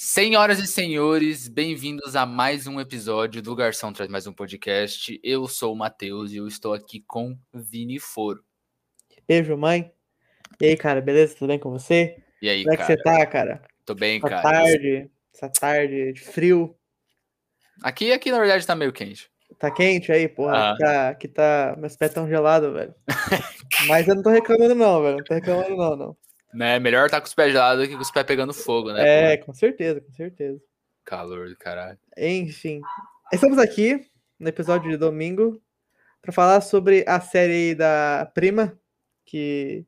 Senhoras e senhores, bem-vindos a mais um episódio do Garçom Traz Mais Um Podcast. Eu sou o Matheus e eu estou aqui com Vini Foro. Beijo, mãe. E aí, cara, beleza? Tudo bem com você? E aí, Como é que cara? você tá, cara? Tô bem, Essa cara. tarde, essa tarde de frio. Aqui, aqui, na verdade, tá meio quente. Tá quente aí, porra? Ah. Aqui tá, aqui tá. Meus pés tão gelados, velho. Mas eu não tô reclamando, não, velho. Não tô reclamando, não, não. Né? Melhor tá com os pés gelados do que com os pés pegando fogo, né? É, pô? com certeza, com certeza. Calor do caralho. Enfim. Estamos aqui no episódio de domingo pra falar sobre a série da Prima, que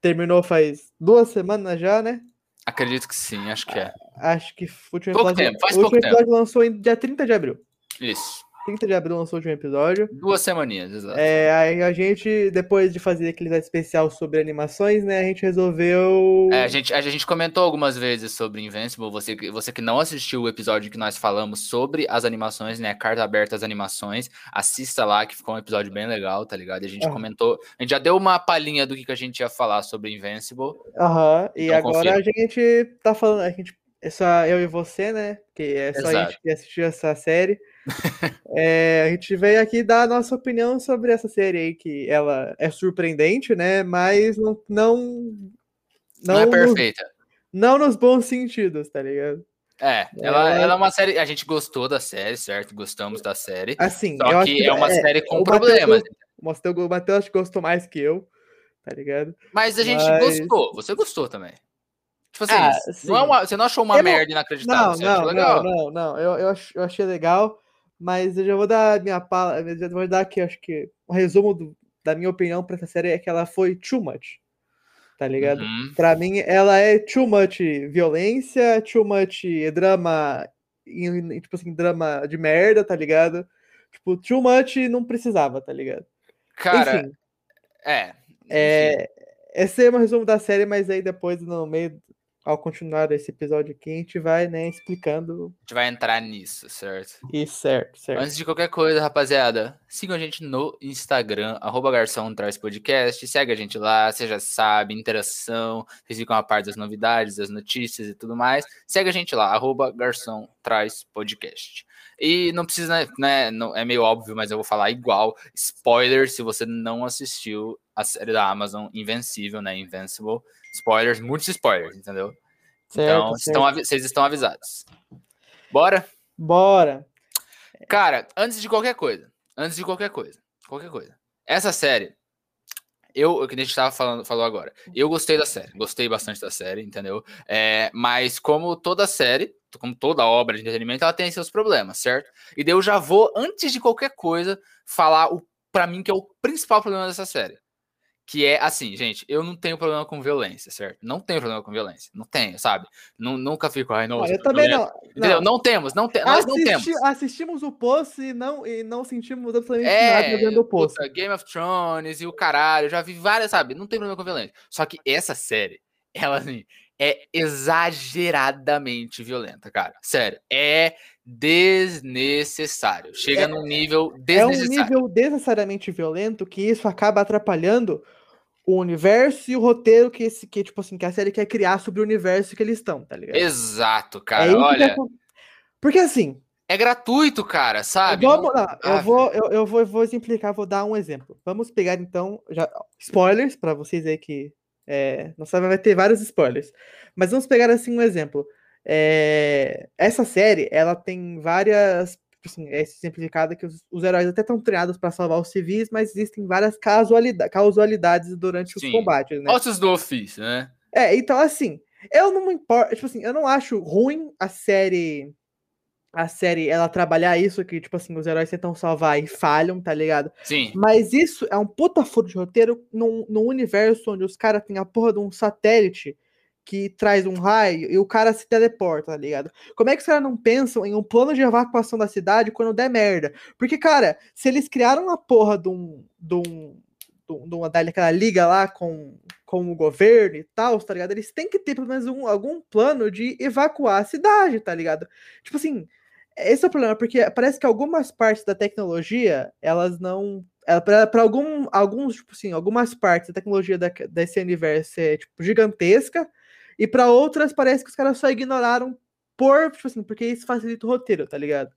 terminou faz duas semanas já, né? Acredito que sim, acho que é. Acho que o último Pouco episódio, tempo, faz o último pouco tempo. episódio lançou em dia 30 de abril. Isso. 30 de abril lançou o último episódio. Duas semaninhas, exato. É, aí a gente, depois de fazer aquele especial sobre animações, né, a gente resolveu. É, a, gente, a gente comentou algumas vezes sobre Invincible. Você, que- você que não assistiu o episódio que nós falamos sobre as animações, né? Carta aberta às animações, assista lá, que ficou um episódio bem legal, tá ligado? E a gente Ah. comentou, a gente já deu uma palhinha do que, que a gente ia falar sobre Invincible. Aham, e Então, agora confia. a gente tá falando, a gente, é só eu e você, né, que é só a Exato. gente que assistiu essa série. É, a gente veio aqui dar a nossa opinião sobre essa série aí, que ela é surpreendente, né, mas não. Não, Não, é nos- perfeita. não nos bons sentidos, tá ligado? É, ela, É. ela é uma série. A gente gostou da série, certo? Gostamos da série. Assim, Só que é uma série com problemas. Matheus- o Matheus gostou mais que eu, tá ligado? Mas a gente Mas- gostou. Você gostou também. Tipo assim, Ah, não é uma- você não achou uma Eu não- merda inacreditável. Não, você não, legal. não, não, não. Eu, eu, ach- eu achei legal, mas eu já vou dar minha pala, eu já vou dar aqui, acho que um resumo do- da minha opinião pra essa série é que ela foi too much, tá ligado? Uhum. Pra mim, ela é too much violência, too much drama, em- tipo assim, drama de merda, tá ligado? Tipo, too much não precisava, tá ligado? Cara, Enfim, é. enfim. é, esse é o meu resumo da série, mas aí depois, no meio, ao continuar esse episódio aqui, a gente vai, né, explicando A gente vai entrar nisso, certo? isso certo, certo. Antes de qualquer coisa, rapaziada, sigam a gente no Instagram, arroba Garçom Traz Podcast, segue a gente lá, você já sabe, interação, vocês ficam a par das novidades, das notícias e tudo mais. Segue a gente lá, arroba Garçom Traz Podcast. E não precisa, né, não, é meio óbvio, mas eu vou falar igual, spoiler se você não assistiu a série da Amazon Invencível, né, Invincible. Spoilers, muitos spoilers, entendeu? então, Certo, estão vocês estão avisados. Bora? Bora. Cara, antes de qualquer coisa, antes de qualquer coisa, qualquer coisa. Essa série, eu, o que a gente tava falando, falou agora, eu gostei da série, gostei bastante da série, entendeu? É, mas como toda série, como toda obra de entretenimento, ela tem seus problemas, certo? E daí eu já vou, antes de qualquer coisa, falar o para mim que é o principal problema dessa série. Que é assim, gente, eu não tenho problema com violência, certo? Não tenho problema com violência. Não tenho, sabe? Nu- nunca fico, ai, Ah, nossa. eu também violento. não. Entendeu? não. Não temos, não te, nós não temos. Assisti- assistimos o post e não, e não sentimos absolutamente É, nada vendo o post. puta, Game of Thrones e o caralho, já vi várias, sabe? Não tem problema com violência. Só que essa série, ela, assim, é exageradamente violenta, cara. Sério, é desnecessário. Chega É- num nível É um desnecessário. nível desnecessariamente violento que isso acaba atrapalhando o universo e o roteiro que, esse, que, tipo assim, que a série quer criar sobre o universo que eles estão, tá ligado? Exato, É cara. que Olha, Porque assim, é gratuito, cara, sabe? Vamos Não- lá, eu, Ah, vou, eu, eu vou, eu vou exemplificar, vou dar um exemplo. Vamos pegar então, já, spoilers para vocês aí que é, não sabem, vai ter vários spoilers. Mas vamos pegar assim um exemplo. É, essa série, ela tem várias, tipo assim, é exemplificada que os, os heróis até estão treinados para salvar os civis, mas existem várias casualidades, casualidades durante os Sim. combates, né? Ossos do ofício, né? É, então assim, eu não me importo, tipo assim, eu não acho ruim a série a série ela trabalhar isso que tipo assim, os heróis tentam salvar e falham, tá ligado? Sim. Mas isso é um puta furo de roteiro num, num universo onde os caras têm a porra de um satélite que traz um raio e o cara se teleporta, tá ligado? Como é que os caras não pensam em um plano de evacuação da cidade quando der merda? Porque, cara, se eles criaram a porra de um. De um de um- uma daquela liga lá com, com o governo e tal, tá ligado? Eles têm que ter pelo menos um- algum plano de evacuar a cidade, tá ligado? Tipo assim, esse é o problema, porque parece que algumas partes da tecnologia, elas não. Para algum, alguns, tipo assim, algumas partes da tecnologia da, desse universo é tipo, gigantesca, e para outras parece que os caras só ignoraram por, tipo assim, porque isso facilita o roteiro, tá ligado?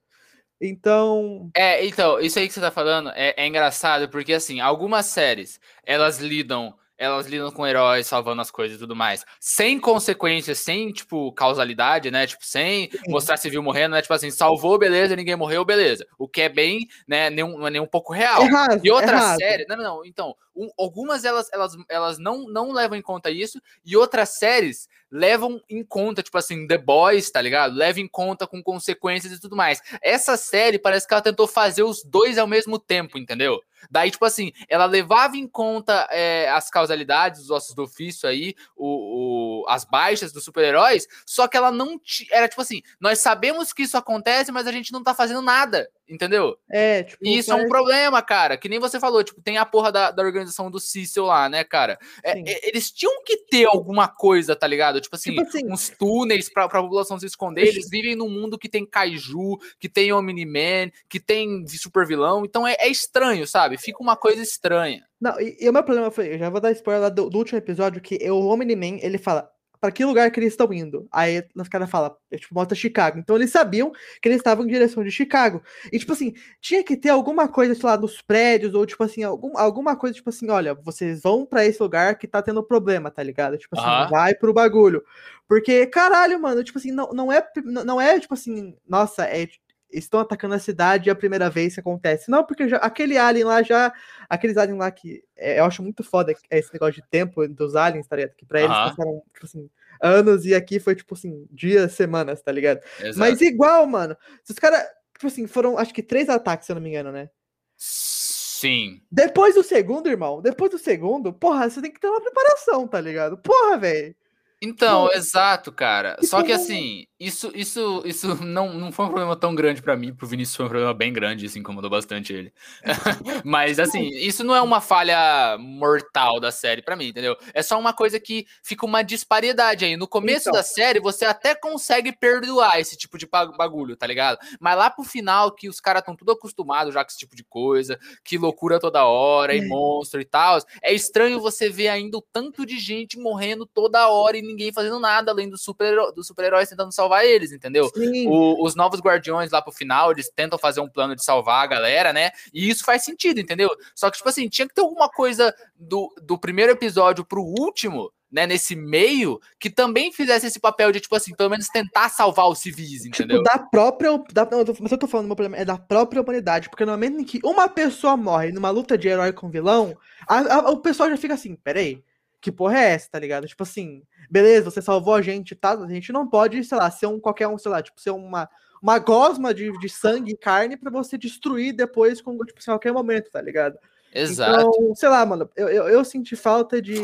Então. É, então, isso aí que você tá falando é, é engraçado, porque assim, algumas séries, elas lidam elas lidam com heróis, salvando as coisas e tudo mais. Sem consequências, sem, tipo, causalidade, né? Tipo, sem mostrar civil morrendo, né? Tipo assim, salvou, beleza, ninguém morreu, beleza. O que é bem, né? Nem, não é nem um pouco real. Errado, e outra errado. série. Não, não, não. Então, um, algumas elas, elas, elas não, não levam em conta isso, e outras séries levam em conta, tipo assim, The Boys, tá ligado? Leva em conta com consequências e tudo mais. Essa série parece que ela tentou fazer os dois ao mesmo tempo, entendeu? Daí, tipo assim, ela levava em conta é, as causalidades, os ossos do ofício aí, o, o as baixas dos super-heróis, só que ela não era tipo assim, nós sabemos que isso acontece, mas a gente não tá fazendo nada, entendeu? É, tipo, e isso é um problema, cara, que nem você falou, tipo, tem a porra da, da organização do Cecil lá, né, cara? É, eles tinham que ter alguma coisa, tá ligado? Tipo assim, tipo assim uns túneis pra, pra população se esconder, eles vivem num mundo que tem kaiju, que tem Omni-Man, que tem super vilão, então é, é estranho, sabe? Fica uma coisa estranha. Não, e, e o meu problema foi, eu já vou dar spoiler do, do último episódio, que o Omni-Man, ele fala, para que lugar que eles estão indo? Aí os caras falam, é, tipo, mostra Chicago. Então eles sabiam que eles estavam em direção de Chicago. E, tipo assim, tinha que ter alguma coisa, sei lá, nos prédios, ou, tipo assim, algum, alguma coisa, tipo assim, olha, vocês vão para esse lugar que tá tendo problema, tá ligado? Tipo assim, vai pro bagulho. Porque, caralho, mano, tipo assim, não, não é, não é, tipo assim, nossa, é estão atacando a cidade a primeira vez que acontece. Não, porque já, aquele alien lá já. Aqueles aliens lá que é, eu acho muito foda esse negócio de tempo dos aliens, tá ligado? Que pra eles passaram, tipo assim, anos e aqui foi, tipo assim, dias, semanas, tá ligado? Exato. Mas igual, mano. Se os caras, tipo assim, foram acho que três ataques, se eu não me engano, né? Sim. Depois do segundo, irmão, depois do segundo, porra, você tem que ter uma preparação, tá ligado? Porra, velho. Então, Pô, exato, cara. Só que assim, isso, isso, isso não, não foi um problema tão grande para mim, pro Vinícius foi um problema bem grande, isso incomodou bastante ele. Mas assim, isso não é uma falha mortal da série para mim, entendeu? É só uma coisa que fica uma disparidade aí. No começo então. da série, você até consegue perdoar esse tipo de bagulho, tá ligado? Mas lá pro final, que os caras estão tudo acostumados já com esse tipo de coisa, que loucura toda hora, e é. monstro e tal, é estranho você ver ainda o tanto de gente morrendo toda hora e ninguém fazendo nada, além dos super-heróis super tentando salvar salvar eles, entendeu? O, os novos guardiões lá pro final, eles tentam fazer um plano de salvar a galera, né? E isso faz sentido, entendeu? Só que, tipo assim, tinha que ter alguma coisa do, do primeiro episódio pro último, né, nesse meio, que também fizesse esse papel de, tipo assim, pelo menos tentar salvar os civis, tipo, entendeu? Tipo, da própria. Da, não, mas eu tô falando, meu problema é da própria humanidade, porque no momento em que uma pessoa morre numa luta de herói com vilão, a, a, o pessoal já fica assim, peraí que porra é essa, tá ligado? Tipo assim, beleza, você salvou a gente, tá? A gente não pode, sei lá, ser um qualquer um, sei lá, tipo, ser uma, uma gosma de, de sangue e carne para você destruir depois com, tipo, assim, qualquer momento, tá ligado? Exato. Então, sei lá, mano, eu, eu, eu senti falta de.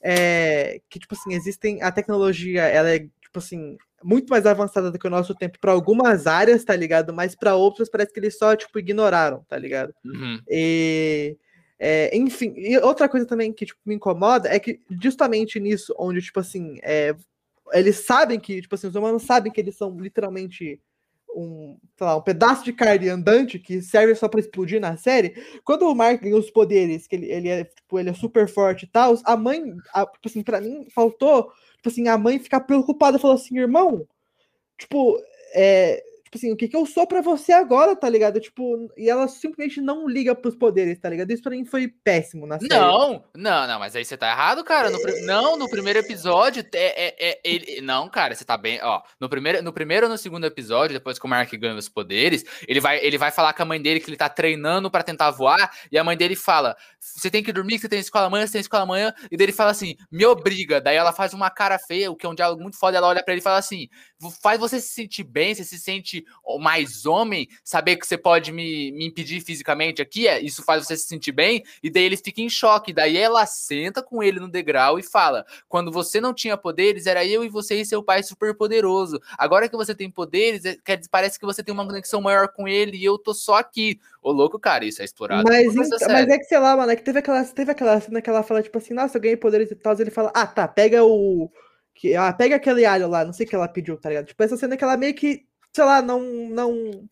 É, que, tipo assim, existem. A tecnologia, ela é, tipo assim, muito mais avançada do que o nosso tempo para algumas áreas, tá ligado? Mas para outras parece que eles só, tipo, ignoraram, tá ligado? Uhum. E é, enfim, e outra coisa também que tipo, me incomoda é que justamente nisso, onde, tipo assim, é, eles sabem que, tipo assim, os humanos sabem que eles são literalmente um, lá, um pedaço de carne andante que serve só para explodir na série. Quando o Mark ganhou os poderes, que ele, ele, é, tipo, ele é super forte e tal, a mãe, a, tipo assim, pra mim, faltou, tipo assim, a mãe ficar preocupada, falou assim, irmão, tipo, é, tipo assim, o que que eu sou para você agora, tá ligado? Tipo, e ela simplesmente não liga pros poderes, tá ligado? Isso pra mim foi péssimo na série. Não, não, não, mas aí você tá errado, cara. No. Não, no primeiro episódio, é, é, é, ele, não, cara, você tá bem, ó, no primeiro, no primeiro no segundo episódio, depois que o Mark ganha os poderes, ele vai, ele vai falar com a mãe dele que ele tá treinando para tentar voar, e a mãe dele fala, você tem que dormir, você tem escola amanhã, você tem escola amanhã, e daí ele fala assim, me obriga, daí ela faz uma cara feia, o que é um diálogo muito foda, ela olha para ele e fala assim, faz você se sentir bem, você se sente mais homem, saber que você pode me, me impedir fisicamente aqui, é, isso faz você se sentir bem, e daí ele fica em choque. Daí ela senta com ele no degrau e fala: quando você não tinha poderes, era eu e você e seu pai super poderoso. Agora que você tem poderes, é, parece que você tem uma conexão maior com ele e eu tô só aqui. Ô, louco, cara, isso é explorado. Mas, mas é que, sei lá, mano, é que teve aquela, teve aquela cena que ela fala, tipo assim, nossa, eu ganhei poderes e tal. Ele fala, ah, tá, pega o. Que, ah, pega aquele alho lá, não sei o que ela pediu, tá ligado? Tipo, essa cena que ela meio que sei lá, não. não...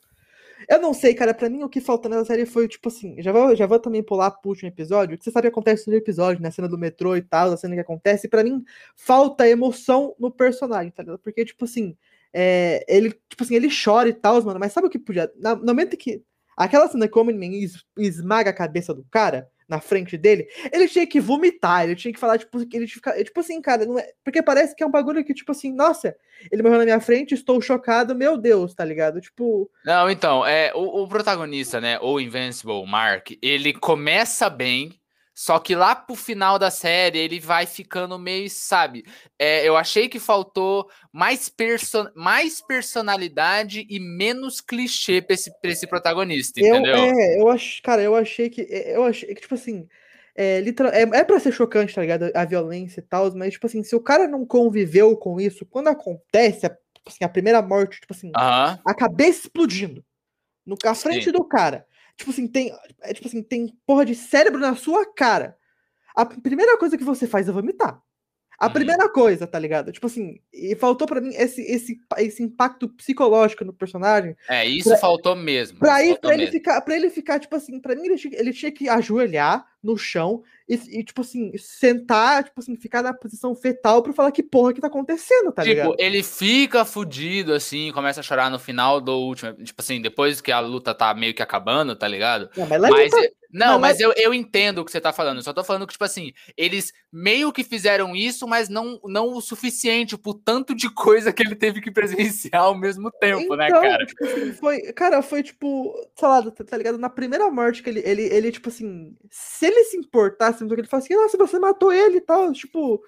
Eu não sei, cara. Pra mim, o que faltou nessa série foi, tipo assim. Já vou, já vou também pular pro último episódio. Que você sabe o acontece no episódio, né? A cena do metrô e tal, a cena que acontece. Pra mim, falta emoção no personagem, tá ligado? Porque, tipo assim. é, ele, tipo assim, ele chora e tal, mano, mas sabe o que podia. No momento que. Aquela cena que o es, esmaga a cabeça do cara na frente dele, ele tinha que vomitar, ele tinha que falar, tipo, ele tinha tipo assim, cara, não é. Porque parece que é um bagulho que, tipo assim, nossa, ele morreu na minha frente, estou chocado, meu Deus, tá ligado? Tipo. Não, então, é, o, o protagonista, né, o Invincible Mark, ele começa bem, só que lá pro final da série ele vai ficando meio, sabe? É, eu achei que faltou mais, perso mais personalidade e menos clichê pra esse, pra esse protagonista, entendeu? Eu, é, eu acho, cara, eu achei que. É, eu achei que, tipo assim. É, literal, é, é pra ser chocante, tá ligado? A violência e tal, mas, tipo assim, se o cara não conviveu com isso, quando acontece, a, assim, a primeira morte, tipo assim, a cabeça explodindo no, à frente Sim. do cara. Tipo assim, tem. É, tipo assim, tem porra de cérebro na sua cara. A primeira coisa que você faz é vomitar. A uhum. primeira coisa, tá ligado? Tipo assim, e faltou para mim esse, esse, esse impacto psicológico no personagem. É, isso pra, faltou mesmo. Pra, ir, pra ele ficar, para ele ficar, tipo assim, pra mim ele tinha, ele tinha que ajoelhar no chão e, e, tipo assim, sentar, tipo assim, ficar na posição fetal pra falar que porra que tá acontecendo, tá tipo, ligado? ele fica fudido, assim, começa a chorar no final do último. Tipo assim, depois que a luta tá meio que acabando, tá ligado? Não, mas, mas luta... Não, mas, mas eu, eu entendo o que você tá falando. Eu só tô falando que, tipo assim, eles meio que fizeram isso, mas não, não o suficiente por tanto de coisa que ele teve que presenciar ao mesmo tempo, né, então, né, cara? Tipo assim, foi, cara, foi tipo, sei lá, tá, tá, ligado? Na primeira morte que ele, ele, ele, tipo assim, se ele se importasse, ele fala assim, nossa, você matou ele e tal, tipo.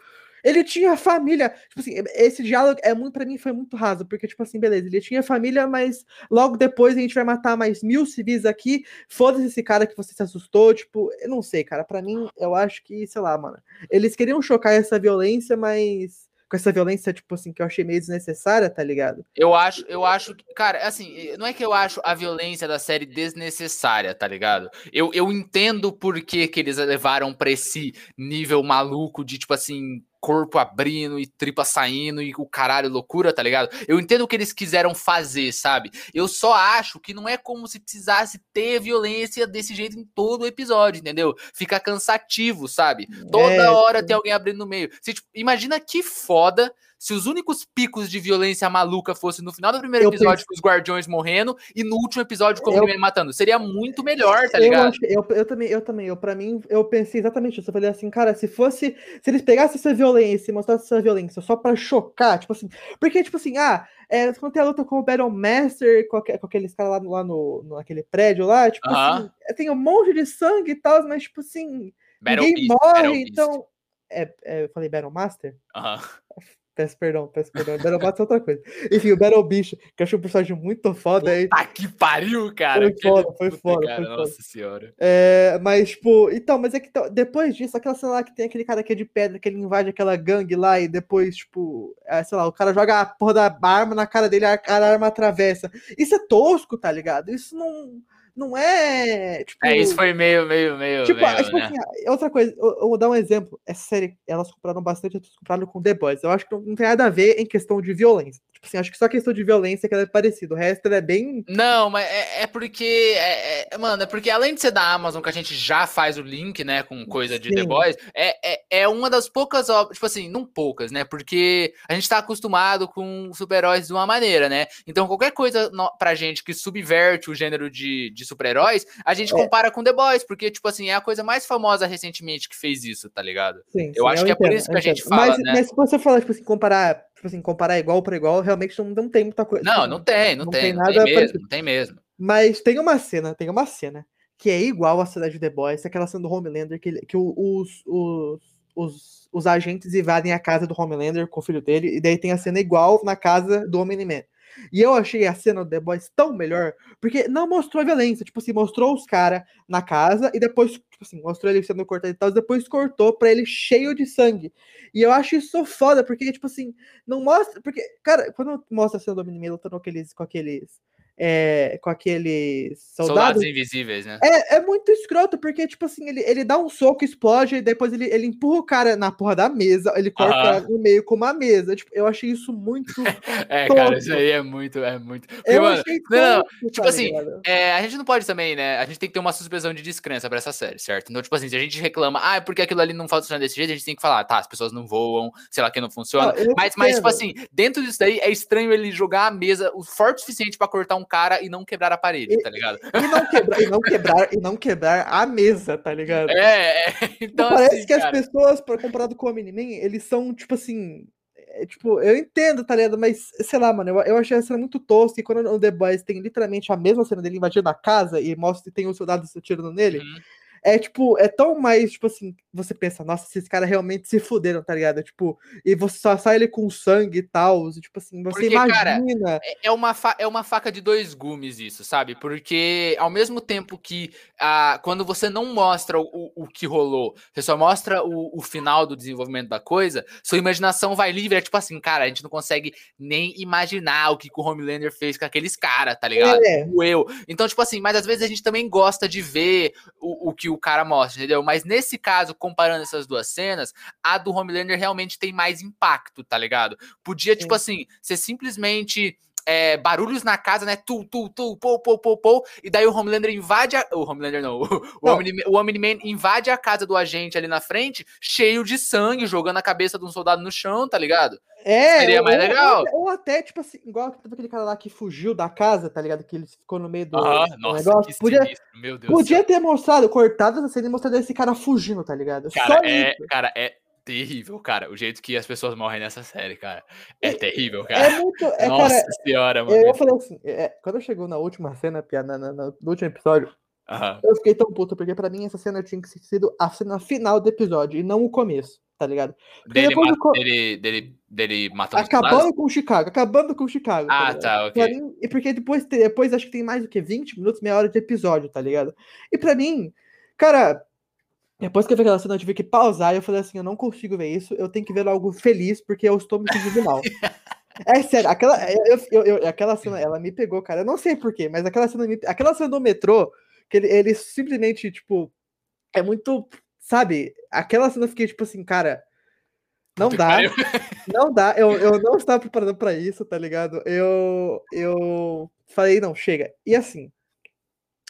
Ele tinha família. Tipo assim, esse diálogo é muito para mim foi muito raso, porque tipo assim, beleza, ele tinha família, mas logo depois a gente vai matar mais mil civis aqui. Foda-se esse cara que você se assustou, tipo, eu não sei, cara, para mim eu acho que, sei lá, mano, eles queriam chocar essa violência, mas com essa violência, tipo assim, que eu achei meio desnecessária, tá ligado? Eu acho, eu acho que, cara, assim, não é que eu acho a violência da série desnecessária, tá ligado? Eu, eu entendo por que, que eles levaram pra esse nível maluco de, tipo assim, corpo abrindo e tripa saindo e o caralho loucura, tá ligado? Eu entendo o que eles quiseram fazer, sabe? Eu só acho que não é como se precisasse ter violência desse jeito em todo o episódio, entendeu? Fica cansativo, sabe? Toda é... hora tem alguém abrindo no meio. Você, tipo, imagina que foda se os únicos picos de violência maluca fossem no final do primeiro eu episódio com os guardiões morrendo e no último episódio com o eu... matando. Seria muito melhor, tá ligado? Eu, eu, eu, também, eu também, eu para mim, eu pensei exatamente isso. Eu falei assim, cara, se fosse, se eles pegassem essa violência e mostrassem essa violência só para chocar, tipo assim, porque tipo assim, ah, é, quando tem a luta com o Battle Master, com, com aqueles caras lá, no, lá no, no, naquele prédio lá, tipo uh -huh. assim, é, tem um monte de sangue e tal, mas tipo assim, Battle ninguém Beast, morre, Battle então. É, é, eu falei Battle Master? Aham. Uh -huh. Peço perdão, peço perdão. Battle Bot é outra coisa. Enfim, o Battle Beast, que eu achei um personagem muito foda aí. Ah, que pariu, cara! Foi foda, foi foda. Cara, foi nossa foda. senhora. É, mas, tipo, então, mas é que então, depois disso, aquela cena lá que tem aquele cara que é de pedra, que ele invade aquela gangue lá e depois, tipo, é, sei lá, o cara joga a porra da arma na cara dele, a, a arma atravessa. Isso é tosco, tá ligado? Isso não não é. Tipo, é, isso foi meio, meio, meio. Tipo, meio, tipo né? assim, outra coisa, eu, eu, vou dar um exemplo. Essa série, elas compraram bastante, elas compraram com The Boys. Eu acho que não, não tem nada a ver em questão de violência. Tipo assim, acho que só questão de violência que ela é parecida. O resto ela é bem. Não, mas é, é porque. É, é, mano, é porque além de ser da Amazon, que a gente já faz o link, né, com coisa de Sim. The Boys, é, é, é uma das poucas obras, tipo assim, não poucas, né? Porque a gente tá acostumado com super-heróis de uma maneira, né? Então qualquer coisa no, pra gente que subverte o gênero de, de super-heróis, a gente é. compara com The Boys, porque, tipo assim, é a coisa mais famosa recentemente que fez isso, tá ligado? Sim, eu sim, acho eu que entendo, é por isso que a gente fala, mas, né? Mas se você falar, tipo assim, comparar tipo assim, comparar igual para igual, realmente não, não tem muita coisa. Não, não tem, não, não tem, tem, nada não tem mesmo, não tem mesmo. Mas tem uma cena, tem uma cena que é igual a cidade de The Boys, aquela cena do Homelander, que, que os, os, os, os agentes invadem a casa do Homelander com o filho dele, e daí tem a cena igual na casa do Homem-Man. E eu achei a cena do The Boys tão melhor, porque não mostrou a violência. Tipo assim, mostrou os caras na casa e depois, tipo assim, mostrou ele sendo cortado e tal, depois cortou pra ele cheio de sangue. E eu acho isso foda, porque, tipo assim, não mostra. Porque, cara, quando mostra a cena do Mini lutando com aqueles. Com aqueles é, com aqueles soldados. Soldados invisíveis, né? É, é muito escroto, porque, tipo assim, ele, ele dá um soco, explode, e depois ele, ele empurra o cara na porra da mesa, ele corta Aham. no meio com uma mesa. Tipo, eu achei isso muito. É, Tosco. cara, isso aí é muito, é muito. Porque, eu mano, achei não, tosco, tipo tá assim? É, a gente não pode também, né? A gente tem que ter uma suspensão de descrença pra essa série, certo? Então, tipo assim, se a gente reclama, ah, é porque aquilo ali não funciona desse jeito, a gente tem que falar, tá, as pessoas não voam, sei lá que não funciona. Não, eu mas, mas, tipo assim, dentro disso daí, é estranho ele jogar a mesa o forte o suficiente pra cortar um cara e não quebrar a parede, E- tá ligado? E não quebrar, e não quebrar, e não quebrar a mesa, tá ligado? É, é. Então, Parece assim, que as cara, pessoas, por- comparado com o Omni-Man, eles são, tipo assim. é, tipo, eu entendo, tá ligado? Mas, sei lá, mano, eu, eu achei a cena muito tosca. E quando no The Boys tem literalmente a mesma cena dele invadindo a casa e mostra que tem os soldados atirando nele, Uhum. É tipo, é tão mais, tipo assim, você pensa, nossa, esses caras realmente se fuderam, tá ligado? Tipo, e você só sai ele com sangue e tal. e, Tipo assim, você Porque, cara, imagina. É- É uma, é uma faca de dois gumes isso, sabe? Porque ao mesmo tempo que ah, quando você não mostra o, o- o que rolou, você só mostra o, o final do desenvolvimento da coisa, sua imaginação vai livre. É tipo assim, cara, a gente não consegue nem imaginar o que, que o Homelander fez com aqueles caras, tá ligado? É. O eu. Então, tipo assim, mas às vezes a gente também gosta de ver o, o que o cara mostra, entendeu? Mas nesse caso, comparando essas duas cenas, a do Homelander realmente tem mais impacto, tá ligado? Podia, tipo assim, ser simplesmente é, barulhos na casa, né? Tu, tu, tu, pou, pou, pou, pou. E daí o Homelander invade a. O Homelander não. O, o, Não. O Omni-Man invade a casa do agente ali na frente, cheio de sangue, jogando a cabeça de um soldado no chão, tá ligado? É, Seria mais ou- legal. Ou, ou até, tipo assim, igual aquele cara lá que fugiu da casa, tá ligado? Que ele ficou no meio do, Aham, do nossa, negócio. que Podia, sinistro, meu Deus podia ter mostrado, cortado essa cena e mostrado esse cara fugindo, tá ligado? Cara, Só é, isso. cara, é terrível, cara. O jeito que as pessoas morrem nessa série, cara. É terrível, É cara. muito. É, Nossa cara, senhora, mano. eu, eu falei assim, é, quando chegou na última cena, na, na- na- no último episódio, Aham. eu fiquei tão puto, porque pra mim essa cena tinha que ter sido a cena final do episódio e não o começo, tá ligado? Dele, depois ma- dele, dele, dele matando? Acabando com o Chicago, acabando com o Chicago. Ah, ligado? tá, Pra ok. mim, e porque depois, depois acho que tem mais do que 20 minutos, meia hora de episódio, tá ligado? E pra mim, cara, depois que eu vi aquela cena, eu tive que pausar e eu falei assim: eu não consigo ver isso, eu tenho que ver algo feliz porque eu estou me sentindo mal. É sério, aquela, eu, eu- eu- aquela cena, ela me pegou, cara. Eu não sei porquê, mas aquela cena, me- aquela cena do metrô, que ele, ele simplesmente, tipo, é muito, sabe? Aquela cena eu fiquei, tipo assim, cara, não dá. Não dá, eu, eu não estava preparado pra isso, tá ligado? Eu, eu falei, não, chega. E assim,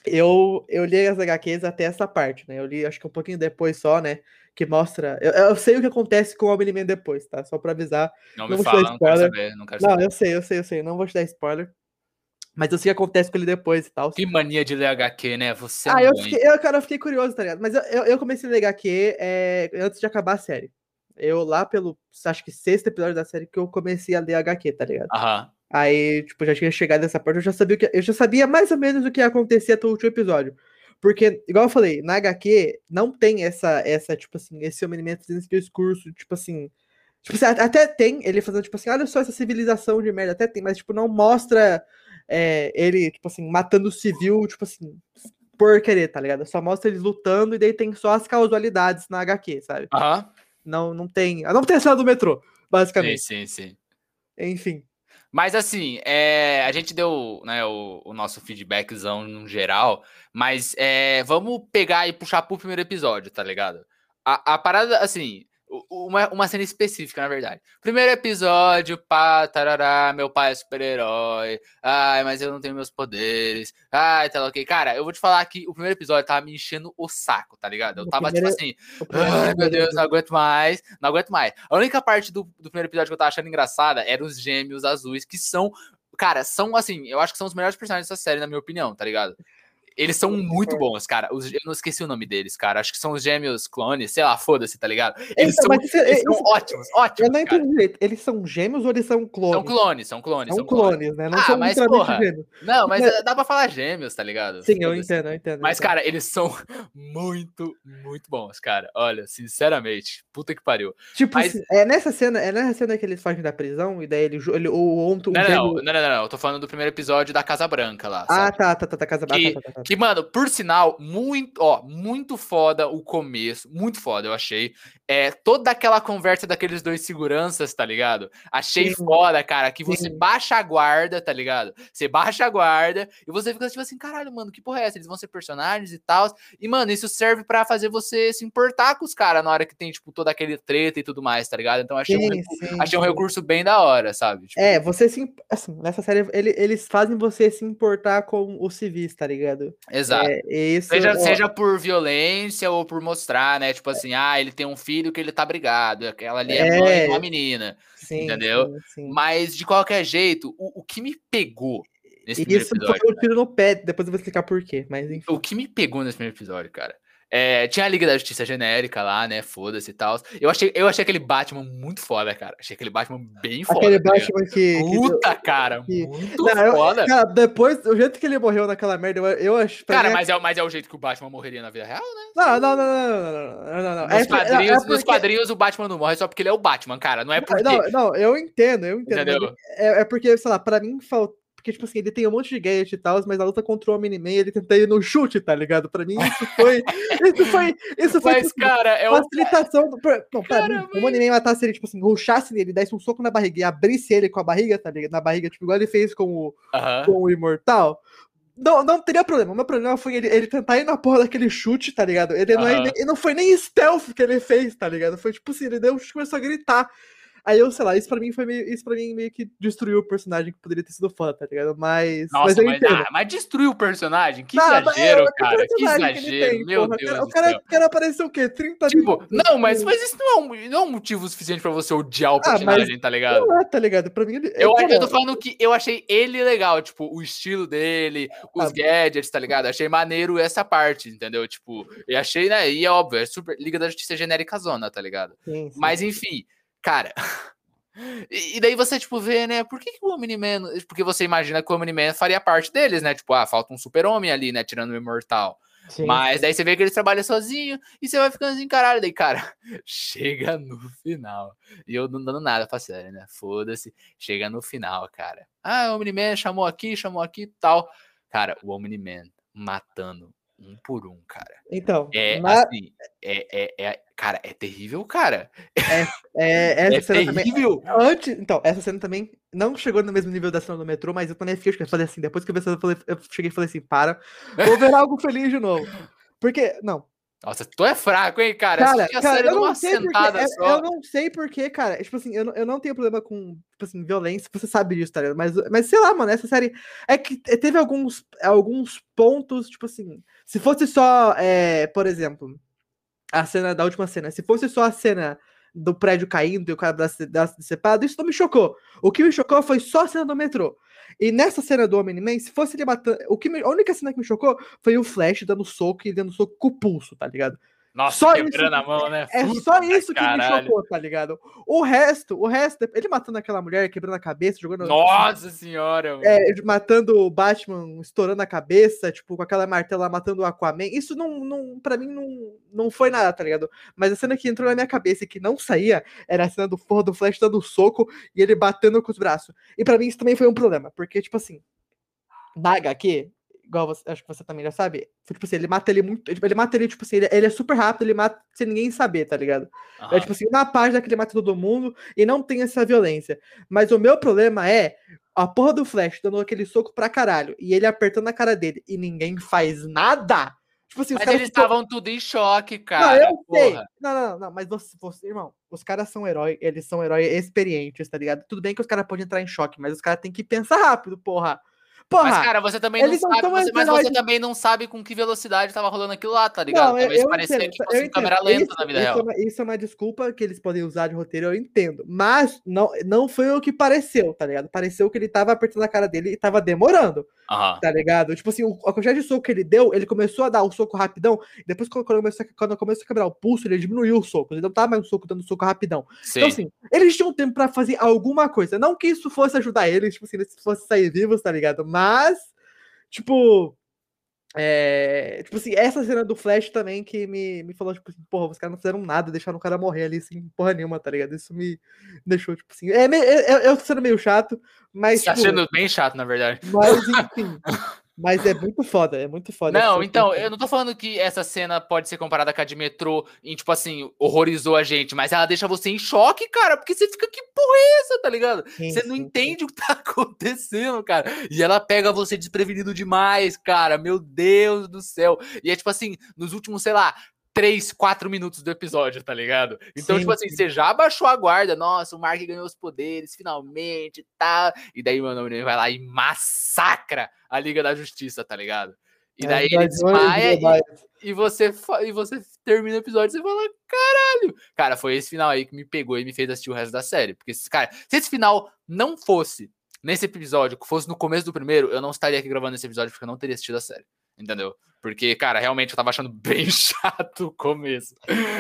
eu, eu li as HQs até essa parte, né? Eu li acho que um pouquinho depois só, né? Que mostra. Eu, eu sei o que acontece com o Omni-Man depois, tá? Só pra avisar. Não Não me fala, não quero saber, não quero Não, saber. eu sei, eu sei, eu sei. Não vou te dar spoiler. Mas eu sei o que acontece com ele depois e tal. Que mania de ler HQ, né? Você é Ah, eu fiquei, eu, cara, eu fiquei curioso, tá ligado? Mas eu, eu, eu comecei a ler HQ é, antes de acabar a série. Eu lá pelo, acho que sexto episódio da série que eu comecei a ler HQ, tá ligado? Aham. Aí, tipo, já tinha chegado nessa parte, eu já sabia que, eu já sabia mais ou menos o que ia acontecer até o último episódio. Porque, igual eu falei, na HQ não tem essa, essa tipo assim, esse homem fazendo esse discurso, tipo assim. Tipo, assim, até tem ele fazendo, tipo assim, olha só essa civilização de merda, até tem, mas, tipo, não mostra é, ele, tipo assim, matando o civil, tipo assim, por querer, tá ligado? Só mostra eles lutando e daí tem só as causalidades na HQ, sabe? Aham. Não, não tem. Não tem a cena do metrô, Sim, basicamente. sim, sim. Enfim. Mas assim, é, a gente deu né, o, o nosso feedbackzão no geral, mas é, vamos pegar e puxar pro primeiro episódio, tá ligado? A, a parada, assim, uma, uma cena específica, na verdade. Primeiro episódio, pá, tarará, meu pai é super-herói, ai, mas eu não tenho meus poderes, ai, tá ok. Cara, eu vou te falar que o primeiro episódio tava me enchendo o saco, tá ligado? Eu tava primeiro- tipo assim, Ai, meu Deus, não aguento mais. Não aguento mais. A única parte do, do primeiro episódio que eu tava achando engraçada eram os gêmeos azuis, que são. Cara, são assim, eu acho que são os melhores personagens dessa série, na minha opinião, tá ligado? Eles são muito bons, cara. Os- eu não esqueci o nome deles, cara. Acho que são os gêmeos clones, sei lá, foda-se, tá ligado? Eles Então, são, eles são isso- ótimos, Eu ótimos. não cara. entendi direito. Eles são gêmeos ou eles são clones? São clones, são clones. São clones. clones, né? Não Ah, são mas, porra, gêmeos. Não, mas eh, dá pra falar gêmeos, tá ligado? Sim, eu entendo, eu entendo. Mas, eu cara, eles são muito, muito bons, cara. Olha, sinceramente, puta que pariu. tipo, mas- assim, é nessa cena, é nessa cena que eles fogem da prisão e daí ele, ele o ontem Não, não, não, não, não, não, Eu tô falando do primeiro episódio da Casa Branca lá. Ah, tá, tá, tá, tá, casa ah, Que- mano, por sinal, muito, ó, muito foda o começo. Muito foda, eu achei. É, toda aquela conversa daqueles dois seguranças, tá ligado? Achei Sim. foda, cara, que você Sim. baixa a guarda, tá ligado? Você baixa a guarda e você fica tipo assim, caralho, mano, que porra é essa? Eles vão ser personagens e tal. E, mano, isso serve pra fazer você se importar com os caras na hora que tem, tipo, toda aquele treta e tudo mais, tá ligado? Então achei, um, Sim, recu- sim, achei um recurso bem da hora, sabe? Tipo, É, você se. Assim, nessa série, ele- eles fazem você se importar com os civis, tá ligado? exato. É, isso. Seja, ó, seja por violência ou por mostrar, né? Tipo assim, ah, ele tem um filho que ele tá brigado, aquela ali é, mãe de uma É. menina. sim, entendeu? sim, sim. Mas, de qualquer jeito, o, o que me pegou nesse E primeiro isso episódio. foi um tiro no pé, depois eu vou explicar por quê, mas enfim. O que me pegou nesse primeiro episódio, cara. É, tinha a Liga da Justiça genérica lá, né? Foda-se e tal. Eu achei, eu achei aquele Batman muito foda, cara. Achei aquele Batman bem foda. Aquele tá Batman cara. que. Puta, que, cara. Muito não, foda. Eu, cara, depois, o jeito que ele morreu naquela merda, eu, eu acho. Cara, é mas, é, mas é o jeito que o Batman morreria na vida real, né? Não, não, não, não, não, não, não. Nos, é quadrinhos, é porque... nos quadrinhos o Batman não morre só porque ele é o Batman, cara. Não é porque. Não, não, eu entendo, eu entendo. É, é porque, sei lá, pra mim falta porque, tipo assim, ele tem um monte de gadget e tal, mas na luta contra o Omni-Man ele tenta ir no chute, tá ligado? Pra mim isso foi. isso foi. Isso foi. Mas, tipo, cara, é facilitação. Do, pra- não, pra Cara, mim, o Omni-Man matasse ele, tipo assim, ruxasse nele, desse um soco na barriga e abrisse ele com a barriga, tá ligado? Na barriga, tipo, igual ele fez com o, Aham. com o Imortal. Não, não teria problema. O meu problema foi ele, ele tentar ir na porra daquele chute, tá ligado? Ele não, é nem- ele não foi nem stealth que ele fez, tá ligado? Foi tipo assim, ele deu um chute e começou a gritar. Aí eu, sei lá, isso pra mim foi meio. Isso pra mim meio que destruiu o personagem que poderia ter sido foda, tá ligado? Mas. Nossa, mas eu mas, entendo. ah, mas destruiu o personagem? Que Não, é, exagero, é cara. Que personagem que exagero. tem, Meu porra. Deus O do cara, céu. o cara apareceu o quê? 30 Tipo, minutos? não, mas, mas isso não é, um, não é um motivo suficiente pra você odiar o Ah, mas personagem, tá ligado? Não é, tá ligado? Pra mim ele. Eu, cara, eu tô falando que eu achei ele legal, tipo, o estilo dele, os Ah. gadgets, tá ligado? Achei maneiro essa parte, entendeu? Tipo, eu achei, né? E é óbvio, é super Liga da Justiça genérica zona, tá ligado? sim, sim. Mas enfim, cara. E daí você, tipo, vê, né? Por que, que o Omni-Man. Porque você imagina que o Omni-Man faria parte deles, né? Tipo, ah, falta um super-homem ali, né? Tirando o Imortal. Sim, Mas sim. daí você vê que eles trabalham sozinho e você vai ficando assim, caralho. Daí, cara, chega no final. E eu não dando nada pra série, né? Foda-se. Chega no final, cara. Ah, o Omni-Man chamou aqui, chamou aqui e tal. Cara, o Omni-Man matando um por um, cara. Então, É assim, é, é, é- cara, é terrível, cara. é, essa É cena também. terrível. Antes, então, essa cena também não chegou no mesmo nível da cena do metrô, mas eu também fiquei, eu falei assim, depois que eu vi essa cena, eu, cheguei e falei assim, para, vou ver algo feliz de novo. Porque, não, Nossa, tu é fraco, hein, cara? cara, cara, série eu não sei porque, é- só. eu não sei porque, cara, tipo assim, eu não, eu não tenho problema com, tipo assim, violência, você sabe disso, tá ligado? Mas, mas sei lá, mano, essa série, é que te- teve alguns, alguns pontos, tipo assim, se fosse só, é, por exemplo, a cena da última cena, se fosse só a cena do prédio caindo e o cara braço decepado, isso não me chocou. O que me chocou foi só a cena do metrô. E nessa cena do Homem-Man, se fosse ele matando. O que me- a única cena que me chocou foi o Flash dando soco e dando soco com o pulso, tá ligado? Nossa, só quebrando isso- a mão, né? É Puta só isso que me caralho. chocou, tá ligado? O resto, o resto, ele matando aquela mulher, quebrando a cabeça, jogando. Nossa senhora, mano. É, matando o Batman, estourando a cabeça, tipo, com aquela martela matando o Aquaman. Isso não, não pra mim, não, não foi nada, tá ligado? Mas a cena que entrou na minha cabeça e que não saía era a cena do forro do Flash dando soco e ele batendo com os braços. E pra mim isso também foi um problema, porque, tipo assim, na HQ, igual você, acho que você também já sabe, tipo assim, ele mata ele muito. Ele, mata ele, tipo assim, ele, ele é super rápido, ele mata sem ninguém saber, tá ligado? É Aham. tipo assim, uma página que ele mata todo mundo e não tem essa violência. Mas o meu problema é a porra do Flash dando aquele soco pra caralho e ele apertando a cara dele e ninguém faz nada. Tipo assim, os Mas eles estavam tudo em choque, Não, cara. eu sei. porra. Não, não, não, mas você, você, irmão, os caras são herói, eles são herói experientes, tá ligado? Tudo bem que os caras podem entrar em choque, mas os caras têm que pensar rápido, porra. Porra! Mas, cara, você também não sabe. você- mas você também não sabe com que velocidade tava rolando aquilo lá, tá ligado? Não, Talvez parecia entendo, que eu fosse entendo. câmera lenta Isso- na vida isso real. É uma, isso é uma desculpa que eles podem usar de roteiro, eu entendo. Mas não, não foi o que pareceu, tá ligado? Pareceu que ele tava apertando a cara dele e tava demorando, tá ligado? Tipo assim, o- a quantidade de soco que ele deu, ele começou a dar o soco rapidão, e depois quando começou, a- quando começou a quebrar o pulso, ele diminuiu o soco. Ele não tava mais um soco dando soco rapidão. Sim. Então, assim, eles tinham tempo pra fazer alguma coisa. Não que isso fosse ajudar eles, tipo assim, eles fossem sair vivos, tá ligado? Mas, tipo. É, tipo assim, essa cena do Flash também que me, me falou, tipo assim, porra, os caras não fizeram nada, deixaram o cara morrer ali sem porra nenhuma, tá ligado? Isso me deixou, tipo assim. É, é, é- eu tô sendo meio chato, mas. tá tipo, sendo bem chato, na verdade. mas enfim. Mas é muito foda, é muito foda. Não, então, eu não tô falando que essa cena pode ser comparada com a de metrô e, tipo assim, horrorizou a gente, mas ela deixa você em choque, cara, porque você fica, que porra é essa, tá ligado? Sim, você não sim, entende sim. o que tá acontecendo, cara. E ela pega você desprevenido demais, cara. Meu Deus do céu. E é tipo assim, nos últimos, sei lá, três, quatro minutos do episódio, tá ligado? Então, sim, tipo assim, sim. você já baixou a guarda, nossa, o Mark ganhou os poderes, finalmente, tá? E daí, mano, ele vai lá e massacra a Liga da Justiça, tá ligado? E é, daí é, ele desmaia e, e, você, e você termina o episódio e você fala, caralho! Cara, foi esse final aí que me pegou e me fez assistir o resto da série. Porque, cara, se esse final não fosse nesse episódio, que fosse no começo do primeiro, eu não estaria aqui gravando esse episódio porque eu não teria assistido a série. Entendeu? Porque, cara, realmente eu tava achando bem chato o começo.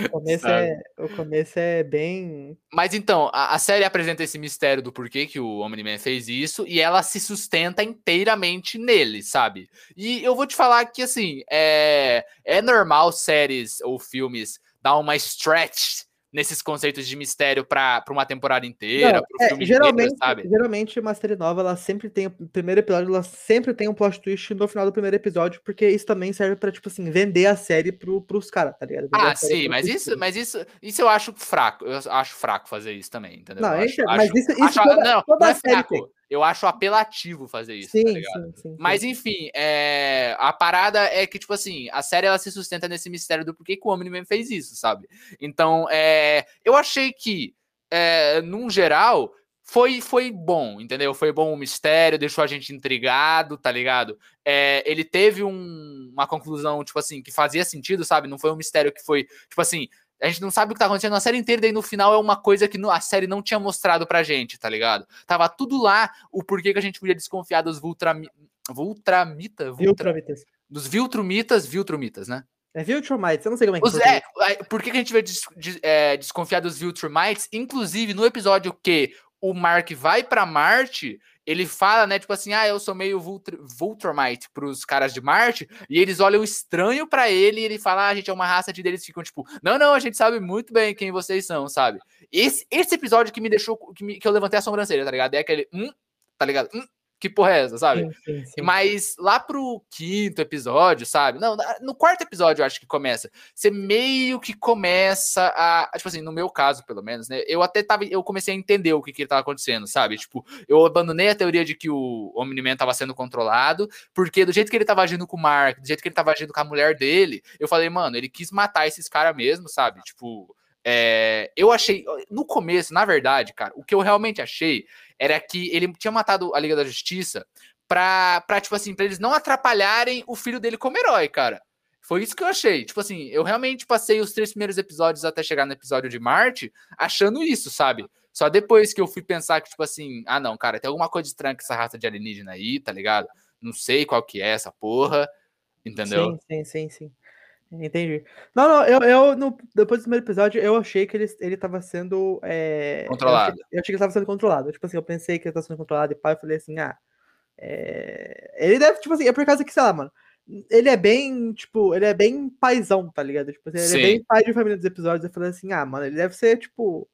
O começo, é, o começo é bem. Mas então, a, a, série apresenta esse mistério do porquê que o Omni-Man fez isso e ela se sustenta inteiramente nele, sabe? E eu vou te falar que, assim, é, é normal séries ou filmes dar uma stretch nesses conceitos de mistério para uma temporada inteira, Não, é, geralmente, inteiro, sabe? Geralmente uma série nova, ela sempre tem o primeiro episódio, ela sempre tem um plot twist no final do primeiro episódio, porque isso também serve para tipo assim, vender a série pro, pros caras, tá ligado? Vender ah, sim, mas isso, mas isso, isso eu acho fraco. Eu acho fraco fazer isso também, entendeu? Não, acho, mas isso, isso acho, toda, não, toda não é fraco. Tem. Eu acho apelativo fazer isso, tá sim, tá sim, sim, Mas enfim, é... a parada é que, tipo assim, a série ela se sustenta nesse mistério do porquê que o Omni-Man fez isso, sabe? Então, é... eu achei que, é... num geral, foi, foi bom, entendeu? Foi bom o mistério, deixou a gente intrigado, tá ligado? É, ele teve um, uma conclusão, tipo assim, que fazia sentido, sabe? Não foi um mistério que foi, tipo assim, a gente não sabe o que tá acontecendo na série inteira, daí no final é uma coisa que a série não tinha mostrado pra gente, tá ligado? Tava tudo lá, o porquê que a gente podia desconfiar dos Vultramita. Vultramita? Viltramitas. Dos Viltrumitas, Viltrumitas, né? É Viltrumites, eu não sei como é que Os, é, por que, que a gente vai des, des, é, desconfiar dos Viltrumites? Inclusive, no episódio que o Mark vai para Marte, ele fala, né, tipo assim, ah, eu sou meio Vultramite pros caras de Marte, e eles olham estranho para ele e ele fala, ah, a gente é uma raça de deles, ficam tipo, não, não, a gente sabe muito bem quem vocês são, sabe? Esse, esse episódio que me deixou, que, me, que eu levantei a sobrancelha, tá ligado? É aquele, hum, tá ligado? Hum, que porra é essa, sabe? Sim, sim, sim. Mas lá pro quinto episódio, sabe? Não, no quarto episódio eu acho que começa. Você meio que começa a. Tipo assim, no meu caso, pelo menos, né? Eu até tava. Eu comecei a entender o que que tava acontecendo, sabe? Tipo, eu abandonei a teoria de que o Omni-Man tava sendo controlado, porque do jeito que ele tava agindo com o Mark, do jeito que ele tava agindo com a mulher dele, eu falei, mano, ele quis matar esses caras mesmo, sabe? Tipo. É, eu achei, no começo, na verdade, cara, o que eu realmente achei era que ele tinha matado a Liga da Justiça pra, pra tipo assim, pra eles não atrapalharem o filho dele como herói, cara. Foi isso que eu achei. Tipo assim, eu realmente passei os três primeiros episódios até chegar no episódio de Marte achando isso, sabe? Só depois que eu fui pensar que, tipo assim, ah, não, cara, tem alguma coisa estranha com essa raça de alienígena aí, tá ligado? Não sei qual que é essa porra, entendeu? Sim, sim, sim, sim. Entendi. Não, não, eu, eu no, depois do primeiro episódio, eu achei que ele, ele tava sendo. É, controlado. Eu achei, eu achei, que ele tava sendo controlado. Tipo assim, eu pensei que ele tava sendo controlado e pai, eu falei assim, ah. É, ele deve, tipo assim, é por causa que, sei lá, mano. Ele é bem, tipo, ele é bem paizão, tá ligado? Tipo assim, ele Sim. é bem pai de família dos episódios. Eu falei assim, ah, mano, ele deve ser, tipo.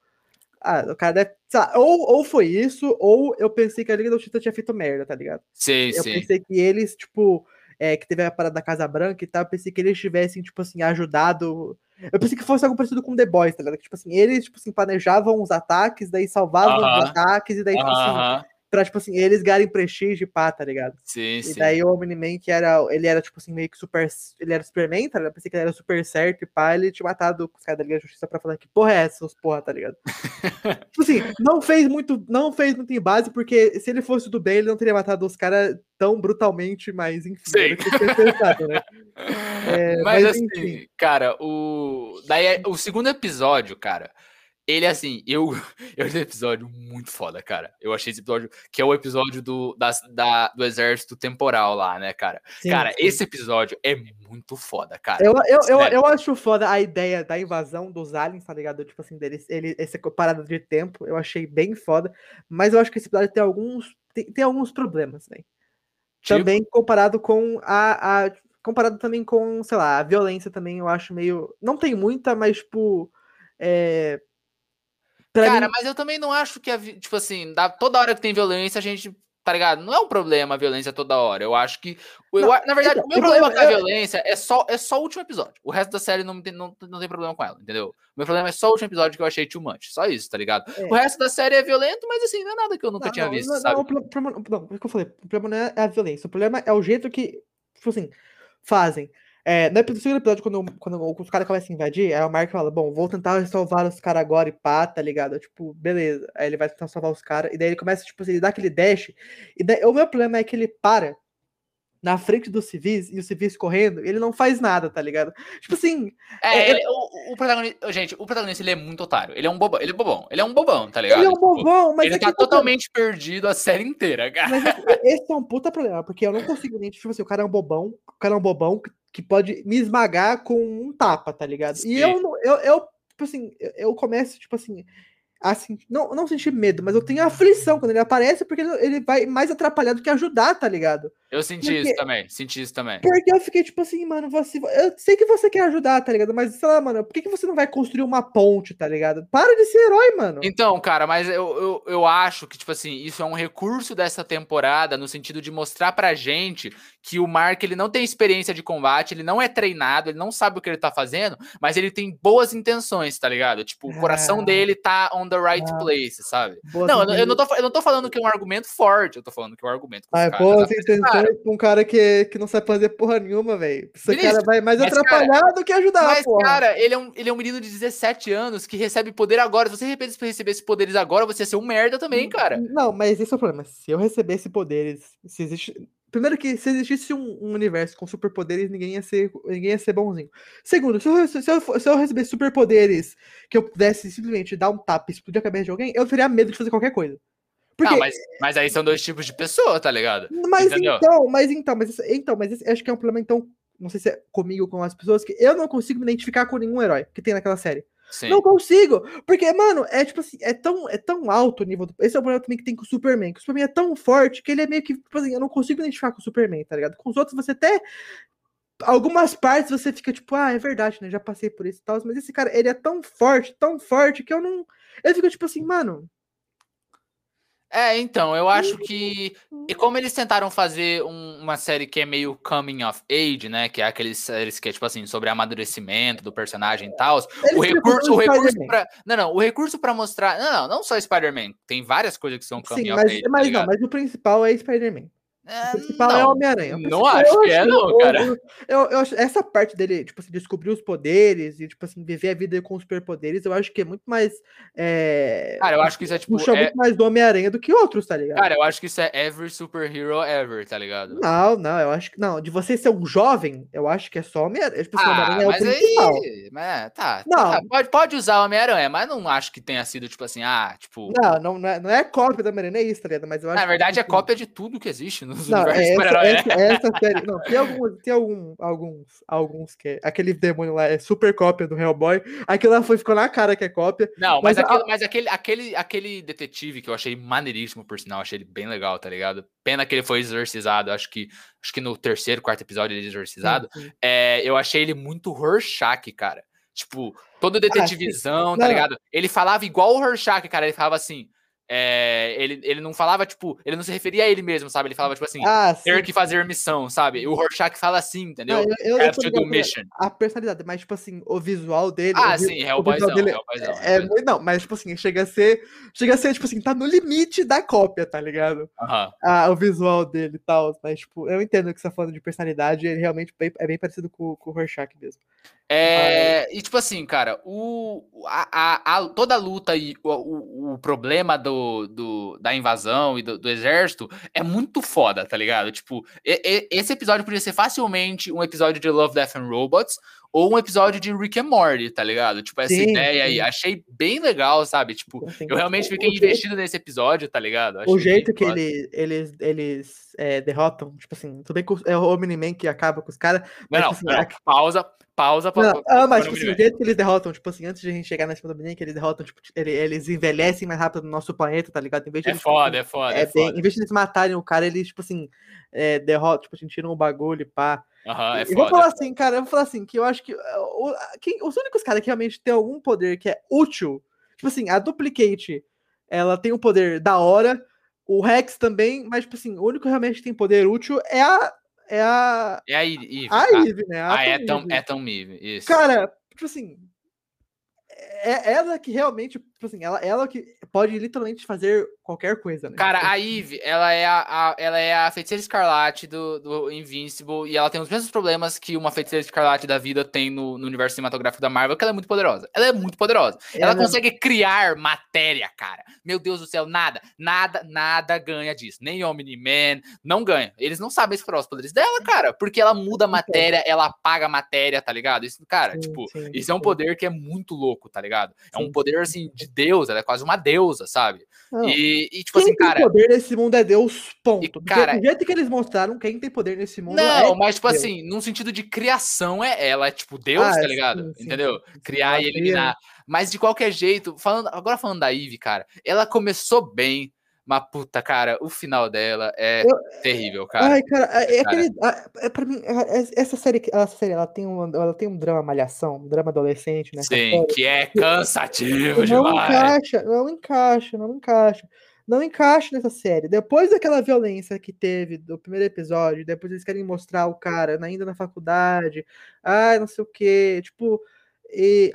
Ah, o cara deve. Lá, ou, ou foi isso, ou eu pensei que a Liga da Justiça tinha feito merda, tá ligado? Sim, eu sim. Eu pensei que eles, tipo é, que teve a parada da Casa Branca e tal, eu pensei que eles tivessem, tipo assim, ajudado. Eu pensei que fosse algo parecido com The Boys, tá ligado? Que, tipo assim, eles, tipo assim, planejavam os ataques, daí salvavam uh -huh. os ataques, e daí, tipo uh -huh. assim, pra, tipo assim, eles ganharem prestígio e pá, tá ligado? Sim, e sim. E daí o Omni-Man, que era, ele era, tipo assim, meio que super, ele era Superman, tá ligado? Eu pensei que ele era super certo e pá, ele tinha matado os caras da Liga da Justiça pra falar que porra é essa, os porra, tá ligado? tipo assim, não fez muito, não fez muito em base, porque se ele fosse do bem, ele não teria matado os caras tão brutalmente, mas enfim, Sim. Pensado, né? é, mas, mas, assim, enfim. cara, o daí o segundo episódio, cara, ele, assim, eu, eu achei esse episódio muito foda, cara. Eu achei esse episódio, que é o episódio do, da, da do exército temporal lá, né, cara? Sim, cara, sim. esse episódio é muito foda, cara. Eu, eu, eu, eu, acho foda a ideia da invasão dos aliens, tá ligado? Tipo assim, deles, ele, esse parada de tempo, eu achei bem foda. Mas eu acho que esse episódio tem alguns, tem, tem alguns problemas, né? Tipo? Também comparado com a, a. Comparado também com, sei lá, a violência também, eu acho meio. Não tem muita, mas, tipo. É, Pra Cara, mim... mas eu também não acho que, a, tipo assim, da, toda hora que tem violência, a gente tá ligado? Não é um problema a violência toda hora. Eu acho que. Eu, Não, na verdade, então, o meu eu- problema com a violência é só, é só o último episódio. O resto da série não tem, não, não tem problema com ela, entendeu? O meu problema é só o último episódio que eu achei too much. Só isso, tá ligado? É. O resto da série é violento, mas assim, não é nada que eu nunca Não, tinha não, visto, não, sabe? Não, o pro- problema, não, é o que eu falei. O problema não é a violência. O problema é o jeito que, tipo assim, fazem. É, no epi- segundo episódio, quando, quando os caras começam a invadir, aí o Mark fala, bom, vou tentar salvar os caras agora e pá, tá ligado? Tipo, beleza. Aí ele vai tentar salvar os caras, e daí ele começa, tipo assim, ele dá aquele dash, e daí, o meu problema é que ele para na frente dos civis, e os civis correndo, e ele não faz nada, tá ligado? Tipo assim, É, é- ele- o, o protagonista. Gente, o protagonista ele é muito otário. Ele é um bobão. Ele é bobão. Ele é um bobão, tá ligado? ele é um Tipo, bobão, mas ele é tá que- totalmente perdido a série inteira, cara. Mas esse- esse é um puta problema, porque eu não consigo nem, tipo assim, o cara é um bobão, o cara é um bobão que, que pode me esmagar com um tapa, tá ligado? Sim. E eu, eu, eu, tipo assim, eu, começo, tipo assim, assim, não, não sentir medo, mas eu tenho aflição quando ele aparece, porque ele vai mais atrapalhar do que ajudar, tá ligado? Eu senti Porque- isso também. Senti isso também. Porque eu fiquei, tipo assim, mano, você, eu sei que você quer ajudar, tá ligado? Mas, sei lá, mano, por que, que você não vai construir uma ponte, tá ligado? Para de ser herói, mano. Então, cara, mas eu, eu, eu acho que, tipo assim, isso é um recurso dessa temporada no sentido de mostrar pra gente que o Mark, ele não tem experiência de combate, ele não é treinado, ele não sabe o que ele tá fazendo, mas ele tem boas intenções, tá ligado? Tipo, o coração Ah. dele tá on the right Ah. place, sabe? Não, eu, não- eu não intenções- tô, eu não tô falando que é um argumento forte, eu tô falando que é um argumento que Ah, boas apresentaram. Intenções pra um cara que, que não sabe fazer porra nenhuma, velho. Esse Vinícius, cara vai mais mas, atrapalhar do que ajudar, Mas, porra. cara, ele é, um, ele é um menino de 17 anos que recebe poder agora. Se você receber esses poderes agora, você ia ser um merda também, cara. Não, mas esse é o problema. Se eu recebesse poderes, se existe. Primeiro que se existisse um, um universo com superpoderes, ninguém ia ser, ninguém ia ser bonzinho. Segundo, se eu, se eu, se eu recebesse superpoderes que eu pudesse simplesmente dar um tapa e explodir a cabeça de alguém, eu teria medo de fazer qualquer coisa. Porque, Não, mas, mas aí são dois tipos de pessoa, tá ligado? mas entendeu? então, mas então, mas então, mas esse- acho que é um problema então, não sei se é comigo ou com as pessoas que eu não consigo me identificar com nenhum herói que tem naquela série. Sim. Não consigo. Porque, mano, é tipo assim, é tão, é tão alto o nível. Do... Esse é o problema também que tem com o Superman. Que o Superman é tão forte que ele é meio que, tipo assim, eu não consigo identificar com o Superman, tá ligado? Com os outros você até. Algumas partes você fica tipo, ah, é verdade, né? Já passei por isso e tal. Mas esse cara, ele é tão forte, tão forte, que eu não. Eu fico tipo assim, mano. É, então, eu acho que. E como eles tentaram fazer um- uma série que é meio coming of age, né? Que é aqueles séries que é, tipo assim, sobre amadurecimento do personagem e tal. O recurso, o recurso pra. Não, não, o recurso pra mostrar. Não, não, não só Spider-Man. Tem várias coisas que são coming Sim, of mas, age. tá mas não, ligado? mas o principal é Spider-Man. É, O principal é não, Homem-Aranha. O não acho eu que é, não, cara. Eu, eu, eu acho essa parte dele, tipo assim, descobrir os poderes e, tipo assim, viver a vida com os superpoderes, eu acho que é muito mais. É, Cara, eu acho que isso é tipo. puxa é- muito mais do Homem-Aranha do que outros, tá ligado? Cara, eu acho que isso é every superhero ever, tá ligado? Não, não, eu acho que. Não, de você ser um jovem, eu acho que é só Homem-Aranha. Tipo, assim, o Ah, Homem-Aranha é o mas principal. aí. Mas, tá, Não. tá, Pode, pode usar o Homem-Aranha, mas não acho que tenha sido, tipo assim, ah, tipo. Não, não, não é, não é cópia da Homem-Aranha, é isso, tá ligado? Mas eu acho Na que, verdade, é tipo assim, cópia de tudo que existe nos Não, universos é essa, super-herói, né? essa, essa série. Não, tem alguns, tem algum, alguns, alguns que é. Aquele demônio lá é super cópia do Hellboy. Aquilo lá foi, ficou na cara que é cópia. Não, mas, Mas a- aquilo- mas aquele, aquele, aquele detetive que eu achei maneiríssimo, por sinal, achei ele bem legal, tá ligado? Pena que ele foi exorcizado, acho que, acho que no terceiro, quarto episódio ele é exorcizado. Sim. É, eu achei ele muito Rorschach, cara. Tipo, todo detetivizão, tá Não. ligado? Ele falava igual o Rorschach, cara. Ele falava assim. É, ele, ele não falava, tipo, ele não se referia a ele mesmo, sabe? Ele falava, tipo assim, Ah, ter que fazer missão, sabe? E o Rorschach fala assim, entendeu? Não, eu, eu, eu Have tô to do mission. a personalidade, mas tipo assim, o visual dele. Ah, o vi- sim, o visual Hellboyzão, dele Hellboyzão. É muito, não, mas tipo assim, chega a ser, chega a ser tipo assim, tá no limite da cópia, tá ligado? Aham. Ah, o visual dele e tal, mas tipo, eu entendo que você tá falando de personalidade, ele realmente é bem parecido com, com o Rorschach mesmo. É, e tipo assim, cara, o, a, a- a- toda a luta e o, o- o problema do, do- da invasão e do, do exército é muito foda, tá ligado? Tipo, e- e- esse episódio podia ser facilmente um episódio de Love, Death and Robots ou um episódio de Rick and Morty, tá ligado? Tipo, essa Sim, ideia aí. sim. Achei bem legal, sabe? Tipo, Assim, eu realmente fiquei o jeito- investido nesse episódio, tá ligado? Achei O jeito que ele, eles, eles é, derrotam, tipo assim, tudo bem que é o Omni-Man que acaba com os caras, Não, mas, não, tipo assim, não, pausa, pausa pra, Não, ah, mas tipo assim, o jeito que eles derrotam, tipo assim, antes de a gente chegar na cima do menino, que eles derrotam, tipo, ele- eles envelhecem mais rápido no nosso planeta, tá ligado? Em vez de É eles, tipo foda, assim, é foda, é é bem, foda. em vez de eles matarem o cara, eles, tipo assim, é, derrotam, tipo assim, tiram o bagulho pá. Aham, é e vou falar assim, cara, eu vou falar assim, que eu acho que uh, o- quem- os únicos caras que realmente têm algum poder que é útil, tipo assim, a Duplicate, ela tem um poder da hora, O Rex também, mas, tipo assim, o único que realmente tem poder útil é a. É a. É a Eve. A tá? Eve, né? A Ah, é tão, Eve. é tão Eve, isso. Cara, tipo assim. É ela que realmente, tipo assim, ela, ela que pode literalmente fazer qualquer coisa, né? Cara, Tipo, a Eve, ela é a, a- ela é a feiticeira escarlate do, do Invincible e ela tem os mesmos problemas que uma feiticeira escarlate da vida tem no, no universo cinematográfico da Marvel, que ela é muito poderosa. Ela é muito poderosa. Ela ela- consegue criar matéria, cara. Meu Deus do céu, nada, nada, nada ganha disso. Nem Omni-Man, não ganha. Eles não sabem explorar os poderes dela, cara, porque ela muda a matéria, ela apaga a matéria, tá ligado? Isso, cara, sim, tipo, sim, isso é um sim. poder que é muito louco, tá ligado? É um Sim, poder, assim, de Deus, ela é quase uma deusa, sabe? Não. E, e, tipo Quem assim, tem cara. poder nesse mundo é Deus, ponto. Porque cara- do jeito que eles mostraram, quem tem poder nesse mundo Não, é mas tipo Deus. assim, num sentido de criação é ela, é tipo Deus, Ah, tá sim, ligado? sim, Entendeu? sim, sim. Criar e eliminar. Mas de qualquer jeito, falando, agora falando da Eve, cara, ela começou bem, mas puta, cara, o final dela é Eu- terrível, cara. Ai, cara, é, é Cara. aquele. É, pra mim, é- é- essa série, essa série ela, tem um, ela tem um drama malhação, um drama adolescente, né? Sim, que é cansativo Não demais. encaixa, não encaixa, não encaixa. Não encaixa nessa série. Depois daquela violência que teve do primeiro episódio, depois eles querem mostrar o cara ainda na faculdade, ai, não sei o quê, tipo. E,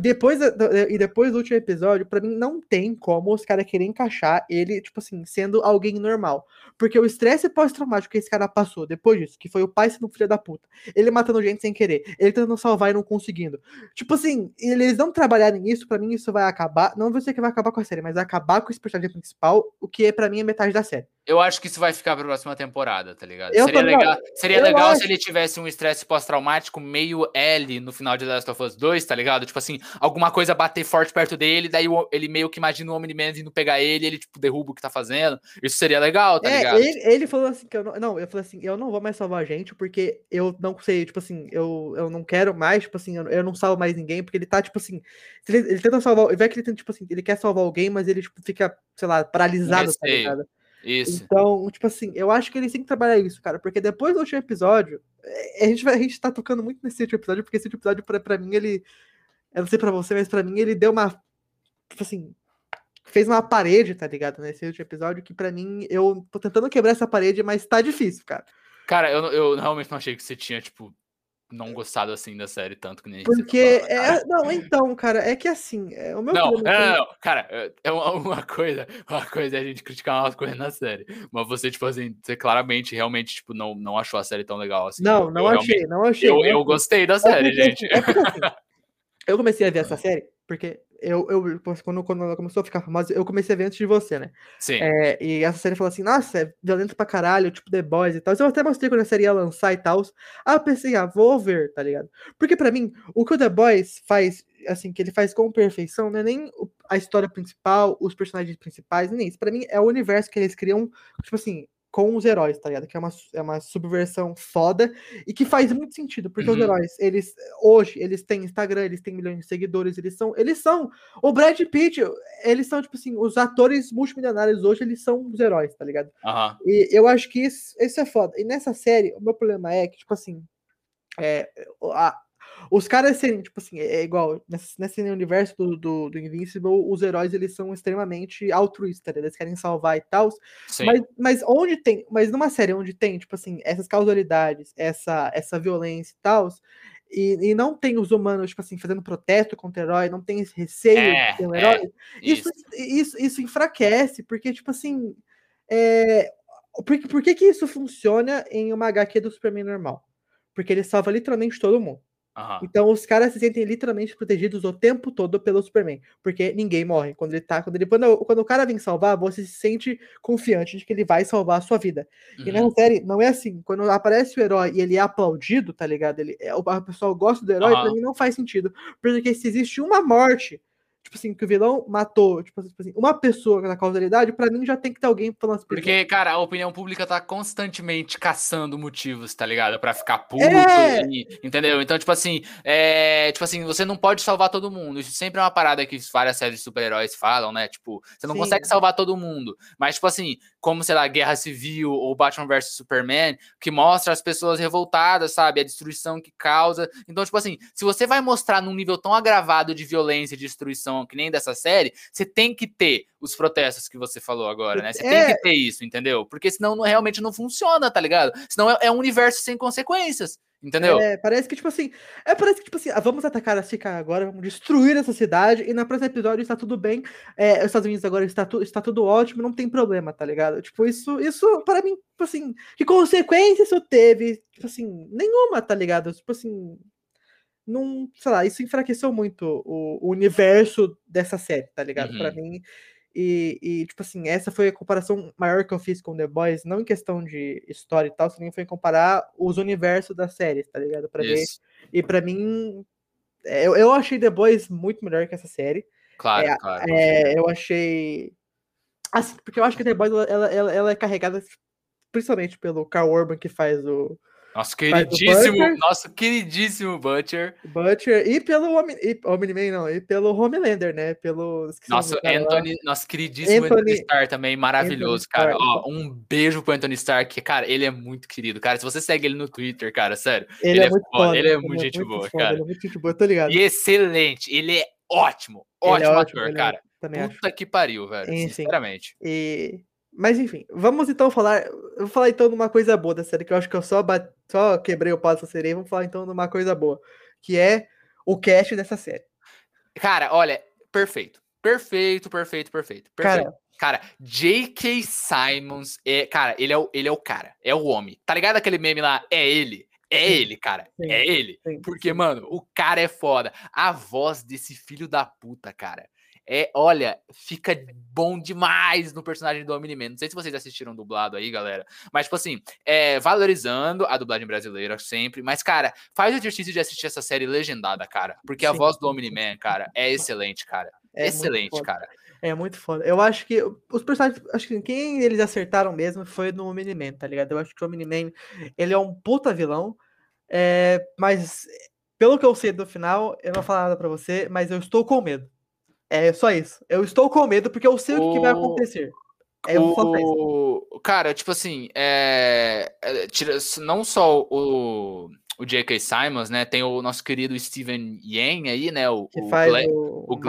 depois, e depois do último episódio, pra mim não tem como os caras querem encaixar ele, tipo assim, sendo alguém normal. Porque o estresse pós-traumático que esse cara passou depois disso, que foi o pai sendo filho da puta, ele matando gente sem querer, ele tentando salvar e não conseguindo. Tipo assim, eles não trabalharem nisso, pra mim isso vai acabar. Não vou dizer que vai acabar com a série, mas vai acabar com esse personagem principal, o que é pra mim é metade da série. Eu acho que isso vai ficar pra próxima temporada, tá ligado? Eu seria legal, seria eu legal acho. se ele tivesse um estresse pós-traumático meio L no final de The Last of Us 2, tá ligado? Tipo assim, alguma coisa bater forte perto dele, daí ele meio que imagina o Omni-Man vindo pegar ele, ele tipo derruba o que tá fazendo. Isso seria legal, tá é, ligado? ele, ele falou assim que eu não, não, eu falei assim, eu não vou mais salvar a gente porque eu não sei, tipo assim, eu, eu não quero mais, tipo assim, eu, eu não salvo mais ninguém, porque ele tá tipo assim, ele, ele tenta salvar, vai que ele tenta, tipo assim, ele quer salvar alguém, mas ele tipo fica, sei lá, paralisado, tá ligado? Isso. Então, tipo assim, eu acho que eles têm que trabalhar isso, cara, porque depois do último episódio, é, a gente, vai, a gente tá tocando muito nesse último episódio, porque esse último episódio, pra, pra mim, ele. Eu não sei pra você, mas pra mim, ele deu uma. Tipo assim. Fez uma parede, tá ligado? Nesse último episódio, que pra mim, eu tô tentando quebrar essa parede, mas tá difícil, cara. Cara, eu, eu realmente não achei que você tinha, tipo, não gostado assim da série tanto que nem Porque. É, não, então, cara, é que assim. É, o meu Não, não, problema não, cara, é- é uma, coisa, uma coisa é a gente criticar umas coisas na série, mas você, tipo assim, você claramente, realmente, tipo, não, não achou a série tão legal assim. Não, não achei, não achei. Eu, eu gostei da É série, porque, gente. é porque, assim, eu comecei a ver essa série porque eu, eu quando, quando ela começou a ficar famosa, eu comecei a ver antes de você, né? Sim, É, e essa série falou assim, nossa, é violento pra caralho, tipo The Boys e tal. Eu até mostrei quando a série ia lançar e tal. Ah, eu pensei, ah, vou ver, tá ligado? Porque pra mim, o que o The Boys faz, assim, que ele faz com perfeição, não é nem a história principal, os personagens principais, nem isso. Pra mim, é o universo que eles criam, tipo assim, com os heróis, tá ligado? Que é uma, é uma subversão foda e que faz muito sentido, porque os Uhum. heróis, eles, hoje, eles têm Instagram, eles têm milhões de seguidores, eles são, eles são, o Brad Pitt, eles são, tipo assim, os atores multimilionários hoje, eles são os heróis, tá ligado? aham. E eu acho que isso, isso é foda. E nessa série, o meu problema é que, tipo assim, é, a- os caras tipo assim, é, é igual, nesse, universo do, do, do Invincible, os heróis, eles são extremamente altruístas, né? eles querem salvar e tal, mas, mas onde tem, mas numa série onde tem, tipo assim, essas causalidades, essa, essa violência e tal, e, e não tem os humanos, tipo assim, fazendo protesto contra o herói, não tem esse receio É, de ter um é, herói, isso, isso. isso, isso enfraquece, porque, tipo assim, é, por, por que, que isso funciona em uma HQ do Superman normal? Porque ele salva literalmente todo mundo. Aham. Então os caras se sentem literalmente protegidos o tempo todo pelo Superman. Porque ninguém morre. Quando ele tá. Quando, ele, quando, quando o cara vem salvar, você se sente confiante de que ele vai salvar a sua vida. E Uhum. nessa série não é assim. Quando aparece o herói e ele é aplaudido, tá ligado? Ele, é, o pessoal gosta do herói, pra Aham. mim não faz sentido. Porque se existe uma morte, tipo assim, que o vilão matou, tipo assim, uma pessoa na causalidade, pra mim já tem que ter alguém falando assim. Porque, cara, a opinião pública tá constantemente caçando motivos, tá ligado? Pra ficar puto, É! e- entendeu? Então, tipo assim, é, tipo assim, você não pode salvar todo mundo. Isso sempre é uma parada que várias séries de super-heróis falam, né? Tipo, você não Sim. consegue salvar todo mundo. Mas, tipo assim, como, sei lá, Guerra Civil ou Batman vs Superman, que mostra as pessoas revoltadas, sabe? A destruição que causa. Então, tipo assim, se você vai mostrar num nível tão agravado de violência e destruição que nem dessa série, você tem que ter os protestos que você falou agora, né? Você É. tem que ter isso, entendeu? Porque senão não, realmente não funciona, tá ligado? Senão é, é um universo sem consequências, entendeu? É, parece que, tipo assim. É, parece que, tipo assim, ah, vamos atacar a Chicago agora, vamos destruir essa cidade, e na próxima episódio está tudo bem. É, os Estados Unidos agora está, tu, está tudo ótimo, não tem problema, tá ligado? Tipo, isso, isso, para mim, tipo assim, que consequência isso teve? Tipo assim, nenhuma, tá ligado? Tipo assim. Não, sei lá, isso enfraqueceu muito o, o universo dessa série, tá ligado? Pra Uhum. mim. E, e, tipo assim, essa foi a comparação maior que eu fiz com The Boys, não em questão de história e tal, também foi comparar os universos das séries, tá ligado? Pra ver. Isso, E pra mim, é, eu, eu achei The Boys muito melhor que essa série. claro, É, claro. É, eu achei. Assim, porque eu acho que The Boys ela, ela, ela- ela é carregada principalmente pelo Carl Urban, que faz o Nosso queridíssimo, Butcher. nosso queridíssimo Butcher. Butcher, e pelo Omni, Omni-Man, não, e pelo Homelander, né? Pelo. Nosso lá. Anthony, nosso queridíssimo Anthony, Anthony- Starr também, maravilhoso, Anthony cara. Starr. Ó, um beijo pro Anthony Starr, que, cara, ele é muito querido, cara. Se você segue ele no Twitter, cara, sério, Ele, ele é é muito foda, foda. ele é muito gente boa, cara. Ele é muito gente boa, eu tô ligado. e excelente, ele é ótimo, Ele é ótimo ótimo, ator, é cara. Também acho. Puta que pariu, velho, sim. sinceramente. E... Mas enfim, vamos então falar. Eu vou falar então de uma coisa boa da série, que eu acho que eu só, bate, só quebrei o pau dessa série. Vamos falar então de uma coisa boa, que é o cast dessa série. Cara, olha, perfeito. Perfeito, perfeito, perfeito. perfeito. Cara, Cara, J.K. Simons é. Cara, ele é, o, ele é o cara. É o homem. Tá ligado aquele meme lá? É ele. É Sim, ele, cara. sim, é ele. sim, Porque, mano, o cara é foda. A voz desse filho da puta, cara. É, olha, fica bom demais no personagem do Omni-Man. Não sei se vocês assistiram dublado aí, galera. Mas, tipo assim, é, valorizando a dublagem brasileira sempre. Mas, cara, faz o exercício de assistir essa série legendada, cara. Porque a Sim, voz do Omni-Man, cara, é excelente, cara. é excelente, cara. É muito foda. Eu acho que os personagens. Acho que quem eles acertaram mesmo foi no Omni-Man, tá ligado? Eu acho que o Omni-Man ele é um puta vilão. é, mas pelo que eu sei do final, eu não vou falar nada pra você, mas eu estou com medo. É só isso. Eu estou com medo porque eu sei o que, que vai O- acontecer. É. O... Cara, tipo assim, é... é, não só o, o J.K. Simons, né? Tem o nosso querido Steven Yeun aí, né? O, Que o, Glenn, o, o o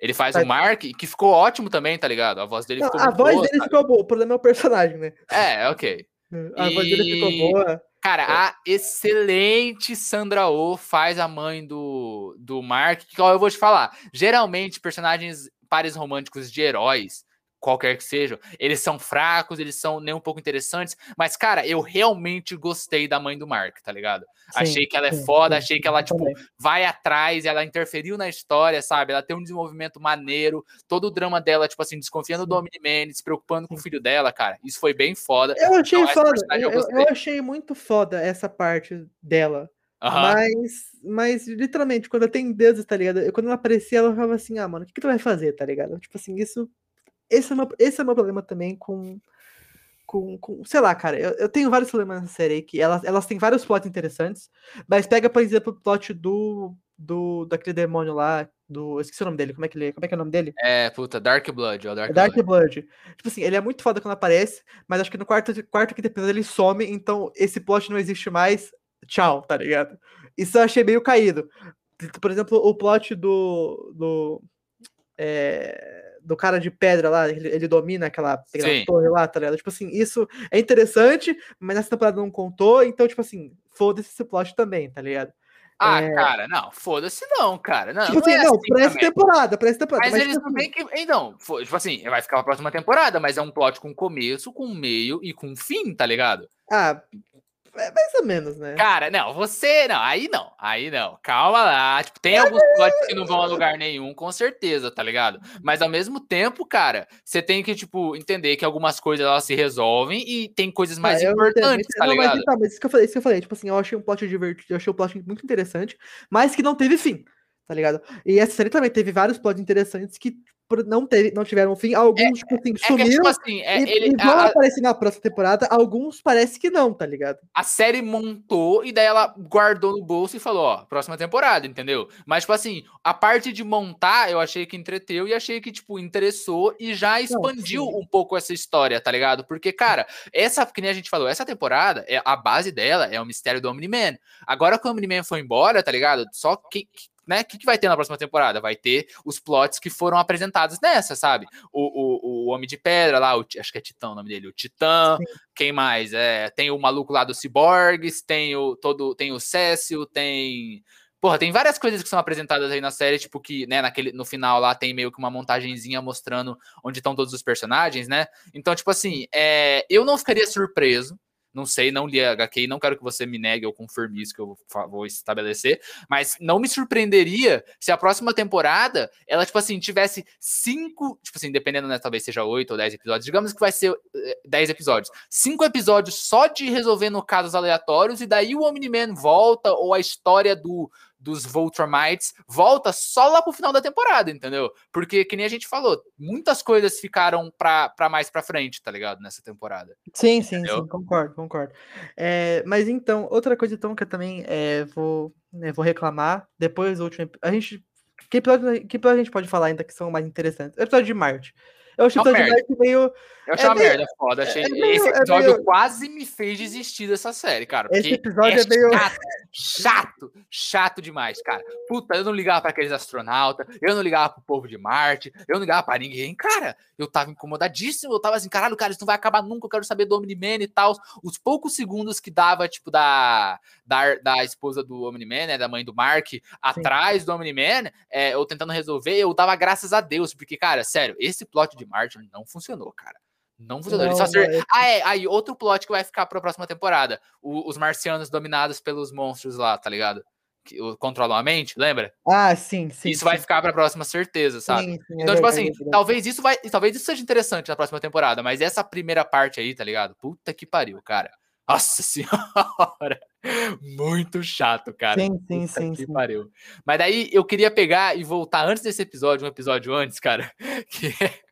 Ele faz Faz- o Mark, que ficou ótimo também, tá ligado? A voz dele Não, ficou a voz boa, dele sabe? ficou boa. O problema é o personagem, né? É, ok. A voz dele ficou E- boa. Cara, a excelente Sandra Oh faz a mãe do, do Mark, que ó, eu vou te falar, geralmente personagens pares românticos de heróis, qualquer que sejam, eles são fracos, eles são nem um pouco interessantes, mas cara, eu realmente gostei da mãe do Mark, tá ligado? achei que ela é sim, foda, sim, achei que ela, eu tipo, vai atrás, ela interferiu na história, sabe? Ela tem um desenvolvimento maneiro, todo o drama dela, tipo assim, desconfiando do Omni-Man, se preocupando com o Sim. filho dela, cara. Isso foi bem foda. Eu achei Então, foda. Eu, eu eu- eu achei muito foda essa parte dela. Aham. Mas, mas, literalmente, quando tem deuses, tá ligado? Eu- quando ela aparecia, ela falava assim, ah, mano, o que, que tu vai fazer, tá ligado? Tipo assim, isso. Esse é meu, esse é meu problema também com. Com, com sei lá, cara, eu, eu tenho vários problemas nessa série aí, que elas, elas têm vários plots interessantes, mas pega, por exemplo, o plot do, do daquele demônio lá, do. Eu esqueci o nome dele, como é que ele Como é que é o nome dele? É, puta, Dark Blood, ó, Dark, É Dark Blood. Blood. Tipo assim, ele é muito foda quando aparece, mas acho que no quarto, quarto quinto episódio ele some, então esse plot não existe mais. Tchau, tá ligado? Isso eu achei meio caído. Por exemplo, o plot do. do é, do cara de pedra lá, ele, ele domina aquela, aquela torre lá, tá ligado? Tipo assim, isso é interessante, mas nessa temporada não contou, então, tipo assim, foda-se esse plot também, tá ligado? Ah, É. cara, não, foda-se não, cara. Não, tipo não assim, é não, assim pra essa também. temporada, pra essa temporada. Mas, Mas, eles tipo não assim, que. Então, tipo assim, vai ficar pra próxima temporada, mas é um plot com começo, com meio e com fim, tá ligado? ah, é mais ou menos, né? Cara, não, você. Não, aí não, aí não. Calma lá. Tipo, tem alguns plots que não vão a lugar nenhum, com certeza, tá ligado? Mas ao mesmo tempo, cara, você tem que, tipo, entender que algumas coisas elas se resolvem e tem coisas mais Ah, importantes, entendo. tá Não, ligado? Mas, então, mas isso que eu falei, isso que eu falei, tipo assim, eu achei um plot divertido, eu achei o plot muito interessante, mas que não teve fim, tá ligado? E essa série também teve vários plots interessantes que não, teve, não tiveram fim, alguns, tipo assim, É que, sumiram tipo assim, é, e, ele, e vão a, aparecer na próxima temporada, alguns parece que não, tá ligado? a série montou e daí ela guardou no bolso e falou, ó, próxima temporada, entendeu? Mas, tipo assim, a parte de montar, eu achei que entreteu e achei que, tipo, interessou e já expandiu sim. um pouco essa história, tá ligado? Porque, cara, essa, que nem a gente falou, essa temporada, é, a base dela é o mistério do Omni-Man. Agora que o Omni-Man foi embora, tá ligado? Só que né? O que, que vai ter na próxima temporada? Vai ter os plots que foram apresentados nessa, sabe? O, o, o Homem de Pedra lá, o, acho que é Titã o nome dele, o Titã. Sim. Quem mais? É, tem o maluco lá do Cyborgs, tem o todo, tem o Cécio, tem Porra, tem várias coisas que são apresentadas aí na série, tipo que, né, naquele, no final lá tem meio que uma montagenzinha mostrando onde estão todos os personagens, né? Então, tipo assim, é, eu não ficaria surpreso não sei, não li a HQ, não quero que você me negue ou confirme isso que eu vou estabelecer, mas não me surpreenderia se a próxima temporada ela, tipo assim, tivesse cinco, tipo assim, dependendo, né, talvez seja oito ou dez episódios, digamos que vai ser eh, dez episódios, cinco episódios só de resolvendo casos aleatórios e daí o Omni-Man volta ou a história do, dos Voltromites volta só lá pro final da temporada, entendeu? Porque, que nem a gente falou, muitas coisas ficaram pra, pra mais pra frente, tá ligado? Nessa temporada. Sim, sim, sim, concordo, concordo. É, mas então, outra coisa então que eu também é, vou, né, vou reclamar, depois do último... A gente... Que episódio, que episódio a gente pode falar ainda que são mais interessantes? O episódio de Marte. Eu achei o episódio de meio. Eu achei é uma meio, merda foda. Achei... É meio, esse é episódio meio... quase me fez desistir dessa série, cara. Esse episódio é, é meio. Chato, chato, chato demais, cara. Puta, eu não ligava para aqueles astronautas, eu não ligava pro povo de Marte, eu não ligava para ninguém, cara. Eu tava incomodadíssimo, eu tava assim, caralho, cara, isso não vai acabar nunca, eu quero saber do Omni-Man e tal. Os poucos segundos que dava, tipo, da, da, da esposa do Omni-Man, né, da mãe do Mark, Sim. atrás do Omni-Man, é, eu tentando resolver, eu dava graças a Deus, porque, cara, sério, esse plot de Martin não funcionou, cara. Não funcionou. Não, só Ah, é. Aí, outro plot que vai ficar pra próxima temporada. O, os marcianos dominados pelos monstros lá, tá ligado? Que controlam a mente, lembra? Ah, sim, sim. Isso sim. vai ficar pra próxima certeza, sabe? Sim, sim, é então, é tipo assim, é talvez isso vai. Talvez isso seja interessante na próxima temporada, mas essa primeira parte aí, tá ligado? Puta que pariu, cara. Nossa senhora! Muito chato, cara. Sim, sim, Puta sim. Que sim. pariu. Mas daí eu queria pegar e voltar antes desse episódio, um episódio antes, cara, que é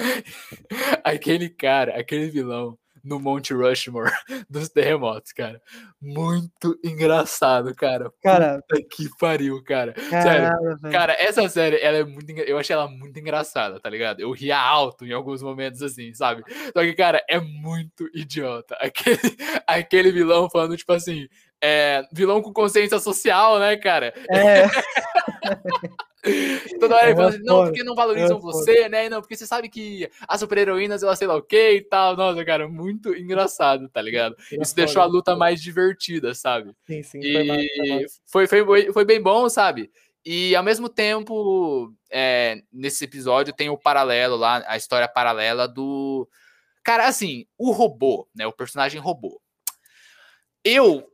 aquele cara, aquele vilão no Monte Rushmore dos terremotos, cara. Muito engraçado, cara. Cara, Puta que pariu, cara. Sério. Cara, essa série, ela é muito, eu achei ela muito engraçada, tá ligado? Eu ria alto em alguns momentos assim, sabe? Só que, cara, é muito idiota. Aquele, aquele vilão falando tipo assim, é, vilão com consciência social, né, cara? É. Toda hora ele fala assim, não, porque não valorizam é você, né? Não, porque você sabe que as super-heroínas, elas sei lá o que e tal. Nossa, cara, muito engraçado, tá ligado? Isso deixou a luta mais divertida, sabe? Sim, sim. E foi, foi, foi, foi bem bom, sabe? E ao mesmo tempo, é, nesse episódio tem o paralelo lá, a história paralela do. Cara, assim, o robô, né? O personagem robô. Eu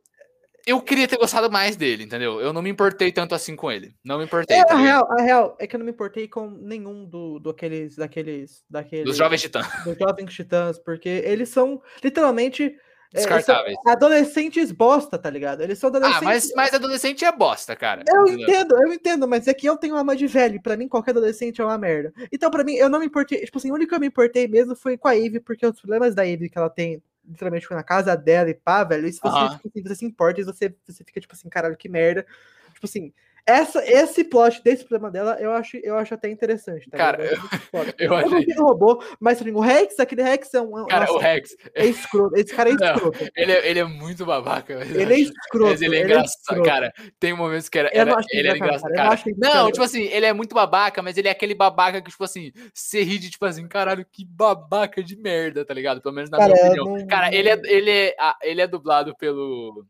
eu queria ter gostado mais dele, entendeu? Eu não me importei tanto assim com ele. Não me importei. É, tá a, real, a real é que eu não me importei com nenhum do, do aqueles, daqueles, daqueles. Dos jovens titãs. Dos jovens titãs, porque eles são literalmente. É, Descartáveis. É, adolescentes bosta, tá ligado? Eles são adolescentes. Ah, mas, mas adolescente é bosta, cara. Eu entendeu? entendo, eu entendo, mas é que eu tenho uma de velho. Pra mim, qualquer adolescente é uma merda. Então, pra mim, eu não me importei. Tipo assim, o único que eu me importei mesmo foi com a Eve, porque os problemas da Eve que ela tem literalmente foi na casa dela e pá, velho. E se você, tipo, assim, você se importa, e você, você fica tipo assim, caralho, que merda. Tipo assim, essa, esse plot desse problema dela, eu acho, eu acho até interessante. Tá cara, eu, eu, eu achei. Eu robô, mas assim, o Rex, aquele Rex é um. Cara, nossa, o Rex. É escroto. Esse cara é escroto. Não, ele, é, ele é muito babaca. Ele é escroto. Mas ele é engraçado. É cara, tem momentos que era. era ele é engraçado. Cara. Cara. Não, tipo assim, ele é muito babaca, mas ele é aquele babaca que, tipo assim, você ri de, tipo assim, caralho, que babaca de merda, tá ligado? Pelo menos na cara, minha opinião. Não... Cara, ele é, ele, é, ele é dublado pelo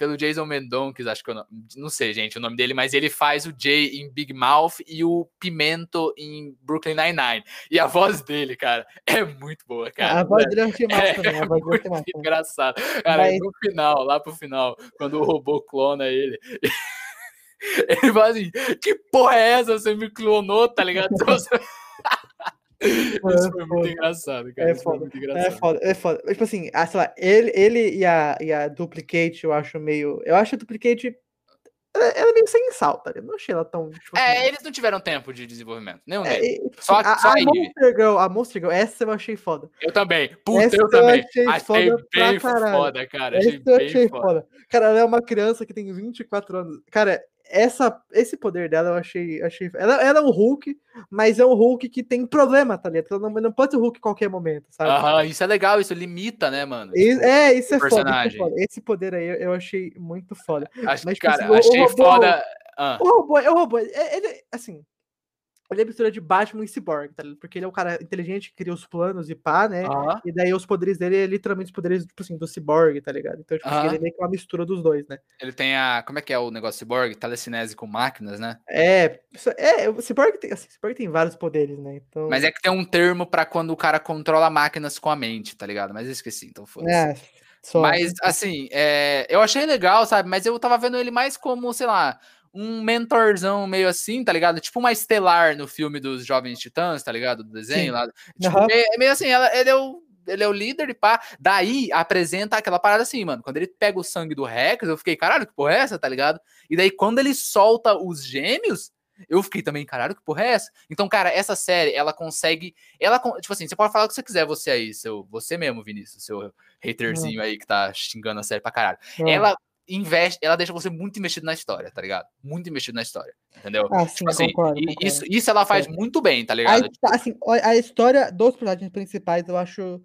pelo Jason Mendonkes, acho que eu não, não sei, gente, o nome dele, mas ele faz o Jay em Big Mouth e o Pimento em Brooklyn Nine-Nine. E a voz dele, cara, é muito boa, cara. A voz dele é um é, também, a voz muito é engraçado. Cara, mas... no final, lá pro final, quando o robô clona ele, ele fala assim, que porra é essa? Você me clonou, tá ligado? Isso é foi muito engraçado, cara. É foda. É engraçado. é foda, é foda. Tipo assim, ah, sei lá, ele, ele e, a, e a Duplicate eu acho meio. Eu acho a Duplicate. Ela, ela é meio sem sal, tá? Eu não achei ela tão. Tipo, é, assim, eles não tiveram tempo de desenvolvimento. Nenhum é, deles. Tipo, só, a, só a, a Monster Girl, a Monster Girl, essa eu achei foda. Eu também. Puta, essa eu também. Eu achei, achei bem foda, cara. Achei essa eu achei foda. foda. Cara, ela é uma criança que tem 24 anos. Cara, essa, esse poder dela eu achei. achei ela, ela é um Hulk, mas é um Hulk que tem problema, tá ligado? Ela não, não pode ser Hulk em qualquer momento, sabe? Aham, isso é legal, isso limita, né, mano? E, tipo, é, isso é, foda, isso é, foda, Esse poder aí eu, eu achei muito foda. Acho, mas, tipo, cara, assim, achei o, foda. Ah, O robô, é o robô. é- Ele, assim. Ele é mistura de Batman e Cyborg, tá ligado? Porque ele é um cara inteligente que cria os planos e pá, né? aham. E daí os poderes dele é literalmente os poderes, tipo assim, do Cyborg, tá ligado? Então, tipo, Aham. ele é meio que uma mistura dos dois, né? Ele tem a. Como é que é o negócio cyborg? Telecinese com máquinas, né? É, isso- é, o Cyborg tem, assim, Cyborg tem vários poderes, né? Então. Mas é que tem um termo pra quando o cara controla máquinas com a mente, tá ligado? Mas eu esqueci, então foda-se. É, só. Mas, assim, é, eu achei legal, sabe? Mas eu tava vendo ele mais como, sei lá, um mentorzão meio assim, tá ligado? Tipo uma estelar no filme dos Jovens Titãs, tá ligado? Do desenho Sim. lá. Tipo, Aham. meio, meio assim, ela- ele é o. Ele é o líder e pá. Daí apresenta aquela parada assim, mano. Quando ele pega o sangue do Rex, eu fiquei, caralho, que porra é essa, tá ligado? E daí, quando ele solta os gêmeos, eu fiquei também, caralho, que porra é essa? Então, cara, essa série, ela consegue. Ela, tipo assim, você pode falar o que você quiser, você aí, seu, você mesmo, Vinícius, seu haterzinho aí que tá xingando a série pra caralho. Ah, Ela investe, ela deixa você muito investido na história, tá ligado? Muito investido na história, entendeu? Ah, sim, Tipo assim, concordo, concordo. isso, isso ela faz muito bem, tá A, ligado? histó- assim, a história dos personagens principais eu acho,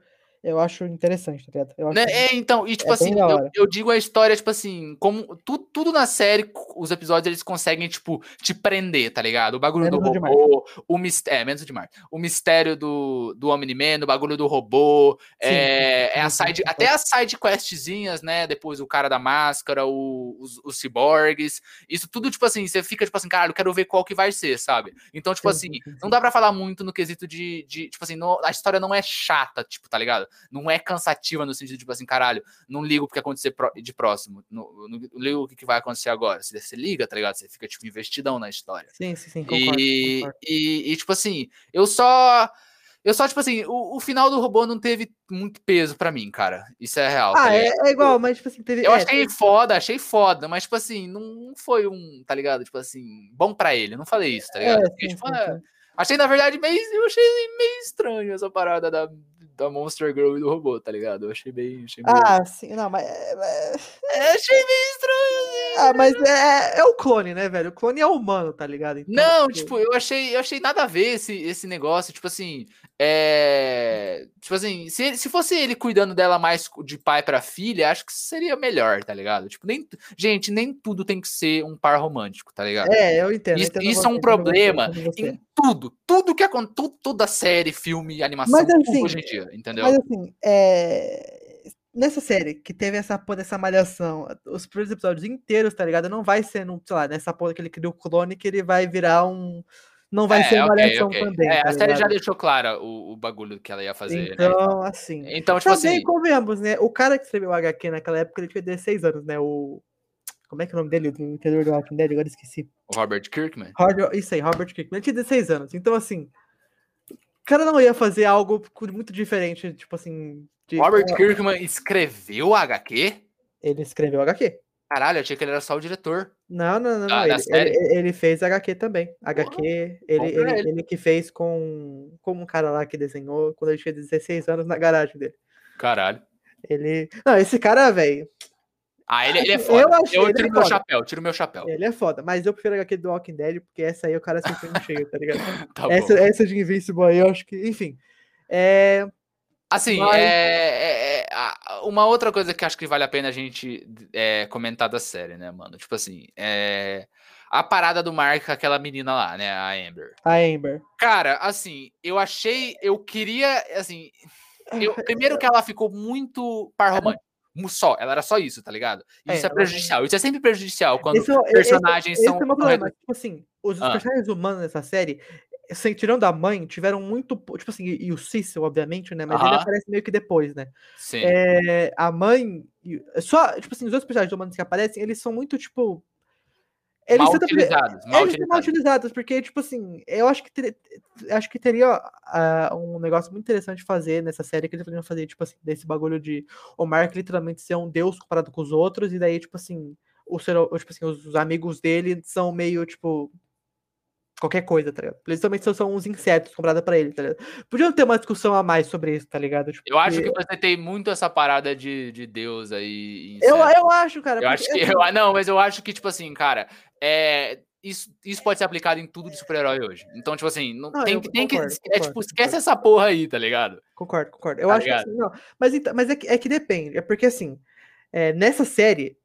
eu acho interessante, tá ligado? Né, É, então, e tipo é assim, eu, eu digo a história, tipo assim, como tu, tudo na série, os episódios eles conseguem, tipo, te prender, tá ligado? O bagulho Menos do robô, o mistério, é, menos o de Marte. O mistério do, do Omni-Man, o bagulho do robô, Sim, é, sim, é a side, sim, até as side questzinhas, né? Depois o cara da máscara, o- os, os ciborgues, isso tudo, tipo assim, você fica, tipo assim, caralho, eu quero ver qual que vai ser, sabe? Então, tipo Sim, assim, sim, sim, não dá pra falar muito no quesito de, de tipo assim, não- a história não é chata, tipo, tá ligado? Não é cansativa no sentido, tipo assim, caralho, não ligo porque acontecer pró- de próximo, não, não ligo o que, que vai acontecer agora. Você, você liga, tá ligado? Você fica, tipo, investidão na história. Sim, sim, sim, concordo, E, concordo. e, e, tipo assim, eu só. Eu só, tipo assim, o, o final do robô não teve muito peso pra mim, cara. Isso é real. tá Ah, ligado? é, é igual, mas tipo assim, teve. Eu é, achei foda, achei foda, mas, tipo assim, não foi um, tá ligado? Tipo assim, bom pra ele. Não falei isso, tá ligado? é, Porque, sim, tipo, sim, é, sim. achei, na verdade, meio. Eu achei meio estranho essa parada da, da Monster Girl e do robô, tá ligado? Eu achei bem. Achei Ah, sim, não, mas. é- é- É, achei meio estranho. Ah, mas é, é o clone, né, velho? O clone é humano, tá ligado? Então, Não, tipo, eu achei, eu achei nada a ver esse, esse negócio, tipo assim, é, tipo assim, se, se fosse ele cuidando dela mais de pai pra filha, acho que seria melhor, tá ligado? Tipo, nem, gente, nem tudo tem que ser um par romântico, tá ligado? É, eu entendo. eu Isso, entendo isso você, é um problema em tudo, tudo que acontece, toda série, filme, animação, Mas, tudo assim, hoje em dia, entendeu? Mas assim, é... nessa série que teve essa porra dessa malhação, os primeiros episódios inteiros, tá ligado? Não vai ser, num, sei lá, nessa porra que ele criou o clone que ele vai virar um. Não vai ser é, ok, malhação ok. também. É, tá a série já deixou clara o, o bagulho que ela ia fazer, né? Então, assim. Então, tipo Também assim, convenhamos, né? O cara que escreveu o HQ naquela época, ele tinha 16 anos, né? O. Como é que é o nome dele? Do interior do Walking Dead? Agora esqueci. o Robert Kirkman. Robert, isso aí, Robert Kirkman. Ele tinha 16 anos. Então, assim. O cara não ia fazer algo muito diferente, tipo assim. De, Robert Kirkman escreveu a HQ? Ele escreveu HQ. Caralho, eu achei que ele era só o diretor. Não, não, não. Não. da Ele, ele, ele fez HQ também. HQ, ele, ele, ele. que fez com, com um cara lá que desenhou quando ele tinha 16 anos na garagem dele. Caralho. Ele. Não, esse cara, velho, Ah, ele, ele é Eu foda. Eu, achei ele tiro meu foda. chapéu, tiro meu chapéu. ele é foda. Mas eu prefiro HQ do Walking Dead, porque essa aí o cara sempre no cheio, tá ligado? Tá essa, essa de Invincible aí, eu acho que. Enfim. É. Assim, Mas- é, é- é- uma outra coisa que acho que vale a pena a gente é, comentar da série, né, mano? Tipo assim, é, a parada do Mark com aquela menina lá, né, a Amber. A Amber. Cara, assim, eu achei, eu queria, assim, eu- primeiro que ela ficou muito par romântico. Só, ela era só isso, tá ligado? É, Isso é, ela- prejudicial. Isso é sempre prejudicial quando Esse é o- esse- personagens esse são. é o meu problema. Tipo assim, os Ah. personagens humanos nessa série, sem, tirando a mãe, tiveram muito. po- Tipo assim, e, e o Cecil, obviamente, né? Mas ele Aham. aparece meio que depois, né? Sim. É, a mãe. Só, tipo assim, os outros personagens humanos que aparecem, eles são muito, tipo. Eles mal tentam- utilizados. Mal eles são mal utilizados. utilizados, porque, tipo assim, eu acho que ter- acho que teria ah, um negócio muito interessante fazer nessa série, que eles poderiam fazer, tipo assim, desse bagulho de o Mark literalmente ser um deus comparado com os outros, e daí, tipo assim, o ser, tipo assim, os amigos dele são meio, tipo, qualquer coisa, tá ligado? Eles também são, uns insetos comparado pra ele, tá ligado? Podiam ter uma discussão a mais sobre isso, tá ligado? Tipo, Eu acho que porque- você tem muito essa parada de, de Deus aí. Eu, eu acho, cara. Eu acho que. assim, Eu, ah, não, mas eu acho que, tipo assim, cara, é, isso, isso pode ser aplicado em tudo de super-herói hoje. Então, tipo assim, não, Não, tem que. Tem que concordo, é concordo, tipo, esquece concordo. essa porra aí, tá ligado? Concordo, concordo. Eu Tá acho que ligado? assim, não. Mas, então, mas é, que, é que depende. É porque assim, é, nessa série,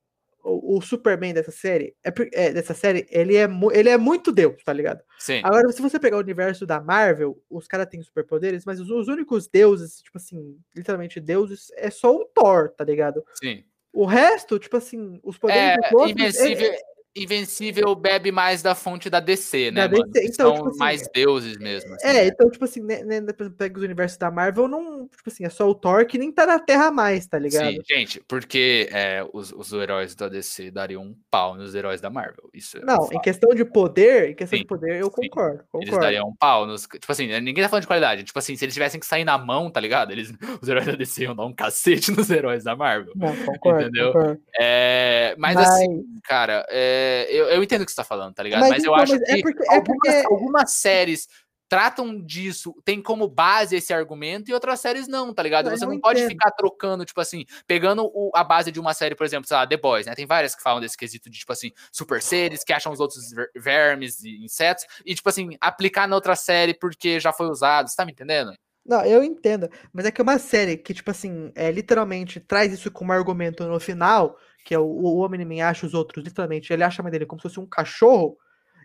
o, o Superman dessa série, é, é, dessa série, ele é, ele é muito Deus, tá ligado? Sim. Agora, se você pegar o universo da Marvel, os caras têm superpoderes, mas os, os, únicos deuses, tipo assim, literalmente deuses, é só o Thor, tá ligado? Sim. O resto, tipo assim, os poderes é, dos outros, é, Invencível bebe mais da fonte da DC, né? Da? DC, então, São tipo assim, mais deuses mesmo. assim, É, né? então, tipo assim, né, né, exemplo, pega os universos da Marvel, não, tipo assim, é só o Thor que nem tá na Terra mais, tá ligado? Sim, gente, porque é, os, os heróis da DC dariam um pau nos heróis da Marvel. Isso é Não, em questão de poder, em questão Sim, de poder, eu sim. concordo, Eles concordo. dariam um pau nos. Tipo assim, ninguém tá falando de qualidade. Tipo assim, se eles tivessem que sair na mão, tá ligado? Eles, os heróis da DC iam dar um cacete nos heróis da Marvel. Não, concordo, Entendeu? concordo. É, mas, Mas- assim, cara, é, eu, eu entendo o que você tá falando, tá ligado? Mas Mas, eu então, acho mas é que porque- é algumas, porque- algumas séries tratam disso, tem como base esse argumento, e outras séries não, tá ligado? Não, Você eu não pode entendo. ficar trocando, tipo assim, pegando o- a base de uma série, por exemplo, sei lá, The Boys, né? Tem várias que falam desse quesito de, tipo assim, super seres, que acham os outros ver- vermes e insetos, e, tipo assim, aplicar na outra série porque já foi usado, você tá me entendendo? Não, eu entendo, mas é que é uma série que, tipo assim, é, literalmente traz isso como argumento no final, que é o, o Homem-Man acha os outros, literalmente, ele acha a mãe dele como se fosse um cachorro,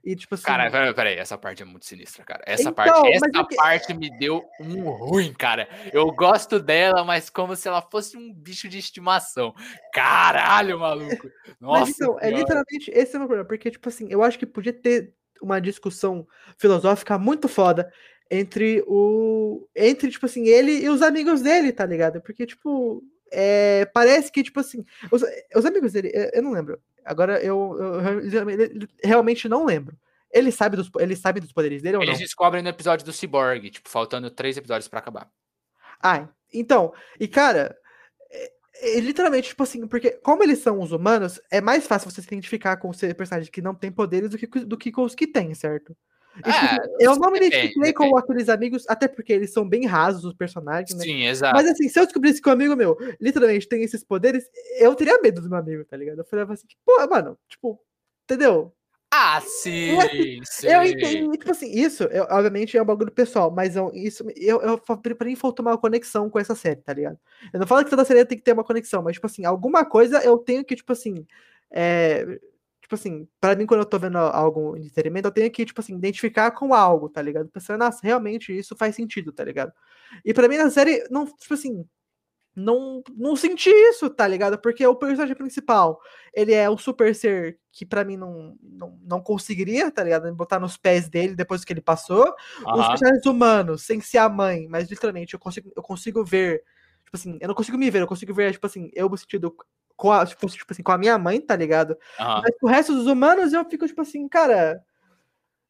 e tipo assim... Cara, peraí, peraí, essa parte é muito sinistra, cara. Essa Então, parte, essa é que- parte me deu um ruim, cara. Eu gosto dela, mas como se ela fosse um bicho de estimação. Caralho, maluco. Nossa. Mas então, é literalmente esse é o meu problema, porque, tipo assim, eu acho que podia ter uma discussão filosófica muito foda entre o. Entre, tipo assim, ele e os amigos dele, tá ligado? Porque, tipo, é, parece que, tipo assim, os, os amigos dele, eu, eu não lembro. Agora eu, eu realmente- realmente não lembro. Ele sabe dos, ele sabe dos poderes dele ou não? Eles descobrem no episódio do Cyborg, tipo, faltando três episódios pra acabar. Ah, então, e cara, é- é literalmente, tipo assim, porque como eles são os humanos, é mais fácil você se identificar com os personagens que não têm poderes do que, do que com os que têm, certo? E, tipo assim, eu não me depende, identifiquei com aqueles amigos, até porque eles são bem rasos, os personagens, né? Sim, exato. Mas assim, se eu descobrisse que um amigo meu literalmente tem esses poderes, eu teria medo do meu amigo, tá ligado? Eu falava assim, tipo, pô, mano, tipo, entendeu? Ah, sim, sim. Eu entendi, tipo assim, isso, eu- obviamente, é um bagulho pessoal, mas eu, isso, eu, eu, pra mim faltou uma conexão com essa série, tá ligado? Eu não falo que toda série tem que ter uma conexão, mas, tipo assim, alguma coisa eu tenho que, tipo assim, é, tipo assim, pra mim, quando eu tô vendo algo de entretenimento, eu tenho que, tipo assim, identificar com algo, tá ligado? Pensando, nossa, realmente isso faz sentido, tá ligado? E pra mim, na série, não, tipo assim, não, não senti isso, tá ligado? Porque o personagem principal, ele é o super ser que pra mim não, não, não conseguiria, tá ligado? Botar nos pés dele depois que ele passou. Os Aham. personagens humanos, sem ser a mãe, mas literalmente eu consigo, eu consigo ver, tipo assim, eu não consigo me ver, eu consigo ver, tipo assim, eu me sentido com a, tipo, tipo assim, com a minha mãe, tá ligado? aham. Mas com o resto dos humanos eu fico, tipo assim, cara,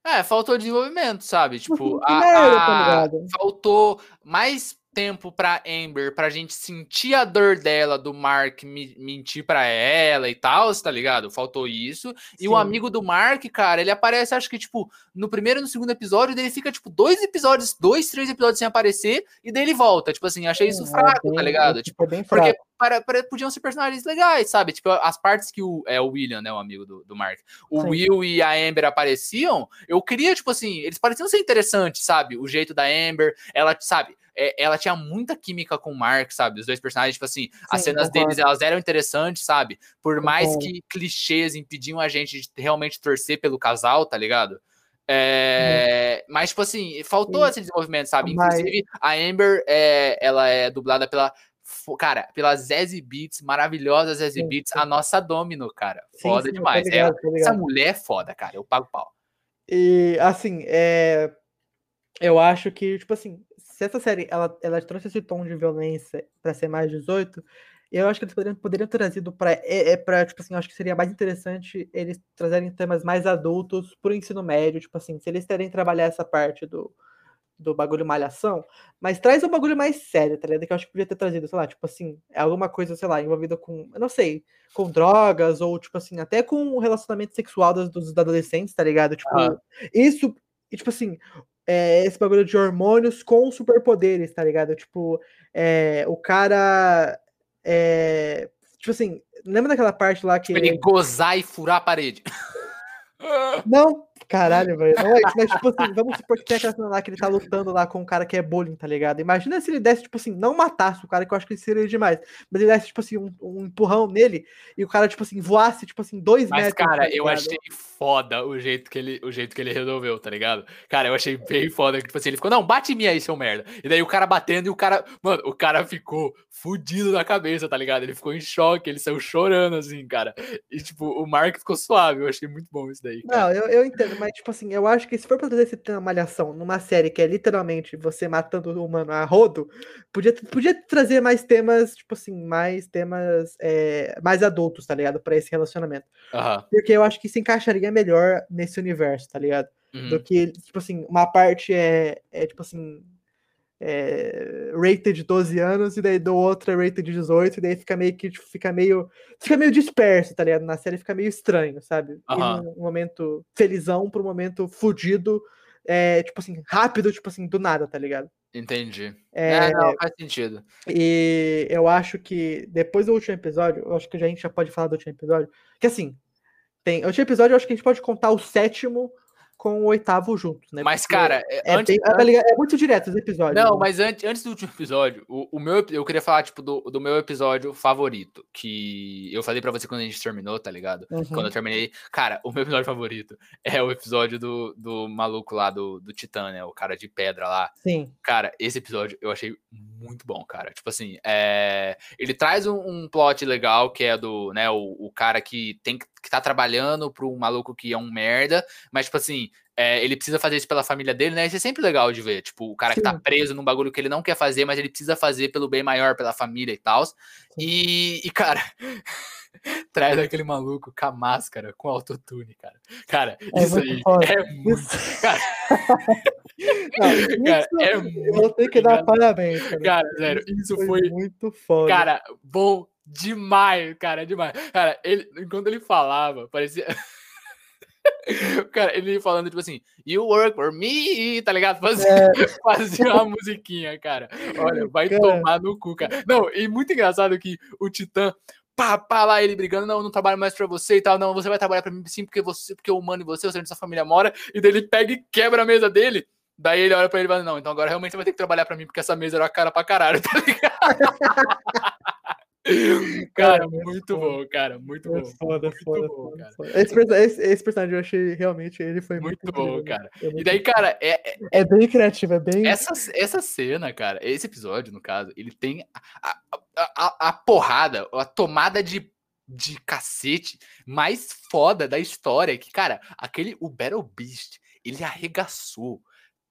É, faltou desenvolvimento, sabe? Tipo, que a- merda, tá a- faltou mais tempo pra Amber pra gente sentir a dor dela do Mark me- mentir pra ela e tal, tá ligado? Faltou isso. E o Sim. amigo do Mark, cara, ele aparece, acho que, tipo, no primeiro e no segundo episódio, daí ele fica, tipo, dois episódios, dois, três episódios sem aparecer, e daí ele volta. Tipo assim, achei isso É fraco, bem- tá ligado? esse Tipo, foi bem porque fraco. Para, para- podiam ser personagens legais, sabe? Tipo, as partes que o, é, o William, né, o amigo do, do Mark, o Sim. Will e a Amber apareciam, eu queria, tipo assim, eles pareciam ser interessantes, sabe? O jeito da Amber, ela, sabe? é, ela tinha muita química com o Mark, sabe? Os dois personagens, tipo assim, as Sim, cenas concordo. deles, elas eram interessantes, sabe? Por mais Concordo. que clichês impediam a gente de realmente torcer pelo casal, tá ligado? É, Mas, tipo assim, faltou esse desenvolvimento, sabe? Mas- Inclusive, a Amber, é, ela é dublada pela. Cara, pela Zazie Beats, maravilhosa Zazie Sim, Beats, sim. a nossa Domino, cara. Foda sim, demais. ligado, Ela- tô essa ligado. mulher é foda, cara. Eu pago pau. E assim, é... eu acho que, tipo assim, se essa série ela, ela trouxe esse tom de violência pra ser mais 18, eu acho que eles poderiam, poderiam ter trazido pra. É, é pra, tipo assim, eu acho que seria mais interessante eles trazerem temas mais adultos pro ensino médio, tipo assim, se eles terem trabalhar essa parte do, do bagulho malhação, mas traz um bagulho mais sério, tá ligado? Que eu acho que podia ter trazido, sei lá, tipo assim, alguma coisa, sei lá, envolvida com, eu não sei, com drogas, ou tipo assim, até com o relacionamento sexual dos, dos adolescentes, tá ligado? Tipo, Aham. isso, e tipo assim, é, esse bagulho de hormônios com superpoderes, tá ligado? Tipo, é, o cara. é, tipo assim, lembra daquela parte lá que. Tipo, ele gozar e furar a parede. Não, Caralho, velho. Não é isso, mas tipo assim, vamos supor que tem aquela cena lá que ele tá lutando lá com um cara que é bullying, tá ligado? Imagina se ele desse, tipo assim, não matasse o cara, que eu acho que seria demais, mas ele desse, tipo assim, um, um empurrão nele e o cara, tipo assim, voasse, tipo assim, dois Mas, metros. cara, tá eu achei foda o jeito, que ele, o jeito que ele resolveu, tá ligado? Cara, eu achei bem foda. que, Tipo assim, ele ficou, não, bate em mim aí, seu merda. E daí o cara batendo e o cara. Mano, o cara ficou fudido na cabeça, tá ligado? Ele ficou em choque, ele saiu chorando, assim, cara. E, tipo, o Mark ficou suave. Eu achei muito bom isso daí. Cara. Não, eu, eu entendo, mas tipo assim, eu acho que se for pra trazer esse tema malhação numa série que é literalmente você matando o humano a rodo, podia, podia trazer mais temas, tipo assim, mais temas é, mais adultos, tá ligado? Pra esse relacionamento. Aham. Porque eu acho que se encaixaria melhor nesse universo, tá ligado? Uhum. Do que, tipo assim, uma parte é, é tipo assim. É, rated 12 anos, e daí do outro é rated 18, e daí fica meio que tipo, fica meio. Fica meio disperso, tá ligado? Na série fica meio estranho, sabe? Num momento felizão pro momento fudido, é, tipo assim, rápido, tipo assim, do nada, tá ligado? Entendi. É, É, não, faz sentido. e eu acho que depois do último episódio, eu acho que a gente já pode falar do último episódio. Que assim, tem. O último episódio, eu acho que a gente pode contar o sétimo com o oitavo juntos, né? Mas, Porque cara, é, é, antes, bem- tá ligado? É muito direto os episódios. Não, né? mas antes, antes do último episódio, o, o meu, eu queria falar, tipo, do, do meu episódio favorito, que eu falei pra você quando a gente terminou, tá ligado? Uhum. Quando eu terminei. Cara, o meu episódio favorito é o episódio do, do maluco lá, do, do Titã, né? O cara de pedra lá. Sim. Cara, esse episódio eu achei muito bom, cara. Tipo assim, é... ele traz um, um plot legal, que é do, né, o, o cara que tem que que tá trabalhando pro um maluco que é um merda, mas, tipo assim, é, ele precisa fazer isso pela família dele, né? Isso é sempre legal de ver. Tipo, o cara que tá Sim. preso num bagulho que ele não quer fazer, mas ele precisa fazer pelo bem maior, pela família e tal. E, e, cara, traz aquele maluco com a máscara, com autotune, cara. Cara, É isso aí foda. é muito. Cara, Não, cara, isso é eu muito. vou ter que dar parabéns, cara. Cara, sério, isso foi muito foda. Cara, bom demais, cara, demais. Cara, ele, enquanto ele falava, parecia. Cara, ele falando, tipo assim, you work for me, tá ligado? Fazia, É. fazia uma musiquinha, cara. Olha, vai Cara. tomar no cu, cara. Não, e muito engraçado que o Titã, pá, pá, lá ele brigando, não, eu não trabalho mais pra você e tal, não, você vai trabalhar pra mim sim, porque você, porque o humano e você, você onde sua família mora, e daí ele pega e quebra a mesa dele. Daí ele olha pra ele e fala, não, então agora realmente você vai ter que trabalhar pra mim, porque essa mesa era a cara pra caralho, tá ligado? cara, muito bom, cara, muito bom. Muito foda, muito foda, bom, foda. Esse, esse- esse personagem eu achei realmente ele foi muito, Muito bom, cara. É E daí, cara, é, é- É bem criativo, é bem. essa, essa cena, cara, esse episódio, no caso, ele tem a, a, a, a porrada, a tomada de, de cacete mais foda da história. Que, cara, aquele, o Battle Beast, ele arregaçou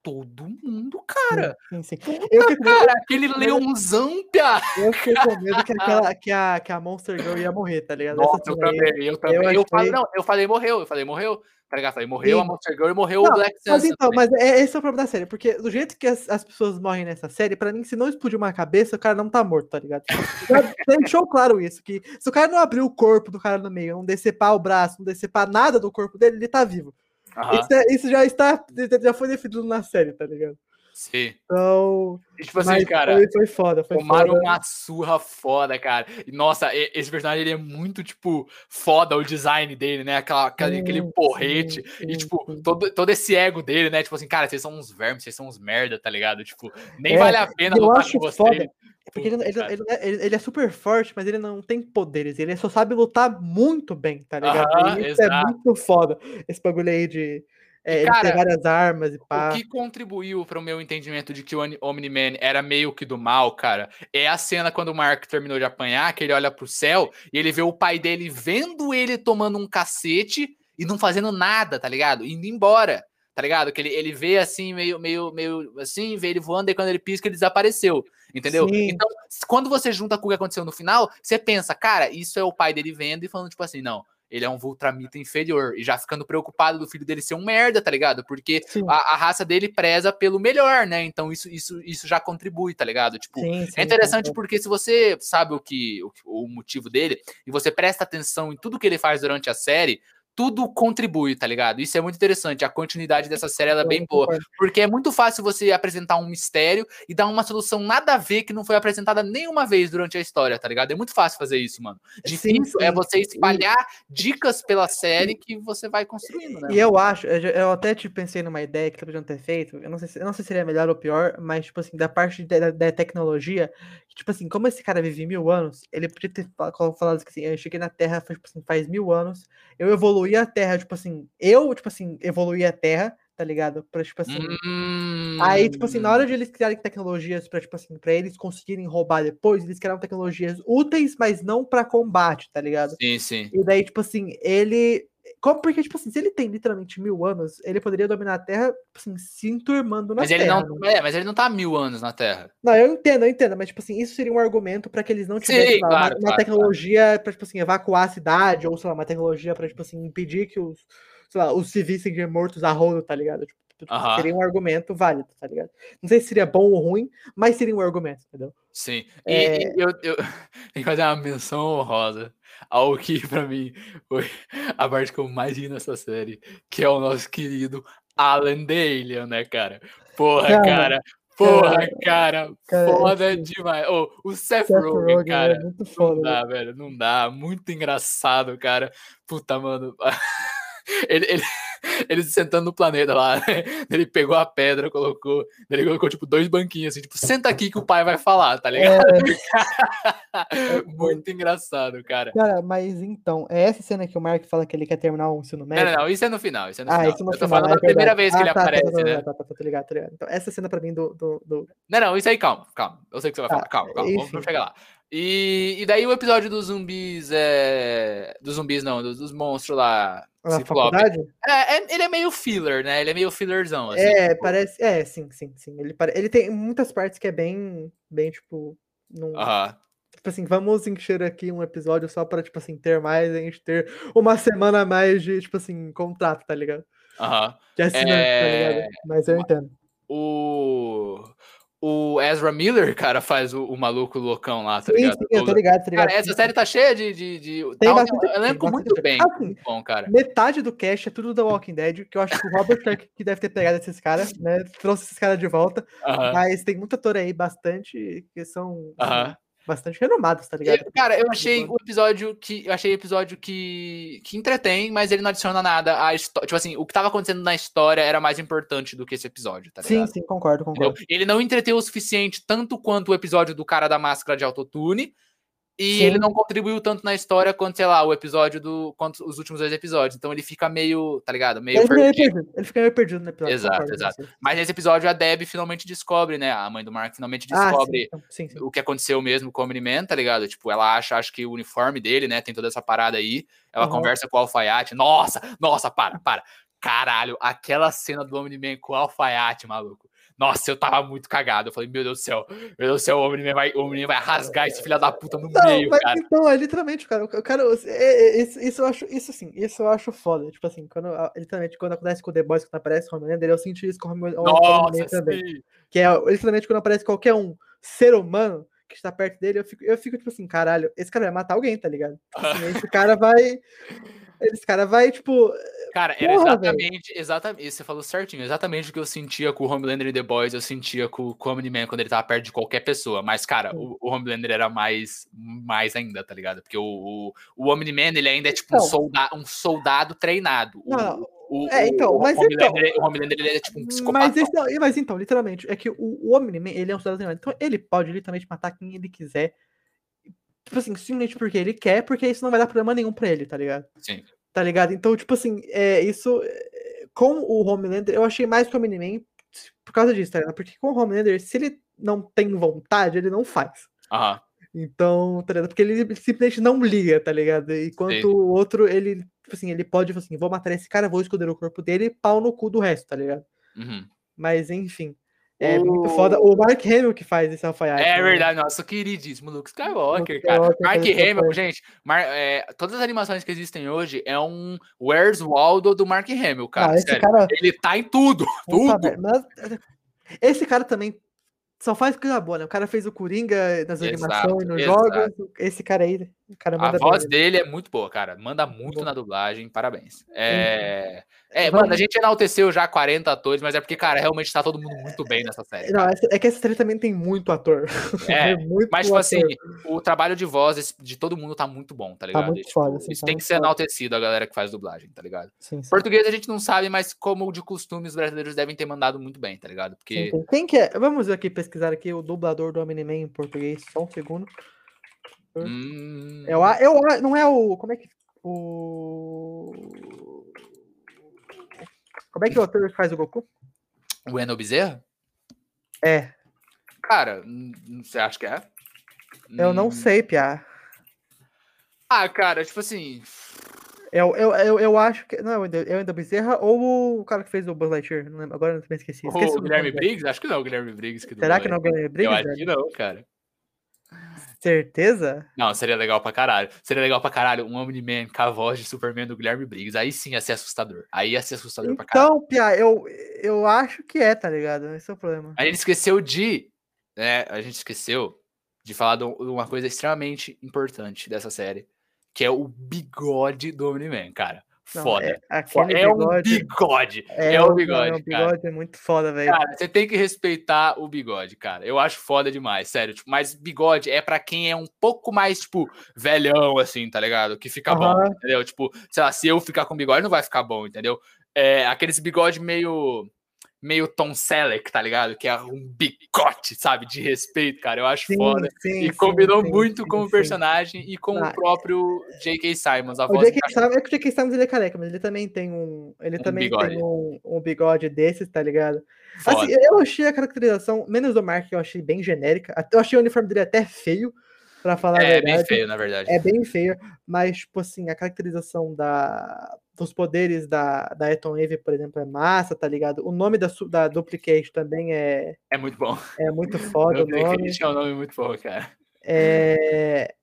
todo mundo, cara. Sim, sim. Eu fico, Cara, aquele leãozão, pia. eu fiquei com medo que, aquela, que, a, que a Monster Girl ia morrer, tá ligado? Nossa, eu também, eu também. Eu, achei- falei, não, eu falei, morreu, eu falei, morreu. Tá ligado? Falei, morreu a Sim. Monster Girl e morreu Não, o Black Mas Sansa. então, também. mas é, esse é o problema da série, porque do jeito que as, as pessoas morrem nessa série, pra mim, se não explodir uma cabeça, o cara não tá morto, tá ligado? Já deixou claro isso, que se o cara não abrir o corpo do cara no meio, não decepar o braço, não decepar nada do corpo dele, ele tá vivo. Aham, Isso, é- isso já está, já foi definido na série, tá ligado? Sim. Então, E, tipo assim, mas cara. foi, foi foda, foi Tomaram foda. uma surra foda, cara. E, nossa, e- esse personagem ele é muito, tipo, foda o design dele, né? Aquela, aquele, aquele Sim, porrete. sim, e, sim, tipo, sim. todo, todo esse ego dele, né? Tipo assim, cara, vocês são uns vermes, vocês são uns merda, tá ligado? Tipo, nem É, vale a pena lutar com vocês. foda, Porque ele, ele- cara. ele- ele- é super forte, mas ele não tem poderes. Ele só sabe lutar muito bem, tá ligado? E isso é exato. muito foda. Esse bagulho aí de é, ele cara, várias armas e pá. O que contribuiu para o meu entendimento de que o Omni-Man era meio que do mal, cara, é a cena quando o Mark terminou de apanhar, que ele olha pro céu e ele vê o pai dele vendo ele tomando um cacete e não fazendo nada, tá ligado? Indo embora, tá ligado? Que ele, ele vê assim, meio, meio, meio assim, vê ele voando e quando ele pisca, ele desapareceu, entendeu? Sim. Então, quando você junta com o que aconteceu no final, você pensa, cara, isso é o pai dele vendo e falando, tipo assim, não. Ele é um Vultramita inferior. E já ficando preocupado do filho dele ser um merda, tá ligado? Porque Sim, a, a raça dele preza pelo melhor, né? Então isso, isso, isso já contribui, tá ligado? Tipo, sim, sim, é interessante concordo. porque se você sabe o que o, o motivo dele e você presta atenção em tudo que ele faz durante a série, tudo contribui, tá ligado? Isso é muito interessante. A continuidade dessa série é bem boa. Porque é muito fácil você apresentar um mistério e dar uma solução nada a ver que não foi apresentada nenhuma vez durante a história, tá ligado? É muito fácil fazer isso, mano. Difícil Sim, é sim. você espalhar dicas pela série que você vai construindo, né? E eu acho, eu, até tipo, pensei numa ideia que podiam ter feito. Eu não sei se, eu não sei se seria melhor ou pior, mas, tipo assim, da parte da, da- tecnologia, tipo assim, como esse cara vive mil anos, ele podia ter falado assim, eu cheguei na Terra faz, tipo assim, faz mil anos, eu evoluí a Terra, tipo assim, eu, tipo assim, evoluí a Terra, tá ligado? Pra, tipo assim. Hum, Aí, tipo assim, na hora de eles criarem tecnologias pra, tipo assim, pra eles conseguirem roubar depois, eles criaram tecnologias úteis, mas não pra combate, tá ligado? Sim, sim. E daí, tipo assim, ele. Como, porque, tipo assim, se ele tem literalmente mil anos, ele poderia dominar a Terra, tipo assim, se enturmando na Mas ele, Terra. não, né? é, mas ele não tá mil anos na Terra. Não, eu entendo, eu entendo, mas, tipo assim, isso seria um argumento pra que eles não Sim, tivessem sei lá, uma- claro, uma, claro, tecnologia pra, tipo assim, evacuar a cidade, ou, sei lá, uma tecnologia pra, tipo assim, impedir que os, sei lá, os civis sejam mortos a rodo, tá ligado? Tipo, Aham. Seria um argumento válido, tá ligado? Não sei se seria bom ou ruim, mas seria um argumento, entendeu? Sim. E, É. e eu, eu tenho que fazer uma menção honrosa ao que, pra mim, foi a parte que eu mais ri nessa série, que é o nosso querido Alan Alien, né, cara? Porra, Cara, cara. Porra, cara. cara, foda assim, demais. Ô, o Seth, Seth Rogen, Rogen cara. é muito Não foda, né? dá, velho. Não dá. Muito engraçado, cara. Puta, mano. Ele, ele, ele sentando no planeta lá. né? Ele pegou a pedra, colocou. Ele colocou, tipo, dois banquinhos assim, tipo, senta aqui que o pai vai falar, tá ligado? É, Muito engraçado, cara. Cara, mas então, é essa cena que o Mark fala que ele quer terminar o ensino médio? não, não, isso é no final. Isso é no Ah, final. isso no Eu tô final, falando é da primeira vez que Ah, ele tá, tá, aparece, tá, tá, né? Tá, tá, tá, ligado, tô ligado. Então, essa cena pra mim do. do, do- Não, não, isso aí, calma, calma. Eu sei o que você vai Tá, falar. Calma, calma. Vamos, enfim. vamos chegar lá. E, e daí o episódio dos zumbis. É... Dos zumbis, não, dos, dos monstros lá. Na Ciclope. faculdade? É, é- ele é meio filler, né? Ele é meio fillerzão, assim. é, tipo, parece. É, sim, sim, sim. Ele, pare... ele tem muitas partes que é bem. Bem, tipo. Num... Aham. Tipo assim, vamos encher aqui um episódio só pra, tipo assim, ter mais, a gente ter uma semana a mais de, tipo assim, contrato, tá ligado? Aham. De assinante, tá É, ligado? Mas eu entendo. O. O Ezra Miller, cara, faz o, o maluco loucão lá, tá Sim, ligado? sim, eu tô ligado, tô ligado. Cara, essa série tá cheia de. de, de Tem bastante- elenco muito bem. Assim, bom, cara. Metade do cast é tudo da Walking Dead, que eu acho que o Robert Kirk que deve ter pegado esses caras, né? Trouxe esses caras de volta. Aham. Mas tem muito ator aí, bastante, que são assim, Aham. Bastante renomados, tá ligado? Eu- cara, eu achei o episódio que. Eu achei o episódio que. que entretém, mas ele não adiciona nada à história. Tipo assim, o que tava acontecendo na história era mais importante do que esse episódio, tá Sim, ligado? sim, concordo, Entendeu? concordo. Ele não entreteu o suficiente, tanto quanto o episódio do cara da máscara de autotune. E Sim. ele não contribuiu tanto na história quanto, sei lá, o episódio do. quanto os últimos dois episódios. Então ele fica meio, tá ligado? Meio Ele fica meio perdido. ele fica meio perdido no episódio. Exato, exato. você. Mas nesse episódio a Debbie finalmente descobre, né? A mãe do Mark finalmente Ah, descobre então, sim, sim. o que aconteceu mesmo com o Omni-Man, tá ligado? Tipo, ela acha, acho que o uniforme dele, né? Tem toda essa parada aí. Ela Aham. conversa com o Alfaiate. Nossa, nossa, para, para. Caralho, aquela cena do Omni-Man com o Alfaiate, maluco. Nossa, eu tava muito cagado. Eu falei, meu Deus do céu, meu Deus do céu, o Omni-Man vai, o Omni vai rasgar esse filho da puta no Não, meio, mas cara. então, é literalmente, cara, o cara, é- é- isso, isso eu acho, isso assim, isso eu acho foda, tipo assim, quando, a- literalmente, quando acontece com o The Boys, quando aparece o Homelander, eu senti isso com o Homelander Nossa, também, que é, literalmente, quando aparece qualquer um ser humano que está perto dele, eu fico, eu fico tipo assim, caralho, esse cara vai matar alguém, tá ligado? Tipo assim, esse cara vai, esse cara vai, tipo, Cara, era Porra, exatamente, exatamente, você falou certinho, exatamente o que eu sentia com o Homelander e The Boys, eu sentia com, o Omni-Man quando ele tava perto de qualquer pessoa, mas, cara, o, o Homelander era mais, mais ainda, tá ligado? Porque o, o, o Omni-Man, ele ainda é tipo um, Então. solda, um soldado treinado. O- Não, não, o, é, então, o, mas Homelander, então- o Homelander, ele é tipo um psicopata. Mas, esse, não, mas então, literalmente, é que o, o Omni-Man, ele é um soldado treinado. Então ele pode literalmente matar quem ele quiser. Tipo assim, simplesmente porque ele quer, porque isso não vai dar problema nenhum pra ele, tá ligado? Sim. Tá ligado? Então, tipo assim, é, isso. Com o Homelander, eu achei mais que o Omni-Man por causa disso, tá ligado? Porque com o Homelander, se ele não tem vontade, ele não faz. Aham. Então, tá ligado? Porque ele simplesmente não liga, tá ligado? Enquanto o outro, ele, tipo assim, ele pode, tipo assim, vou matar esse cara, vou esconder o corpo dele e pau no cu do resto, tá ligado? Uhum. Mas, enfim. É muito foda. O Mark Hamill que faz esse alfaiate. É né? verdade, nosso queridíssimo Luke Skywalker, Luke cara. Skywalker Mark Hamill, gente, Mar- é, todas as animações que existem hoje é um Where's Waldo do Mark Hamill, cara. Ah, esse sério. cara. Ele tá em tudo, tudo. mas- Esse cara também só faz coisa boa, né? O cara fez o Coringa nas Exato, animações nos exato. jogos. Esse cara aí, o cara A manda voz bem. dele é muito boa, cara. Manda muito Boa. na dublagem, parabéns. É, é mano, a gente enalteceu já 40 atores, mas é porque, cara, realmente tá todo mundo muito bem nessa série. Não, cara. é que essa série também tem muito ator. É, muito Mas, tipo assim, ator. o trabalho de voz de todo mundo tá muito bom, tá ligado? muito E, tipo, foda, assim, isso tá tem muito que ser foda. enaltecido a galera que faz dublagem, tá ligado? Sim, sim. Português a gente não sabe, mas como de costume, os brasileiros devem ter mandado muito bem, tá ligado? Porque. sim. Quem que é? Vamos aqui pesquisar aqui o dublador do Omni-Man em português, só um segundo. Hum, Eu, a- eu, a- não é o. Como é que. O. Como é que o ator faz o Goku? O Eno Bezerra? É, Cara, hum, você acha que é? eu não Hum, sei, Pia. Ah, cara, tipo assim. Eu, eu, eu, eu acho que. Não, é o é o Wendel Bezerra ou o cara que fez o Buzz Lightyear? Não lembro, agora eu também esqueci. esqueci O nome Guilherme. Briggs? Acho que não, o Guilherme Briggs. Que Será que não é o. Guilherme Eu Briggs? acho velho? que não, cara. Certeza? Não, seria legal pra caralho. Seria legal pra caralho um Omni-Man com a voz de Superman do Guilherme Briggs. Aí sim ia ser assustador. Aí ia ser assustador pra caralho. Então, Pia, eu, eu acho que é, tá ligado? Esse é o problema. A gente esqueceu de. Né, a gente esqueceu de falar de uma coisa extremamente importante dessa série. Que é o bigode do Omni-Man, cara. Não, Foda. É, É um bigode. bigode. É, É o um bigode, não, o bigode é muito foda, velho. Cara, você tem que respeitar o bigode, cara. Eu acho foda demais, sério. Tipo, mas bigode é pra quem é um pouco mais, tipo, velhão, assim, tá ligado? Que fica bom, entendeu? Tipo, sei lá, se eu ficar com bigode, não vai ficar bom, entendeu? É aqueles bigode meio. Meio Tom Selleck, tá ligado? Que é um bicote, sabe? De respeito, cara. Eu acho Sim, foda. sim, E combinou sim, muito com o personagem e com Ah, o próprio J.K. Simons. A O voz J.K. Simons, é que o J.K. Simons ele é careca, mas ele também tem um. Ele Um também bigode. tem um, um bigode desses, tá ligado? Foda. Assim, eu achei a caracterização, menos do Mark, eu achei bem genérica. Eu achei o uniforme dele até feio, pra falar a é verdade. bem feio, na verdade. É bem feio, mas, tipo assim, a caracterização da, dos poderes da, da Eton Eve, por exemplo, é massa, tá ligado? O nome da, da Duplicate também é, É muito bom. é muito foda o nome. É um nome muito bom, cara. É...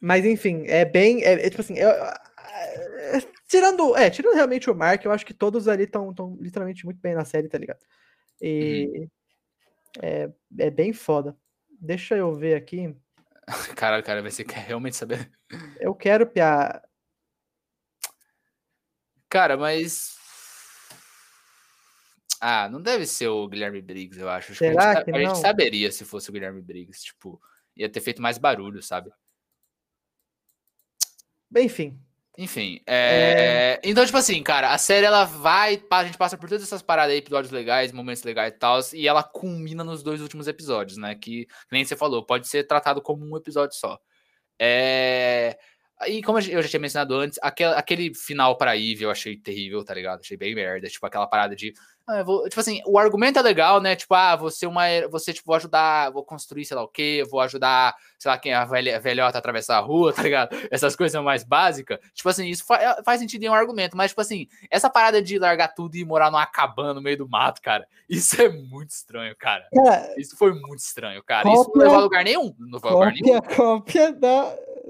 Mas enfim, é bem. É, é tipo assim, eu- é, tirando. É, tirando realmente o Mark, eu acho que todos ali estão literalmente muito bem na série, tá ligado? E é, é bem foda. Deixa eu ver aqui. Caralho, cara, você quer realmente saber? Eu quero piar. Cara, mas. Ah, não deve ser o Guilherme Briggs, eu acho. Acho que a, gente, Será que a gente não? saberia se fosse o Guilherme Briggs. Tipo, ia ter feito mais barulho, sabe? Enfim, Enfim, é... então, tipo assim, cara, a série ela vai, a gente passa por todas essas paradas aí, episódios legais, momentos legais e tal, e ela culmina nos dois últimos episódios, né? Que nem você falou, pode ser tratado como um episódio só. É... E como eu já tinha mencionado antes, aquele, aquele final pra Eve eu achei terrível, tá ligado? Achei bem merda. Tipo, aquela parada de. ah, vou- tipo assim, o argumento é legal, né? Tipo, ah, você uma. Você, tipo, vou ajudar, vou construir, sei lá o quê, vou ajudar, sei lá, quem é a velha, velhota a atravessar a rua, tá ligado? Essas coisas mais básicas. Tipo assim, isso fa- faz sentido em um argumento, mas, tipo assim, essa parada de largar tudo e morar numa cabana no meio do mato, cara, isso é muito estranho, cara. cara, Isso foi muito estranho, cara. Isso não Cópia- levou a lugar nenhum. Não levou a lugar nenhum. cópia, cópia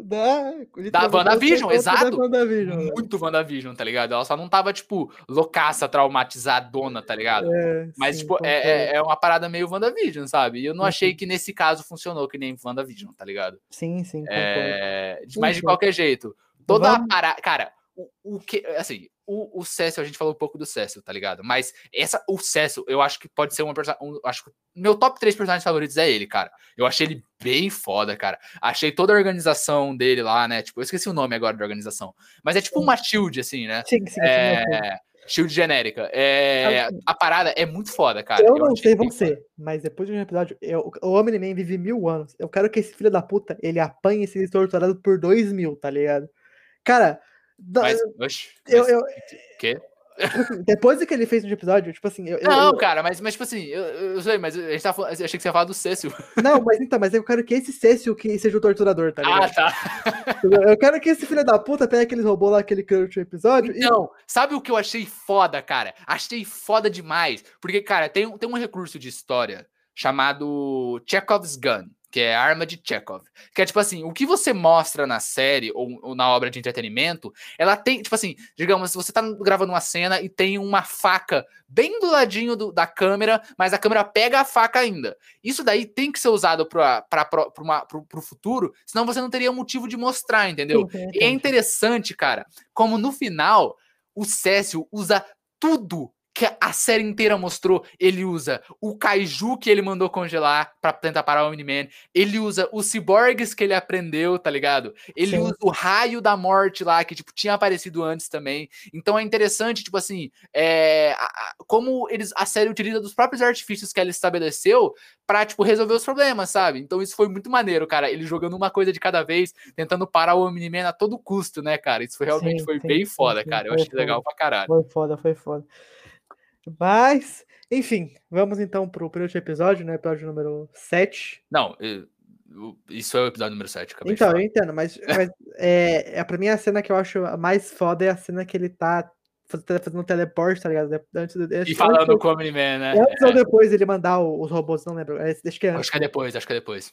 da. Da, literalmente, WandaVision, exato. Da WandaVision, velho. Muito WandaVision, tá ligado? Ela só não tava, tipo, loucaça, traumatizadona, tá ligado? É, Mas, sim, tipo, é, é- é uma parada meio WandaVision, sabe? E eu não achei sim. que nesse caso funcionou que nem WandaVision, tá ligado? Sim, sim. É, mas de qualquer jeito, toda a Vamos- parada. Cara, o, o que. Assim, o, o Cécio, a gente falou um pouco do Cécio, tá ligado? Mas essa, o Cécio, eu acho que pode ser uma personagem. Um, acho que meu top 3 personagens favoritos é ele, cara. Eu achei ele bem foda, cara. Achei toda a organização dele lá, né? Tipo, eu esqueci o nome agora da organização. Mas é tipo uma shield, assim, né? Sim, sim, sim, sim. É, shield genérica. É, a parada é muito foda, cara. Eu não achei sei você, mas depois de um episódio, eu, o Homem-Man vive mil anos. Eu quero que esse filho da puta, ele apanhe e seja torturado por dois mil, tá ligado? Cara, da- Mas, oxe, eu, mas- eu- quê? depois do que ele fez no episódio, tipo assim, eu, Não, eu- cara, mas, mas tipo assim, eu, eu sei, mas a gente tá falando, achei que você ia falar do Cécio. não, mas então, mas eu quero que esse Cécio que seja o torturador, tá Ah, ligado? tá. Eu quero que esse filho da puta pegue aqueles robôs lá que ele criou no último episódio e Então, sabe o que eu achei foda, cara? Achei foda demais. Porque, cara, tem, tem um recurso de história chamado Chekhov's Gun, que é Arma de Chekhov. Que é tipo assim, o que você mostra na série ou, ou, na obra de entretenimento, ela tem, tipo assim, digamos, se você tá gravando uma cena e tem uma faca bem do ladinho do, da câmera, mas a câmera pega a faca ainda. Isso daí tem que ser usado para o futuro, senão você não teria motivo de mostrar, entendeu? E é interessante, cara, como no final o Cécio usa tudo que a série inteira mostrou, ele usa o kaiju que ele mandou congelar para tentar parar o Omni-Man, ele usa os ciborgues que ele aprendeu, tá ligado? Ele Sim. usa o raio da morte lá, que, tipo, tinha aparecido antes também. Então é interessante, tipo assim, é, a, a, como eles, a série utiliza dos próprios artifícios que ela estabeleceu pra, tipo, resolver os problemas, sabe? Então isso foi muito maneiro, cara. Ele jogando uma coisa de cada vez, tentando parar o Omni-Man a todo custo, né, cara? Isso foi, realmente sim, foi sim, bem foda, cara. Eu achei legal pra caralho. Foi foda, foi foda. Mas, enfim, vamos então pro primeiro episódio, né? Episódio número 7. Não, isso é o episódio número 7. Então, eu entendo, mas, mas é, é, pra mim a cena que eu acho mais foda é a cena que ele tá fazendo um teleporte, tá ligado? Antes, antes, e falando com o Omni-Man, né? Antes é. ou depois ele mandar os robôs, não lembro. Acho que é antes. Acho que é depois, acho que é depois.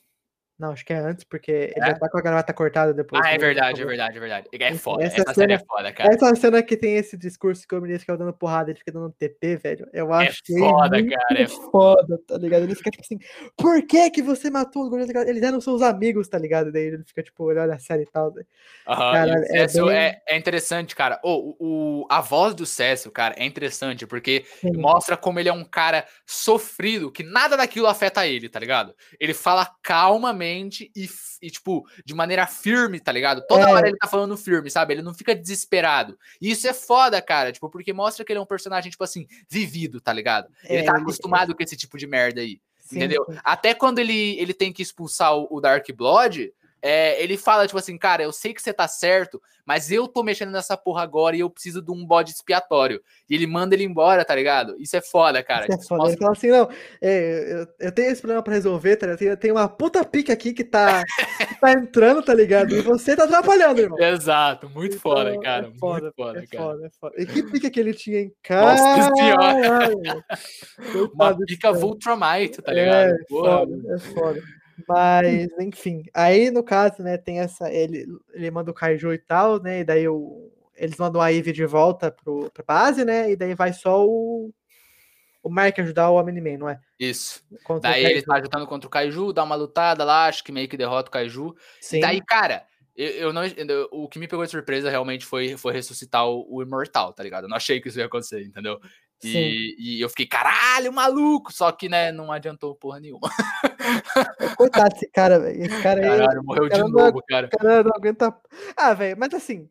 Não, acho que é antes, porque é? ele já tá com a gravata cortada depois. Ah, é verdade, é verdade, é verdade. É foda, essa, essa cena, é foda, cara. Essa cena que tem esse discurso que o menino fica dando porrada, ele fica dando TP, velho. Eu é acho é foda, é cara. É foda, tá ligado? Ele fica tipo assim, por que que você matou os gorilas? Eles eram seus amigos, tá ligado? Daí ele fica tipo, olhando a série e tal. Né? Uhum, cara, é, bem... é, é, interessante, cara. Oh, o, a voz do Cécio, cara, é interessante, porque Sim. mostra como ele é um cara sofrido, que nada daquilo afeta ele, tá ligado? Ele fala calmamente e e, tipo, de maneira firme, tá ligado? Toda é. hora ele tá falando firme, sabe? Ele não fica desesperado. E isso é foda, cara, tipo, porque mostra que ele é um personagem, tipo assim, vivido, tá ligado? É, ele tá acostumado com esse tipo de merda aí. Sim, entendeu? Até quando ele, ele tem que expulsar o, o Dark Blood, é, ele fala, tipo assim, cara, eu sei que você tá certo, mas eu tô mexendo nessa porra agora e eu preciso de um bode expiatório. E ele manda ele embora, tá ligado? Isso é foda, cara. Isso é foda. Mostra... Ele fala assim, não, é, eu, eu, tenho esse problema pra resolver, tá ligado? Tem uma puta pica aqui que tá, que tá entrando, tá ligado? E você tá atrapalhando, irmão. Exato, muito então, foda, cara. É foda, muito foda, é cara. Foda, é foda. E que pica que ele tinha em casa? Nossa senhora! uma pica Vultramite, tá ligado? É, foda, é foda. Mas, enfim, aí no caso, né, tem essa. Ele, ele manda o Kaiju e tal, né? E daí o, eles mandam a Eve de volta pro, pra base, né? E daí vai só o. O Mark ajudar o Omni-Man, não é? Isso. Contra daí ele tá lutando contra o Kaiju, dá uma lutada lá, acho que meio que derrota o Kaiju. Sim. E daí, cara, eu, eu não. Eu, o que me pegou de surpresa realmente foi, foi ressuscitar o, o Imortal, tá ligado? Eu não achei que isso ia acontecer, entendeu? E, e, eu fiquei, caralho, maluco! Só que, né, não adiantou porra nenhuma. Coitado desse cara, velho. Esse cara caralho, aí. morreu de novo, cara. O cara não aguenta. Ah, velho, mas assim,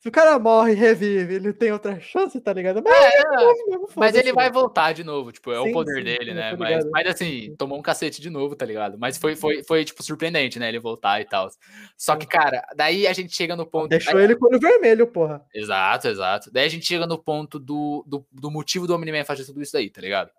se o cara morre e revive, ele tem outra chance, tá ligado? Mas, é, é, mas ele vai voltar de novo, tipo, é sim, o poder sim, dele, né? Mas, mas assim, tomou um cacete de novo, tá ligado? Mas foi, foi, foi tipo, surpreendente, né? Ele voltar e tal. Só que, cara, daí a gente chega no ponto. Deixou ele com o vermelho, porra. Exato, exato. Daí a gente chega no ponto do, do, do motivo do Omni-Man fazer tudo isso daí, tá ligado?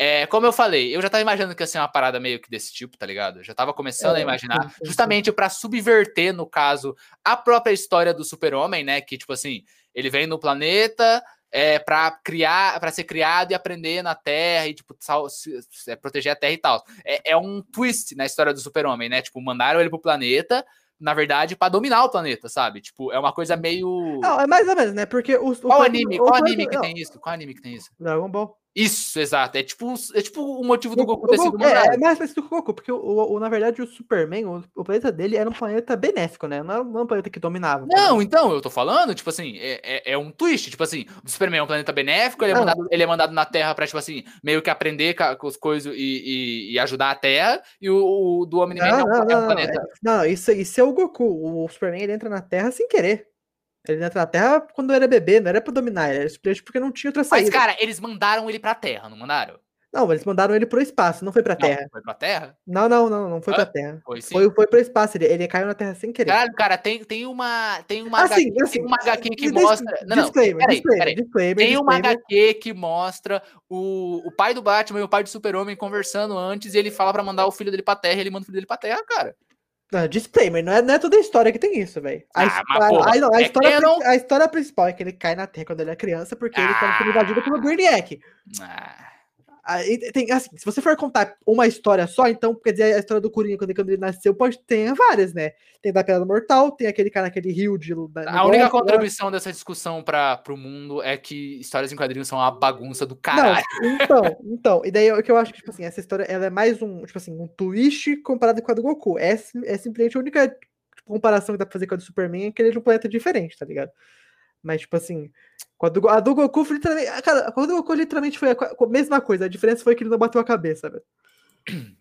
É, como eu falei, eu já tava imaginando que ia ser uma parada meio que desse tipo, tá ligado? Eu já tava começando é, a imaginar, justamente para subverter, no caso, a própria história do super-homem, né? Que, tipo assim, ele vem no planeta é, para criar, para ser criado e aprender na Terra e, tipo, sal, se, se, é, proteger a Terra e tal. É, é um twist na história do super-homem, né? Tipo, mandaram ele pro planeta na verdade, para dominar o planeta, sabe? Tipo, é uma coisa meio. Não, é mais ou menos, né? Porque os. Qual o, anime? O, qual anime que não. tem isso? Qual anime que tem isso? Dragon Ball. Isso, exato. É tipo, é tipo o motivo do Goku ter sido É, é mais parecido com o Goku, porque o, o, na verdade o Superman, o, o, planeta dele era um planeta benéfico, né? Não era um planeta que dominava. Não, então, eu tô falando, tipo assim, é, é, é, um twist. Tipo assim, o Superman é um planeta benéfico, ele é, mandado, ele é mandado na Terra pra, tipo assim, meio que aprender com as coisas e, e, e, ajudar a Terra, e o, o do Homem-Man não, não, é um planeta. É, não, isso, isso é o Goku. O Superman ele entra na Terra sem querer. Ele entra na Terra quando era bebê, não era pra dominar, era simplesmente porque não tinha outra saída. Mas, cara, eles mandaram ele pra Terra, não mandaram? Não, eles mandaram ele pro espaço, não foi pra Terra. Não, foi pra Terra? Não, não, não, não foi ah, pra Terra. Foi, sim. foi, foi pro espaço, ele, ele caiu na Terra sem querer. Caralho, cara, tem, tem uma. Tem uma, assim, HQ, assim, tem uma HQ que mostra. Não, disclaimer, não, peraí, disclaimer, peraí. disclaimer, Tem disclaimer. uma HQ que mostra o, o pai do Batman e o pai do Super-Homem conversando antes e ele fala pra mandar o filho dele pra Terra e ele manda o filho dele pra Terra, cara. Não, disclaimer, não é, não é toda a história que tem isso, velho. A, ah, a, a, a, é não... a história principal é que ele cai na Terra quando ele é criança porque ah. ele tá sendo invadido pelo Brainiac. Ah. Aí tem, assim, se você for contar uma história só, então, quer dizer, a história do Coringa, quando, ele nasceu, pode ter várias, né? Tem da Pedra Mortal, tem aquele cara naquele rio de. Da, a única contribuição dessa discussão para o mundo é que histórias em quadrinhos são uma bagunça do caralho. Não, então, então, e daí o que eu acho que, tipo assim, essa história ela é mais um, tipo assim, um twist comparado com a do Goku. É, é simplesmente a única tipo, comparação que dá pra fazer com a do Superman é que ele é de um planeta diferente, tá ligado? Mas, tipo assim, a do, a do Goku, literalmente. Cara, a do Goku literalmente foi a, mesma coisa. A diferença foi que ele não bateu a cabeça, velho.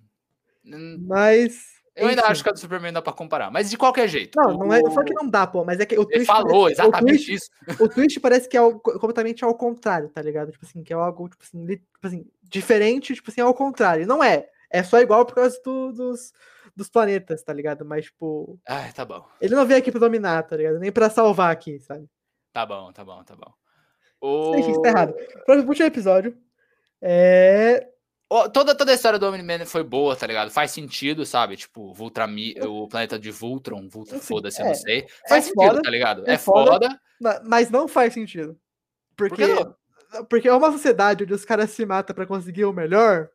Mas. Eu ainda acho que a do Superman dá pra comparar, mas de qualquer jeito. Não, não é só que não dá, pô, mas é que o. Ele falou parece, exatamente o Twitch, isso. O Twitch parece que é algo, completamente ao contrário, tá ligado? Tipo assim, que é algo, tipo assim, tipo assim, diferente, tipo assim, ao contrário. Não é. É só igual por causa do, dos, dos planetas, tá ligado? Mas, tipo. Ai, tá bom. Ele não veio aqui pra dominar, tá ligado? Nem pra salvar aqui, sabe? Tá bom, tá bom, tá bom. O... Enfim, tá errado. Próximo último episódio. É. toda, toda a história do Omni-Man foi boa, tá ligado? Faz sentido, sabe? Tipo, Voltrami, o planeta de Voltron, Voltron foda-se, é, eu não sei. É faz é sentido, foda, tá ligado? É, é foda, foda, Mas não faz sentido. Porque, Por porque é uma sociedade onde os caras se matam para conseguir o melhor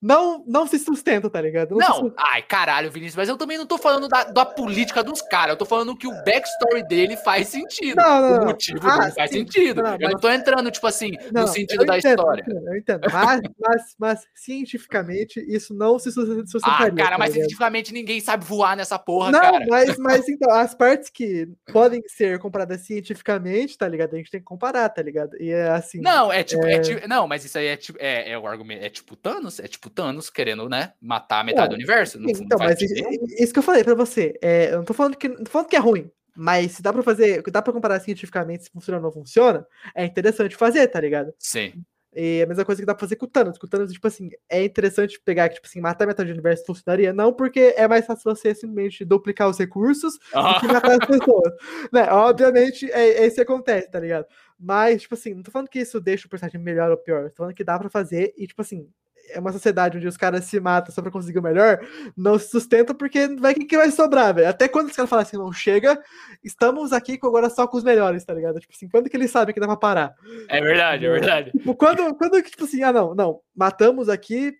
não, não se sustenta, tá ligado? Não, não ai, caralho, Vinícius, mas eu também não tô falando da, da política dos caras, eu tô falando que o backstory dele faz sentido. Não, não, o motivo ah, dele faz sentido. Não, eu mas... não tô entrando, tipo assim, não, no sentido da entendo, história. Eu entendo, eu entendo. Mas, mas, mas, cientificamente, isso não se sustentaria. Ah, cara, tá mas cientificamente ninguém sabe voar nessa porra, não, cara. Mas, mas então, as partes que podem ser comparadas cientificamente, tá ligado? A gente tem que comparar, tá ligado? E é assim. Não, é tipo, é... é tipo não, mas isso aí é tipo, é, é o argumento, é tipo Thanos, é tipo tipo Thanos querendo, né, matar a metade do universo. Não, então, mas isso que eu falei para você, é, eu não tô falando que não tô falando que é ruim, mas se dá para fazer, dá para comparar cientificamente se funciona ou não funciona, é interessante fazer, tá ligado? Sim. E a mesma coisa que dá pra fazer com o Thanos. Com o Thanos, tipo assim, é interessante pegar, tipo assim, matar metade do universo funcionaria, não porque é mais fácil você simplesmente duplicar os recursos ah. do que matar as pessoas. né? Obviamente, é, é isso que acontece, tá ligado? Mas, tipo assim, não tô falando que isso deixa o personagem melhor ou pior, tô falando que dá pra fazer e, tipo assim, é uma sociedade onde os caras se matam só pra conseguir o melhor, não se sustenta porque vai que, que vai sobrar, velho. Até quando os caras falam assim, não chega, estamos aqui agora só com os melhores, tá ligado? Tipo assim, quando que eles sabem que dá pra parar? É verdade, é verdade. Tipo, quando, quando tipo assim, ah, não, não, matamos aqui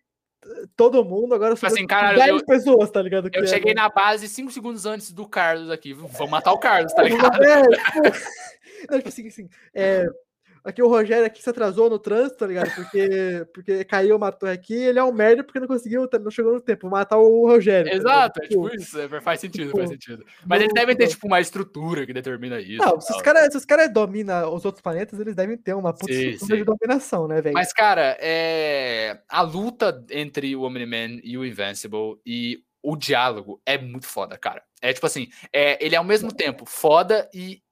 todo mundo, agora tipo assim, caralho, 10 eu, pessoas, tá ligado? Eu cheguei é, na base 5 segundos antes do Carlos aqui. Vamos matar o Carlos, tá ligado? É, tipo, não, tipo assim, assim é, Aqui o Rogério aqui se atrasou no trânsito, tá ligado? Porque, porque caiu, matou aqui, ele é um merda porque não conseguiu, tá, não chegou no tempo, matar o Rogério. Tá Exato, tá é tipo isso, é, faz sentido, tipo, faz sentido. Mas eles devem ter, tipo, uma estrutura que determina isso. Não, se os caras cara dominam os outros planetas, eles devem ter uma puta sim, estrutura sim. de dominação, né, velho? Mas, cara, é... a luta entre o Omni-Man e o Invincible e o diálogo é muito foda, cara. É tipo assim, é, ele é ao mesmo tempo foda e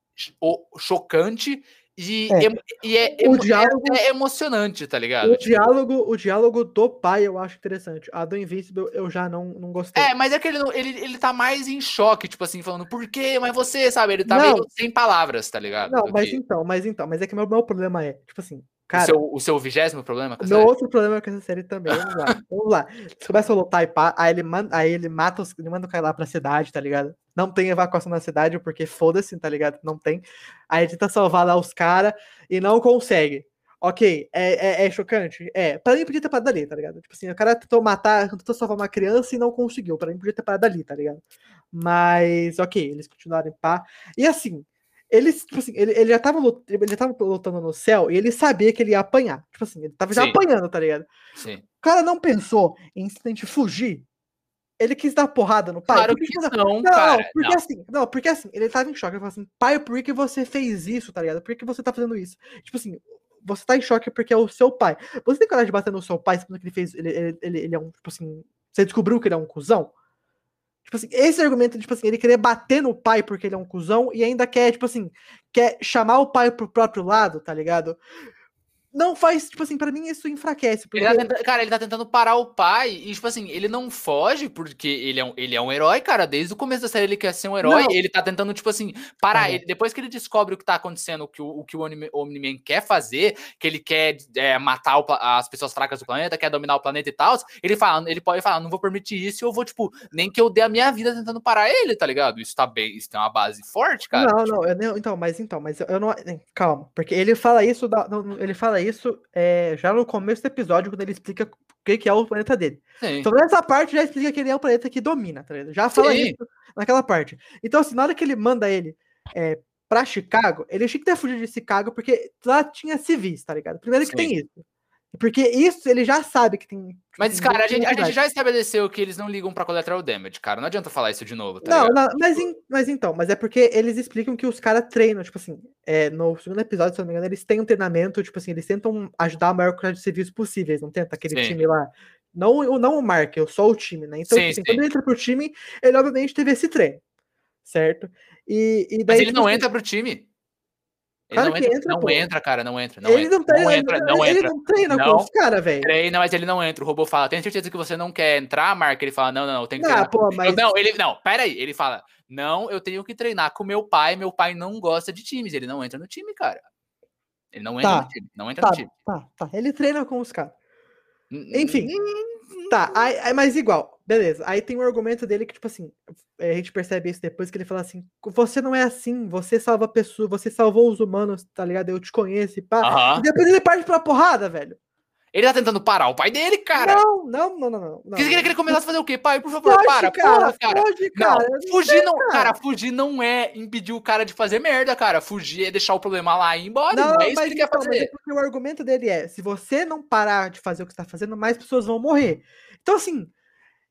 chocante e é, e é, o diálogo, é, emocionante, tá ligado? O, tipo... diálogo, o diálogo do pai eu acho interessante. A do Invincible eu já não, não gostei. É, mas é que ele, ele, ele tá mais em choque, tipo assim, falando, por quê? Mas você, sabe? Ele tá não, meio sem palavras, tá ligado? Não, mas que... então, mas então, mas é que meu, meu problema é, tipo assim, Cara, o seu vigésimo problema com Meu outro problema com essa série também. Vamos lá. Vamos lá. Você começa a lutar e pá, aí ele, manda, aí ele mata os. Ele manda o cara lá pra cidade, tá ligado? Não tem evacuação na cidade, porque foda-se, tá ligado? Não tem. Aí tenta salvar lá os caras e não consegue. Ok, é, é, é, chocante? É. Pra mim podia ter parado ali, tá ligado? Tipo assim, o cara tentou matar, tentou salvar uma criança e não conseguiu. Pra mim podia ter parado ali, tá ligado? Mas, ok, eles continuaram em pá. E assim, ele, tipo assim, ele, ele já tava lutando, ele já tava lutando no céu e ele sabia que ele ia apanhar. Tipo assim, ele tava já Sim. apanhando, tá ligado? Sim. O cara não pensou em simplesmente fugir. Ele quis dar porrada no pai. Claro porque, que não, não, cara. Porque não. assim, não, porque assim, ele tava em choque. Ele falou assim, pai, por que você fez isso, tá ligado? Por que você tá fazendo isso? Tipo assim, você tá em choque porque é o seu pai. Você tem coragem de bater no seu pai sabendo que ele fez. Ele, ele, ele, ele é um, tipo assim. Você descobriu que ele é um cuzão? Tipo assim, esse argumento, tipo assim, ele querer bater no pai porque ele é um cuzão e ainda quer, tipo assim, quer chamar o pai pro próprio lado, tá ligado? Não faz, tipo assim, para mim isso enfraquece. Porque... Ele tá tentando, cara, ele tá tentando parar o pai e, tipo assim, ele não foge porque ele é um, ele é um herói, cara. Desde o começo da série ele quer ser um herói. Não. Ele tá tentando, tipo assim, parar. Ele, depois que ele descobre o que tá acontecendo, o que o, o, que o Omni-Man quer fazer, que ele quer é, matar o, as pessoas fracas do planeta, quer dominar o planeta e tal, ele fala, ele pode falar, não vou permitir isso, eu vou, tipo, nem que eu dê a minha vida tentando parar ele, tá ligado? Isso tá bem, isso tem uma base forte, cara. Não, não, eu, então, mas então, mas eu não. Calma, porque ele fala isso, da, ele fala isso isso é, já no começo do episódio, quando ele explica o que, que é o planeta dele. Sim. Então, nessa parte, já explica que ele é o planeta que domina, tá ligado? Já fala Sim. isso naquela parte. Então, assim, na hora que ele manda ele é, pra Chicago, ele tinha que ter fugido de Chicago, porque lá tinha civis, tá ligado? Primeiro que Sim. tem isso. Porque isso ele já sabe que tem. tipo Mas, cara, a gente, a gente já estabeleceu que eles não ligam pra collateral damage, cara. Não adianta falar isso de novo, tá Não, não, mas, em- mas então, mas é porque eles explicam que os caras treinam, tipo assim, é, no segundo episódio, se eu não me engano, eles têm um treinamento, tipo assim, eles tentam ajudar a maior quantidade de civis possíveis, não tenta aquele Sim. time lá. Não, o- não o Mark, só o time, né? Então, Sim, tipo assim, sim. quando ele entra pro time, ele obviamente teve esse treino, certo? E, e daí, Mas ele não assim, entra pro time. Ele Claro não entra, entra, não entra, cara, não entra. Não ele entra, não treina, não entra, não ele entra. não treina Não. com os caras, velho. Treina, mas ele não entra. O robô fala: Tem certeza que você não quer entrar, Mark? Ele fala: Não, não, não, tem que Ah, treinar. pô, Eu- mas. Não, ele. Não, pera aí. Ele fala: Não, eu tenho que treinar com meu pai. Meu pai não gosta de times. Ele não entra no time, cara. Ele não entra Tá. no time. Não entra Tá, no time. tá, tá. Ele treina com os caras. Enfim. Tá, aí, aí- mas igual, beleza. Aí tem um argumento dele que, tipo assim, a gente percebe isso depois que ele fala assim: você não é assim, você salva pessoas, você salvou os humanos, tá ligado? Eu te conheço e pá. E depois ele parte pra porrada, velho. Ele tá tentando parar o pai dele, cara. Não, não, não, não, não. não. Você queria que ele começasse a fazer o quê? Pai, por favor, Foge, para. cara, porra, cara. foge, cara. não fugir não, cara. cara, fugir não é impedir o cara de fazer merda, cara. Fugir é deixar o problema lá e ir embora. Não, Não, é isso que ele quer então, é fazer. porque o argumento dele é: se você não parar de fazer o que você tá fazendo, mais pessoas vão morrer. Então, assim,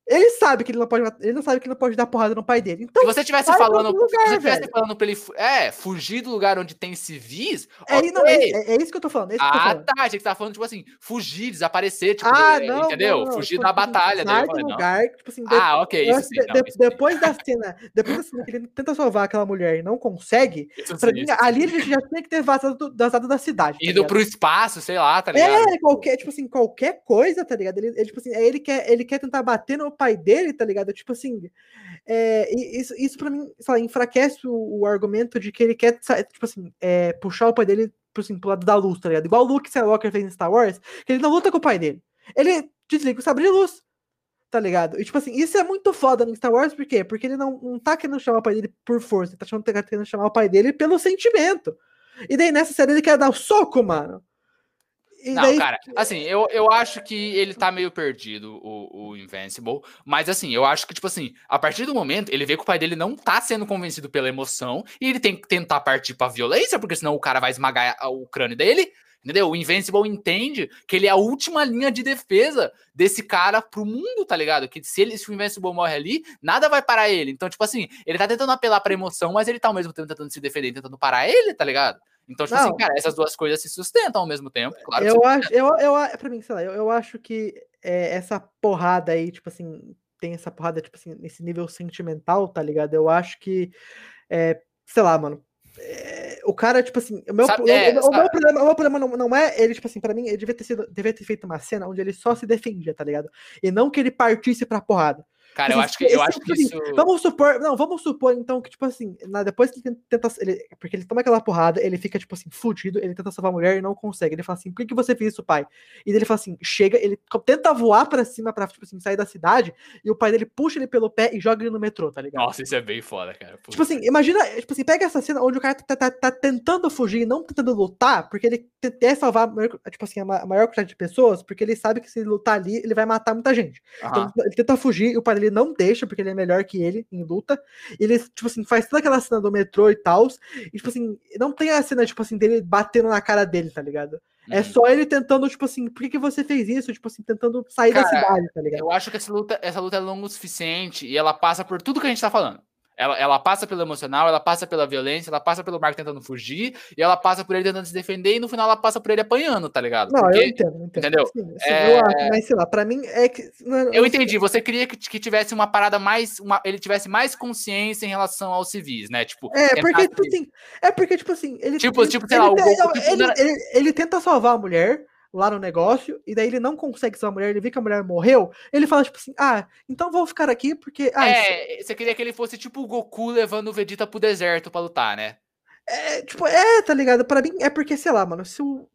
ele sabe que ele não pode ele não sabe que ele não pode dar porrada no pai dele. Então, Se você tivesse falando, outro se lugar, você tivesse velho. falando pra ele, é, fugir do lugar onde tem civis, é, ok. não, é, é- é isso que eu tô falando. É Ah, falando. tá, achei que você tava falando, tipo assim, fugir, desaparecer, tipo, Ah, é, não, entendeu? não, não, Fugir tipo da assim, batalha. Daí sai eu do falei, não. lugar, tipo assim, Ah, ok, isso sim, de- não, isso sim. depois da cena, depois da cena que ele tenta salvar aquela mulher e não consegue, Isso pra sim, mim, sim. ali ele já tinha que ter vazado, do- vazado da cidade. tá Indo ligado? pro espaço, sei lá, tá ligado? É, qualquer, tipo assim, qualquer coisa, tá ligado? Ele, ele, tipo assim, é ele quer, ele quer tentar bater no pai dele, tá ligado? Tipo assim, é, isso, isso pra mim, sei enfraquece o, o argumento de que ele quer, tipo assim, é, puxar o pai dele, tipo assim, pro lado da luz, tá ligado? Igual o Luke Skywalker fez em Star Wars, que ele não luta com o pai dele. Ele desliga o sabre de luz, tá ligado? E tipo assim, isso é muito foda no Star Wars, por quê? Porque ele não, não tá querendo chamar o pai dele por força, ele tá tá querendo chamar o pai dele pelo sentimento. E daí nessa série ele quer dar o soco, mano. E Não, daí, cara, assim, eu, eu acho que ele tá meio perdido, o, o Invincible, mas assim, eu acho que, tipo assim, a partir do momento, ele vê que o pai dele não tá sendo convencido pela emoção, e ele tem que tentar partir pra violência, porque senão o cara vai esmagar o crânio dele, entendeu? O Invincible entende que ele é a última linha de defesa desse cara pro mundo, tá ligado? Que se, ele, se o Invincible morre ali, nada vai parar ele. Então, tipo assim, ele tá tentando apelar pra emoção, mas ele tá ao mesmo tempo tentando se defender, tentando parar ele, tá ligado? Então, tipo Não. assim, cara, essas duas coisas se sustentam ao mesmo tempo, claro que eu acho, eu, eu, a- pra mim, sei lá, eu, eu acho que é, essa porrada aí, tipo assim, tem essa porrada, tipo assim, nesse nível sentimental, tá ligado? Eu acho que, é, sei lá, mano. é, o cara, tipo assim, o meu, Sabe, o, é, o meu problema, o meu problema não, não é ele, tipo assim, pra mim, ele devia ter, sido, devia ter feito uma cena onde ele só se defendia, tá ligado? E não que ele partisse pra porrada. Cara, eu acho que, eu acho que isso. Vamos supor, não, vamos supor então que, tipo assim, depois que ele tenta, ele, porque ele toma aquela porrada, ele fica, tipo assim, fudido, ele tenta salvar a mulher e não consegue. Ele fala assim, por que, que você fez isso, pai? E ele fala assim, chega, ele tenta voar pra cima pra, tipo assim, sair da cidade, e o pai dele puxa ele pelo pé e joga ele no metrô, tá ligado? Nossa, isso é bem foda, cara. Tipo assim, imagina, tipo assim, pega essa cena onde o cara tá, tá- tá tentando fugir e não tentando lutar, porque ele quer salvar, a maior- tipo assim, a ma- a maior quantidade de pessoas, porque ele sabe que se ele lutar ali, ele vai matar muita gente. Então, Aham. ele tenta fugir e o pai dele não deixa, porque ele é melhor que ele em luta. E ele, tipo assim, faz toda aquela cena do metrô e tal. E, tipo assim, não tem a cena, tipo assim, dele batendo na cara dele, tá ligado? É Uhum. só ele tentando, tipo assim, por que, que você fez isso? Tipo assim, tentando sair da Cara, cidade, tá ligado? Eu acho que essa luta, essa luta é longa o suficiente e ela passa por tudo que a gente tá falando. Ela, ela passa pelo emocional, ela passa pela violência, ela passa pelo Marco tentando fugir, e ela passa por ele tentando se defender, e no final ela passa por ele apanhando, tá ligado? Não, Porque- eu entendo, eu entendo. entendeu? Sim, sim, É- eu acho, mas sei lá, pra mim é que. não- Eu não- entendi, você queria que, que tivesse uma parada mais. uma- ele tivesse mais consciência em relação aos civis, né? Tipo, É, porque, tipo assim, é porque, tipo assim, ele. Tipo- ele, tipo, sei ele lá, o Goku, ele, ele- ele tenta salvar a mulher lá no negócio, e daí ele não consegue salvar a mulher, ele vê que a mulher morreu, ele fala, tipo assim, ah, então vou ficar aqui, porque. Ah, é, você queria que ele fosse tipo o Goku levando o Vegeta pro deserto pra lutar, né? É, tipo, é, tá ligado? Pra mim é porque, sei lá, mano, se o.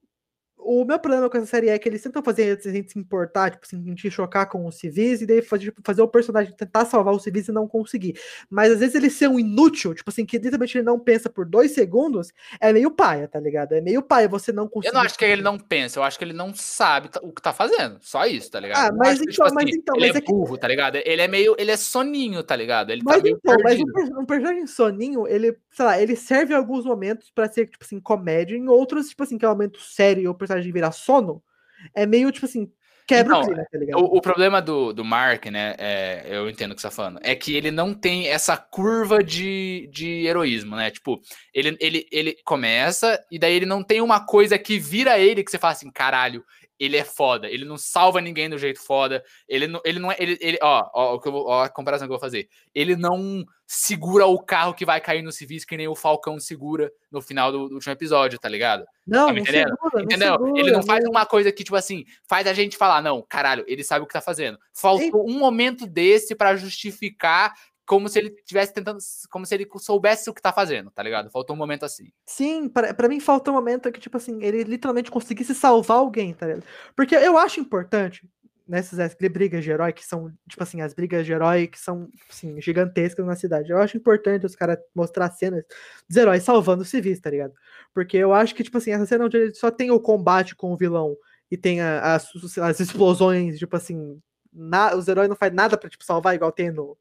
o meu problema com essa série é que eles tentam fazer a gente se importar, tipo, assim, sentir chocar com os civis, e daí fazer, tipo, fazer o personagem tentar salvar os civis e não conseguir. Mas às vezes ele ser um inútil, tipo assim, que literalmente ele não pensa por dois segundos, é meio paia, tá ligado? É meio paia você não conseguir. Eu não acho que ele não pensa, eu acho que ele não sabe o que tá fazendo. Só isso, tá ligado? Ah, mas que, então, tipo assim, mas então. Ele mas é, é burro, que... tá ligado? Ele é meio. Ele é soninho, tá ligado? Ele mas tá meio então, mas um, um personagem soninho, ele, sei lá, ele serve em alguns momentos pra ser, tipo assim, comédia, em outros, tipo assim, que é um momento sério e o personagem virar sono, é meio, tipo assim, quebra Não, o clima, tá ligado? O, o problema do, do Mark, né? É, eu entendo o que você tá falando. É que ele não tem essa curva de, de heroísmo, né? Tipo, ele, ele, ele começa e daí ele não tem uma coisa que vira ele que você fala assim, caralho, ele é foda, ele não salva ninguém do jeito foda, ele não, ele não é, ele, ele ó, ó, o que eu vou, ó, a comparação que eu vou fazer, ele não segura o carro que vai cair no civis que nem o Falcão segura no final do, do último episódio, tá ligado? Não, tá não entendendo? segura, Entendeu? não ele não faz uma coisa que, tipo assim, faz a gente falar, não, caralho, ele sabe o que tá fazendo. Faltou um momento desse pra justificar como se ele tivesse tentando, como se ele soubesse o que tá fazendo, tá ligado? Faltou um momento assim. Sim, pra mim faltou um momento que, tipo assim, ele literalmente conseguisse salvar alguém, tá ligado? Porque eu acho importante nessas as brigas de herói, que são, tipo assim, as brigas de herói que são, assim, gigantescas na cidade. Eu acho importante os caras mostrar cenas dos heróis salvando civis, tá ligado? Porque eu acho que, tipo assim, essa cena onde só tem o combate com o vilão e tem a- as, as explosões, tipo assim, na- os heróis não fazem nada pra, tipo, salvar, igual tem no,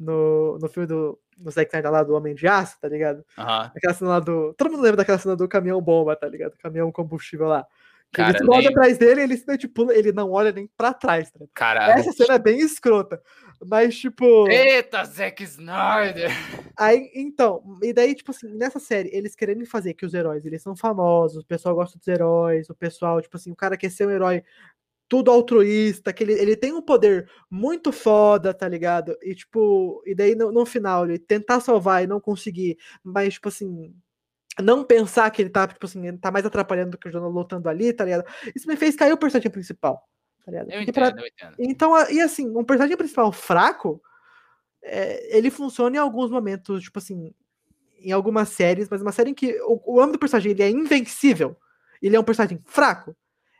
no, no filme do no Zack Snyder lá do Homem de Aço, tá ligado? Aham. Aquela cena lá do. Todo mundo lembra daquela cena do caminhão bomba, tá ligado? Caminhão combustível lá. Cara, ele nem- atrás dele e ele simplesmente pula, ele não olha nem pra trás, tá ligado? Cara. Essa cena é bem escrota. Mas, tipo. Eita, Zack Snyder! Aí, então, e daí, tipo assim, nessa série, eles querendo fazer que os heróis, eles são famosos, o pessoal gosta dos heróis, o pessoal, tipo assim, o cara quer ser um herói tudo altruísta, que ele, ele tem um poder muito foda, tá ligado? E, tipo, e daí no, no final, ele tentar salvar e não conseguir, mas, tipo assim, não pensar que ele tá, tipo assim, ele tá mais atrapalhando do que o Jonah lutando ali, tá ligado? Isso me fez cair o personagem principal, tá ligado? Eu entendo, pra- eu entendo. então, e assim, um personagem principal fraco, é, ele funciona em alguns momentos, tipo assim, em algumas séries, mas uma série em que o, o âmbito do personagem ele é invencível, ele é um personagem fraco,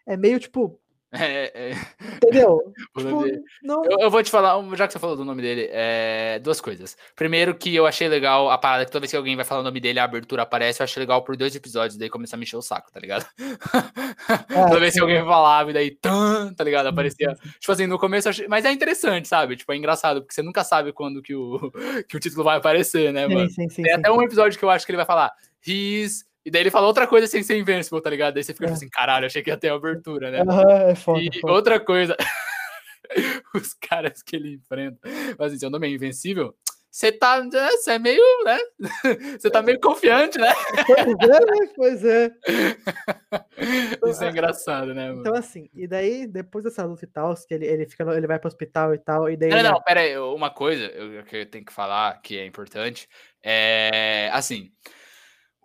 é meio tipo, É, é, entendeu? o tipo, dele- não. eu, eu vou te falar, já que você falou do nome dele, é, duas coisas. Primeiro, que eu achei legal a parada que toda vez que alguém vai falar o nome dele, a abertura aparece. Eu achei legal por dois episódios, daí começou a me encher o saco, tá ligado? toda vez que alguém falava, e daí, tan, tá ligado? Aparecia. Tipo assim, no começo eu achei. Mas é interessante, sabe? Tipo, é engraçado, porque você nunca sabe quando que o, que o título vai aparecer, né, mano? Sim, sim, sim, Tem até um episódio que eu acho que ele vai falar He's. E daí ele fala outra coisa sem ser Invincible, tá ligado? Daí você fica É. assim, caralho, achei que ia ter abertura, né? Aham, é foda, E é foda. outra coisa, os caras que ele enfrenta, mas assim, seu nome é Invencível, você tá, né, você é meio, né? Você tá meio confiante, né? Pois é, né? pois é. Isso é engraçado, né, mano? Então, assim, e daí, depois dessa luta e tal, que ele, ele, fica, no- ele vai pro hospital e tal, e daí. Não, ele- não, pera aí, uma coisa que eu tenho que falar que é importante é assim.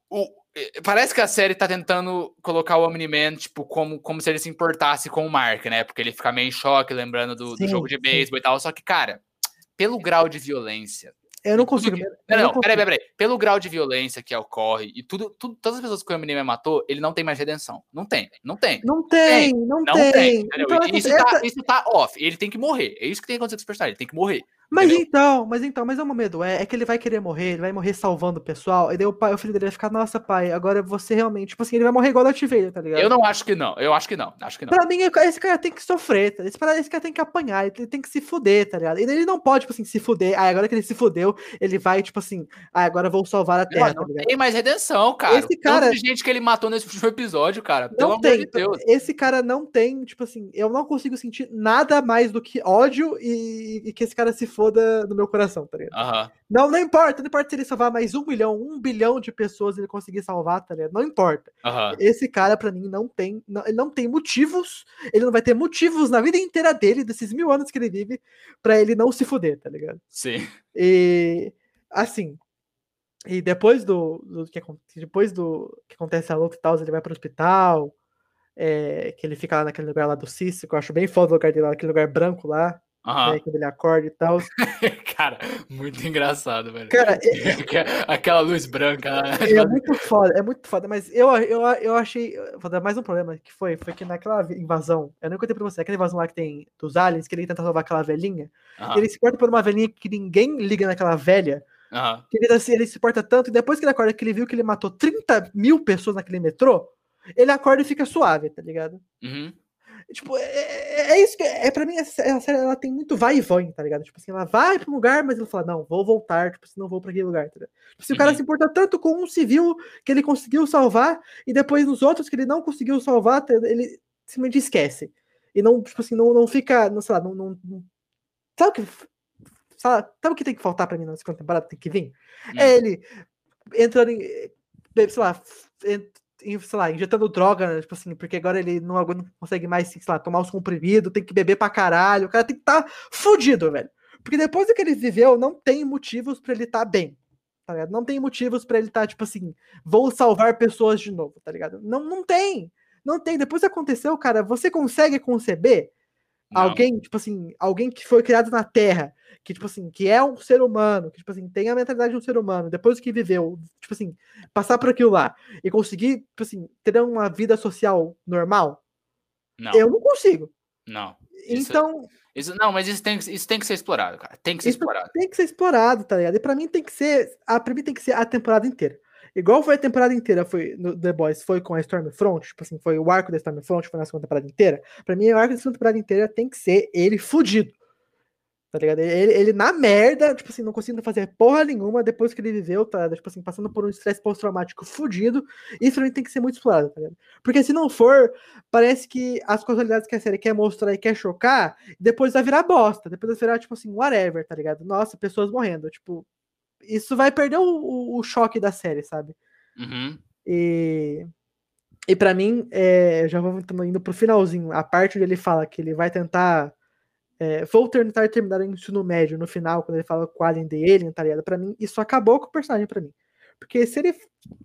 O, parece que a série tá tentando colocar o Omni-Man, tipo, como, como se ele se importasse com o Mark, né? Porque ele fica meio em choque, lembrando do, do Sim, jogo de beisebol e tal. Só que, cara, pelo grau de violência. Eu não consigo. que- Não, não, consigo. peraí, peraí, peraí. Pelo grau de violência que ocorre e tudo, tudo todas as pessoas que o Omni-Man matou, ele não tem mais redenção. Não tem, não tem. Não tem, não, Não tem. tem, entendeu? Então, isso, essa- tá, isso tá off. Ele tem que morrer. É isso que tem que acontecer com esse personagem. Ele tem que morrer. Mas Entendeu? então, mas então, mas é o medo, é, é que ele vai querer morrer, ele vai morrer salvando o pessoal, e daí o, pai, o filho dele vai ficar, nossa, pai, agora você realmente, tipo assim, ele vai morrer igual o Darth Vader, tá ligado? Eu não acho que não. Eu acho que não. Acho que não. Pra mim, esse cara tem que sofrer, tá? esse, cara- esse cara tem que apanhar, ele tem que se fuder, tá ligado? E daí ele não pode, tipo assim, se fuder, ah, agora que ele se fudeu, ele vai, tipo assim, ah, agora vou salvar a Terra, Não, tá não ligado? tem mais redenção, cara. Esse cara- de gente que ele matou nesse último episódio, cara. Pelo Não amor tem, de então, Deus. esse cara não tem, tipo assim, eu não consigo sentir nada mais do que ódio e, e que esse cara se foda no meu coração, tá ligado? Aham. Não, não importa, não importa se ele salvar mais um milhão, um bilhão de pessoas ele conseguir salvar, tá ligado? Não importa. Aham. Esse cara, pra mim, não tem, não, ele não tem motivos, ele não vai ter motivos na vida inteira dele, desses mil anos que ele vive, pra ele não se fuder, tá ligado? Sim. E assim, e depois do, do que depois do que acontece a luta e tal, ele vai pro hospital, é, que ele fica lá naquele lugar lá do Cício, que eu acho bem foda o lugar dele lá, aquele lugar branco lá. Né, quando ele acorda e tal. Cara, muito engraçado, velho. Cara, Aquela luz branca. né? É muito foda, é muito foda, mas eu, eu, eu achei. Vou dar mais um problema que foi, foi que naquela invasão, eu nem contei pra você, aquela invasão lá que tem dos aliens, que ele tenta salvar aquela velhinha, Aham, ele se porta por uma velhinha que ninguém liga naquela velha, aham. que ele, assim, ele se porta tanto, e depois que ele acorda, que ele viu que ele matou 30 mil pessoas naquele metrô, ele acorda e fica suave, tá ligado? Uhum. Tipo, é, é- é isso que. É, pra mim, essa, série ela tem muito vai e vem, tá ligado? Tipo assim, ela vai pra um lugar, mas ele fala, não, vou voltar, tipo assim, não vou pra aquele lugar, tá ligado? Tipo, se o cara Uhum. se importa tanto com um civil que ele conseguiu salvar, e depois nos outros que ele não conseguiu salvar, tá- ele simplesmente esquece. E não, tipo assim, não, não fica, não sei lá, não. não, não- sabe o que. Sabe, sabe o que tem que faltar pra mim na segunda temporada? Tem que vir? Hum. É ele entrando em. eh, Sei lá, en- em, sei lá, injetando droga, né, tipo assim, porque agora ele não, não consegue mais, sei lá, tomar os comprimidos, tem que beber pra caralho, o cara tem que estar tá fudido, velho. Porque depois do que ele viveu, não tem motivos pra ele estar tá bem, tá ligado? Não tem motivos pra ele estar, tá, tipo assim, vou salvar pessoas de novo, tá ligado? Não, não tem, não tem. Depois que aconteceu, cara, você consegue conceber Não. alguém, tipo assim, alguém que foi criado na Terra, que, tipo assim, que é um ser humano, que, tipo assim, tem a mentalidade de um ser humano, depois que viveu, tipo assim, passar por aquilo lá e conseguir, tipo assim, ter uma vida social normal, Não, eu não consigo. não. Isso- Então, Isso, não, mas isso tem, que- isso tem que ser explorado, cara. Tem que ser explorado. tem que ser explorado, tá ligado? E pra mim tem que ser, a, pra mim tem que ser a temporada inteira. Igual foi a temporada inteira, foi no The Boys, foi com a Stormfront, tipo assim, foi o arco da Stormfront, foi na segunda temporada inteira. Pra mim, o arco da segunda temporada inteira tem que ser ele fudido. Tá ligado? Ele, ele na merda, tipo assim, não conseguindo fazer porra nenhuma depois que ele viveu, tá? Tipo assim, passando por um estresse pós-traumático fudido. Isso mim tem que ser muito explorado, tá ligado? Porque se não for, parece que as casualidades que a série quer mostrar e quer chocar, depois vai virar bosta. Depois vai virar, tipo assim, whatever, tá ligado? Nossa, pessoas morrendo. Tipo, isso vai perder o, o, choque da série, sabe? Uhum. E, e para mim, é, já vou tamo indo pro finalzinho, a parte onde ele fala que ele vai tentar. é, vou tentar terminar o ensino médio no final, quando ele fala com o Alien The Alien, tá ligado? Pra mim, isso acabou com o personagem pra mim. Porque se ele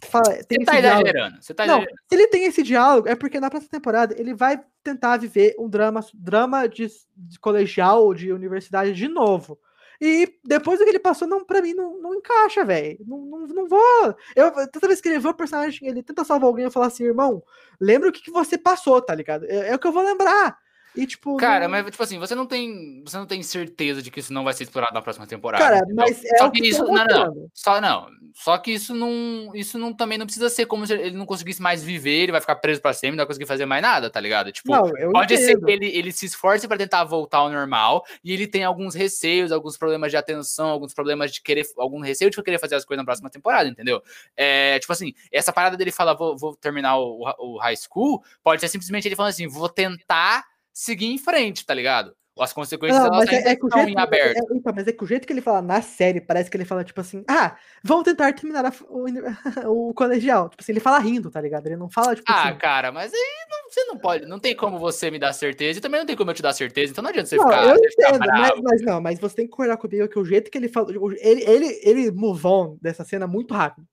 fala. Tem Você tá exagerando. Você tá não, se ele tem esse diálogo, é porque na próxima temporada ele vai tentar viver um drama, drama de, de colegial, de universidade de novo. E depois do que ele passou, não, pra mim, não, não encaixa, velho. Não, não, não vou. Eu, toda vez que ele vê o personagem, ele tenta salvar alguém, eu falo assim, irmão, lembra o que, que você passou, tá ligado? É, é o que eu vou lembrar. E, tipo. Cara, não- mas tipo assim, você não tem, você não tem certeza de que isso não vai ser explorado na próxima temporada. Cara, entendeu? mas é Só o que que isso, estão não, não. Só não, só que isso não, isso não também não precisa ser como se ele não conseguisse mais viver, ele vai ficar preso pra sempre, não vai conseguir fazer mais nada, tá ligado? Tipo, Não, pode ser entendo. que ele, ele se esforce pra tentar voltar ao normal e ele tem alguns receios, alguns problemas de atenção, alguns problemas de querer, algum receio de querer fazer as coisas na próxima temporada, entendeu? É, tipo assim, essa parada dele falar, vou, vou terminar o, o high school, pode ser simplesmente ele falando assim, vou tentar seguir em frente, tá ligado? As consequências Não, elas mas é, é que estão jeito, em aberto. é- então, mas é que o jeito que ele fala na série, parece que ele fala, tipo assim, ah, vamos tentar terminar a- o, o colegial. Tipo assim, ele fala rindo, tá ligado? Ele não fala, tipo Ah, assim. cara, mas aí não- você não pode, não tem como você me dar certeza e também não tem como eu te dar certeza, então não adianta você Não, ficar, eu ficar entendo, mas, bravo. mas não, mas você tem que concordar comigo que o jeito que ele fala. Ele, ele, ele move on dessa cena muito rápido.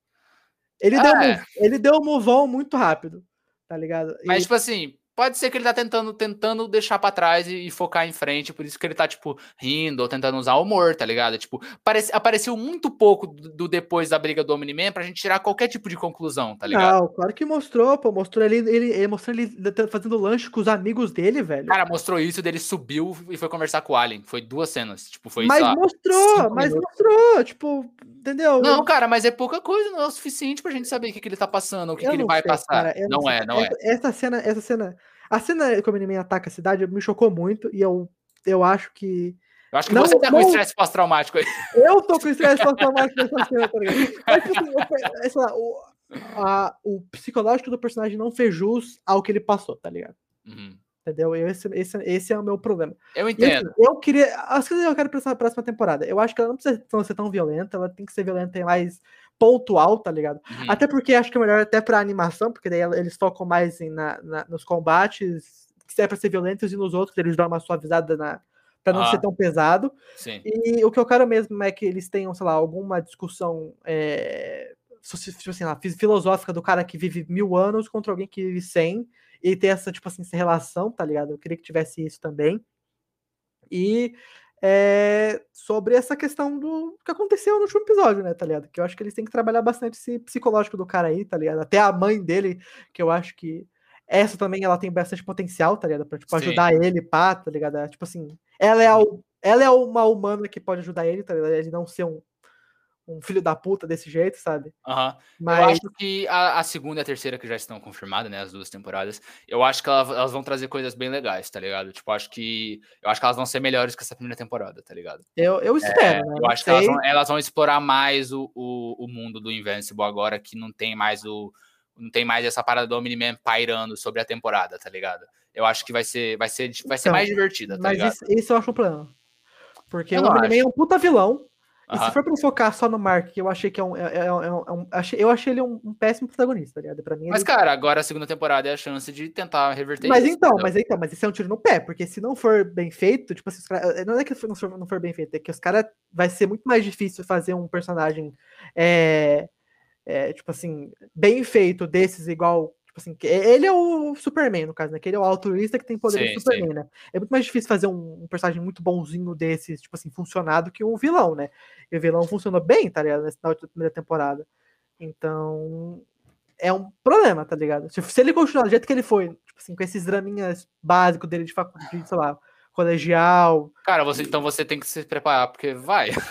Ele, deu, É. ele deu move on muito rápido, tá ligado? E- Mas, tipo assim, pode ser que ele tá tentando, tentando deixar pra trás e, e focar em frente, por isso que ele tá, tipo, rindo ou tentando usar humor, tá ligado? Tipo, parece, apareceu muito pouco do, do depois da briga do Omni-Man pra gente tirar qualquer tipo de conclusão, tá ligado? não, claro que mostrou, pô. Mostrou ele, ele, ele mostrou ele fazendo lanche com os amigos dele, velho. Cara, mostrou isso, dele subiu e foi conversar com o Alien. Foi duas cenas, tipo, foi, mas lá, mostrou, mas minutos. mostrou, tipo, entendeu? Não, cara, mas é pouca coisa, não é o suficiente pra gente saber o que, que ele tá passando, o que, que ele não vai sei, passar. cara, não, sei. é, não é. essa cena, essa cena, a cena que o Omni-Man ataca a cidade me chocou muito e eu, eu acho que Eu acho que Não, você tá com não- estresse pós-traumático aí. eu tô com estresse pós-traumático nessa cena, tá ligado? Mas, tipo assim, lá, o, a- o psicológico do personagem não fez jus ao que ele passou, tá ligado? Uhum. Entendeu? Eu- Esse, esse, esse é o meu problema. Eu entendo. assim, eu queria. As coisas que eu quero pra essa próxima temporada. Eu acho que ela não precisa ser tão violenta, ela tem que ser violenta e mais pontual, tá ligado? Uhum. Até porque acho que é melhor até pra animação, porque daí eles focam mais em, na, na- nos combates, que é pra ser violentos, e nos outros eles dão uma suavizada na, pra não Ah. ser tão pesado. Sim. E o que eu quero mesmo é que eles tenham, sei lá, alguma discussão. É, tipo assim, lá, fi- filosófica do cara que vive mil anos contra alguém que vive cem e ter essa, tipo assim, essa relação, tá ligado? Eu queria que tivesse isso também. E é, sobre essa questão do que aconteceu no último episódio, né, tá ligado? Que eu acho que eles têm que trabalhar bastante esse psicológico do cara aí, tá ligado? Até a mãe dele, que eu acho que essa também ela tem bastante potencial, tá ligado? Pra tipo, ajudar Sim. ele, pá, tá ligado? É, tipo assim, ela é, a, ela é uma humana que pode ajudar ele, tá ligado? Ele não ser um, um filho da puta desse jeito, sabe? Uhum. Mas... Eu acho que a, a, segunda e a terceira, que já estão confirmadas, né? As duas temporadas, eu acho que elas, elas, vão trazer coisas bem legais, tá ligado? Tipo, acho que. Eu acho que elas vão ser melhores que essa primeira temporada, tá ligado? Eu, eu espero, é, né? Eu acho sei. que elas vão, elas vão, explorar mais o, o, o, mundo do Invincible agora, que não tem mais o. Não tem mais essa parada do Omni-Man pairando sobre a temporada, tá ligado? Eu acho que vai ser, vai ser, vai ser então, mais divertida, tá mas ligado? Isso, isso eu acho um plano. Porque eu o Omni-Man é um puta vilão. E se for pra focar só no Mark, que eu achei que é um. É, é, é um, é um achei, eu achei ele um, um, péssimo protagonista, tá ligado? Pra mim, mas, ele... cara, agora a segunda temporada é a chance de tentar reverter mas isso. Então, mas então, mas isso é um tiro no pé, porque se não for bem feito, tipo assim, cara, não é que não for, não for bem feito, é que os caras vai ser muito mais difícil fazer um personagem. É, é, tipo assim, bem feito desses, igual Tipo assim, ele é o Superman, no caso, né? Que ele é o altruísta que tem poder do Superman, sim. né? É muito mais difícil fazer um, um, personagem muito bonzinho desses, tipo assim, funcionado que um vilão, né? E o vilão funcionou bem, tá ligado? Na primeira temporada. Então, é um problema, tá ligado? Se, se ele continuar do jeito que ele foi, tipo assim, com esses draminhas básicos dele de faculdade, sei lá, colegial. Cara, você, então você tem que se preparar, porque vai.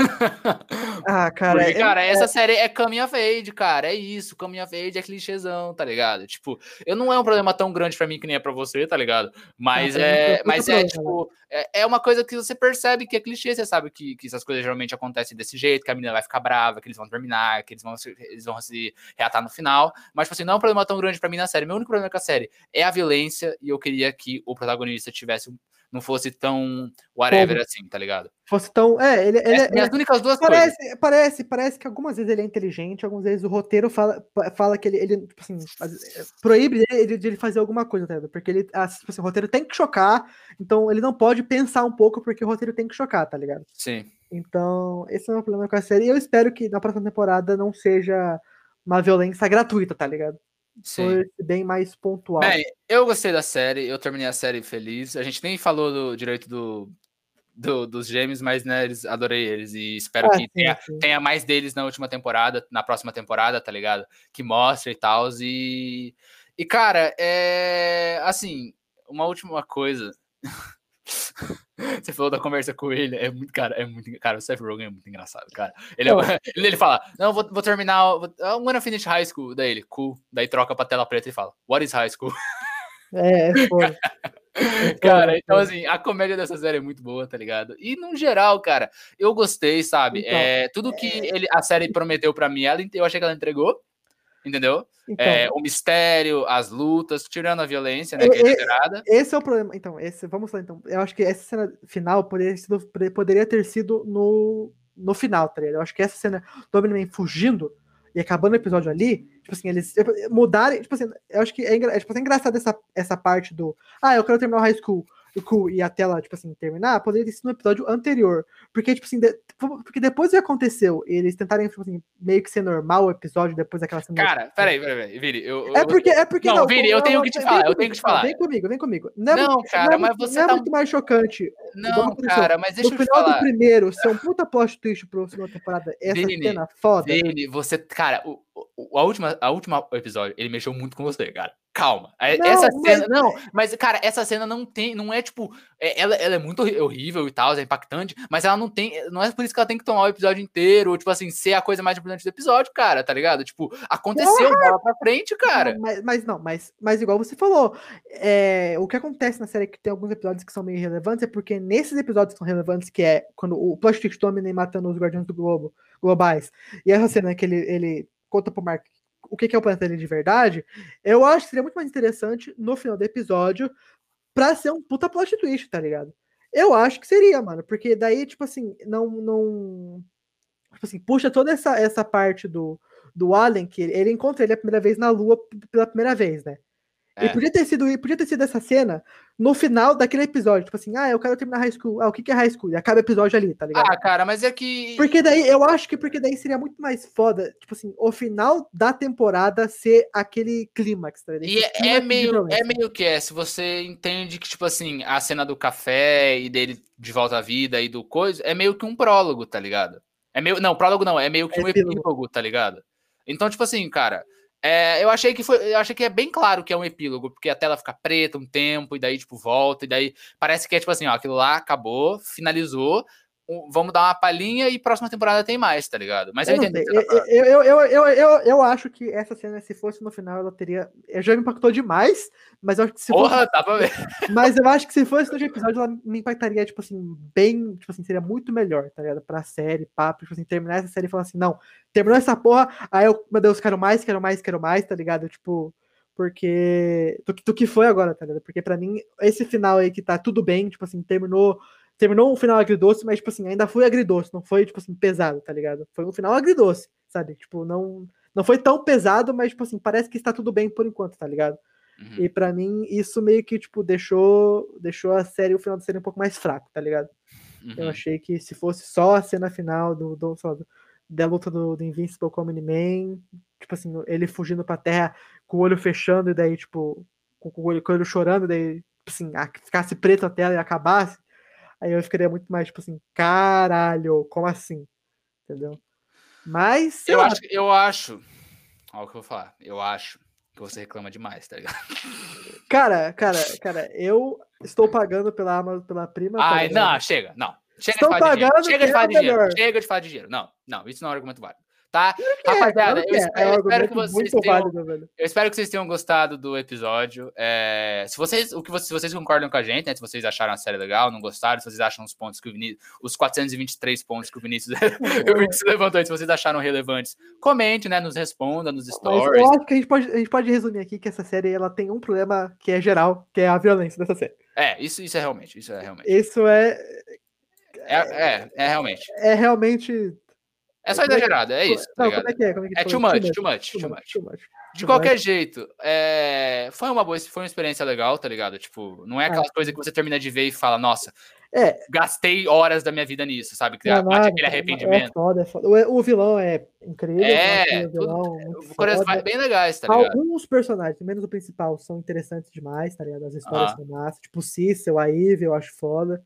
Ah, cara. Porque, é, cara, é, essa série é of age, cara. É isso. Of age é clichêzão, tá ligado? Tipo, eu não é um problema tão grande para mim que nem é pra você, tá ligado? Mas ah, é. Mas é, tipo. É, é uma coisa que você percebe que é clichê, você sabe que, que essas coisas geralmente acontecem desse jeito, que a menina vai ficar brava, que eles vão terminar, que eles vão se, eles vão se reatar no final. Mas, tipo assim, não é um problema tão grande para mim na série. Meu único problema com a série é a violência, e eu queria que o protagonista tivesse não fosse tão whatever Como? assim, tá ligado? Fosse tão. É, ele. ele, ele as únicas duas parece, coisas. Parece, parece que algumas vezes ele é inteligente, algumas vezes o roteiro fala, fala que ele, ele tipo assim, é, proíbe ele de ele fazer alguma coisa, tá ligado? Porque ele, tipo assim, o roteiro tem que chocar, então ele não pode pensar um pouco, porque o roteiro tem que chocar, tá ligado? Sim. Então, esse é o meu problema com a série. E eu espero que na próxima temporada não seja uma violência gratuita, tá ligado? Sim. bem mais pontual. Bem, eu gostei da série, eu terminei a série feliz. A gente nem falou do direito do, do dos gêmeos, mas né, eles, adorei eles e espero ah, que sim, tenha, sim. tenha, mais deles na última temporada, na próxima temporada, tá ligado? Que mostre e tal. E, e cara, é assim, uma última coisa. Você falou da conversa com ele, é muito, cara, é muito, cara, o Seth Rogen é muito engraçado, cara. Ele, é, ele, fala, não, vou, vou terminar, vou, I'm gonna finish high school, daí ele, cool, daí troca pra tela preta e fala, what is high school? É, foi. cara, então assim, a comédia dessa série é muito boa, tá ligado? E no geral, cara, eu gostei, sabe? Então, é, tudo que é... ele, a série prometeu para mim, ela, eu achei que ela entregou entendeu? Então, é, o mistério, as lutas, tirando a violência, né, que é. Esse é o problema. Então, esse, vamos lá, então. Eu acho que essa cena final poderia, poderia ter sido no, no final, tá ligado? Eu acho que essa cena do Omni-Man fugindo e acabando o episódio ali, tipo assim, eles mudarem, tipo assim, eu acho que é, é, tipo, é engraçado essa, essa parte do, ah, eu quero terminar o high school, cool e a tela, tipo assim, terminar, poderia ter sido no episódio anterior. Porque, tipo assim, de, porque depois que aconteceu, eles tentarem, tipo assim, meio que ser normal o episódio depois daquela cena. Cara, peraí, peraí, Vini. Eu, eu, é porque, é porque. Não, não Vini, eu tenho que te falar, eu tenho que te falar. Vem comigo, vem comigo. Não, é não cara, não é, mas você. Não é tá... muito mais chocante. Não, cara, mas deixa eu te falar. No final do primeiro, ser um puta plot twist pro segunda temporada, essa Vini, cena foda. Vini, você, cara, o, o, a última, a última episódio, ele mexeu muito com você, cara calma. É, não, essa cena, mas... não, mas cara, essa cena não tem, não é tipo, é, ela, ela é muito horrível e tal, é impactante, mas ela não tem, não é por isso que ela tem que tomar o episódio inteiro, ou tipo assim, ser a coisa mais importante do episódio, cara, tá ligado? Tipo, aconteceu, bola pra frente, cara. Não, mas, mas, não, mas, mas igual você falou, é, o que acontece na série é que tem alguns episódios que são meio relevantes, é porque nesses episódios que são relevantes, que é quando o plot twist do matando os Guardiões do Globo, globais, e essa cena que ele, ele conta pro Mark o que é o planeta dele de verdade, eu acho que seria muito mais interessante no final do episódio pra ser um puta plot twist, tá ligado? Eu acho que seria, mano, porque daí, tipo assim, não. não tipo assim, puxa toda essa, essa parte do, do Alien, que ele, ele encontra ele a primeira vez na Lua pela primeira vez, né? E É. podia ter sido, podia ter sido essa cena no final daquele episódio. Tipo assim, ah, eu quero terminar high school. Ah, o que que é high school? E acaba o episódio ali, tá ligado? Ah, cara, mas é que. Porque daí, eu acho que porque daí seria muito mais foda, tipo assim, o final da temporada ser aquele clímax, tá ligado? E é, é meio, é meio que é, se você entende que, tipo assim, a cena do café e dele de volta à vida e do coisa, é meio que um prólogo, tá ligado? É meio. Não, prólogo não, é meio que É um epílogo. epílogo, tá ligado? Então, tipo assim, cara, é, eu achei que foi. Eu achei que é bem claro que é um epílogo, porque a tela fica preta um tempo, e daí, tipo, volta, e daí parece que é tipo assim, ó, aquilo lá acabou, finalizou. Vamos dar uma palhinha e próxima temporada tem mais, tá ligado? Mas eu, tá eu, eu, eu, eu, eu, eu acho que essa cena, se fosse no final, ela teria. Já me impactou demais, mas eu acho que se fosse Porra, dá pra ver. Mas eu acho que se fosse no episódio, ela me impactaria, tipo assim, bem. Tipo assim, seria muito melhor, tá ligado? Pra série, papo, tipo assim, terminar essa série e falar assim, não, terminou essa porra, aí eu, meu Deus, quero mais, quero mais, quero mais, tá ligado? Tipo, porque. Do, do que foi agora, tá ligado? Porque pra mim, esse final aí que tá tudo bem, tipo assim, terminou. Terminou um final agridoce, mas, tipo assim, ainda foi agridoce, não foi, tipo assim, pesado, tá ligado? Foi um final agridoce, sabe? Tipo, não. Não foi tão pesado, mas, tipo assim, parece que está tudo bem por enquanto, tá ligado? Uhum. E pra mim, isso meio que, tipo, deixou, deixou a série, o final da série um pouco mais fraco, tá ligado? Eu Uhum. achei que se fosse só a cena final do, do, lá, do- da luta do, do Invincible com o Omni-Man, tipo assim, ele fugindo pra terra com o olho fechando e daí, tipo, com, com o, olho, com o olho chorando, e daí, tipo assim, a- ficasse preto a tela e acabasse, aí eu ficaria muito mais, tipo assim, caralho, como assim? Entendeu? Mas, Eu lá, acho, eu acho. Olha o que eu vou falar. Eu acho que você reclama demais, tá ligado? cara, cara, cara, eu estou pagando pela Amazon, pela prima. tá Ai, ligado? não, chega, não. Chega Estão de falar de dinheiro. Chega de que falar é de dinheiro. Chega de falar de dinheiro. Não, não, isso não é um argumento válido. Tá? é, Rapaziada, claro eu é, espero, é eu espero que vocês tenham. válido. Eu espero que vocês tenham gostado do episódio. É, se vocês, o que vocês, se vocês concordam com a gente, né? Se vocês acharam a série legal, não gostaram, se vocês acham os pontos que o Vinícius, os 423 pontos que o Vinícius, o Vinícius levantou, se vocês acharam relevantes, comente, né? Nos responda nos Mas stories. eu acho que a gente, pode, a gente pode resumir aqui que essa série ela tem um problema que é geral, que é a violência dessa série. É, isso, isso é realmente, isso é realmente. Isso é, É, é, é realmente. é realmente. É só Como é exagerado, é isso. tá Não, como é que é? Como é, que É too much, too much, too much, much. too much. De qualquer jeito, é, foi uma boa, foi uma experiência legal, tá ligado? Tipo, não é aquelas coisas que você termina de ver e fala, nossa, É, gastei horas da minha vida nisso, sabe? Que bate nada, aquele É arrependimento. foda, é foda. O, o vilão é incrível. É, o vilão tudo- Coisas bem legais, tá ligado? Alguns personagens, menos o principal, são interessantes demais, tá ligado? As histórias Ah. são massa. Tipo o Cecil, a Eve, eu acho foda.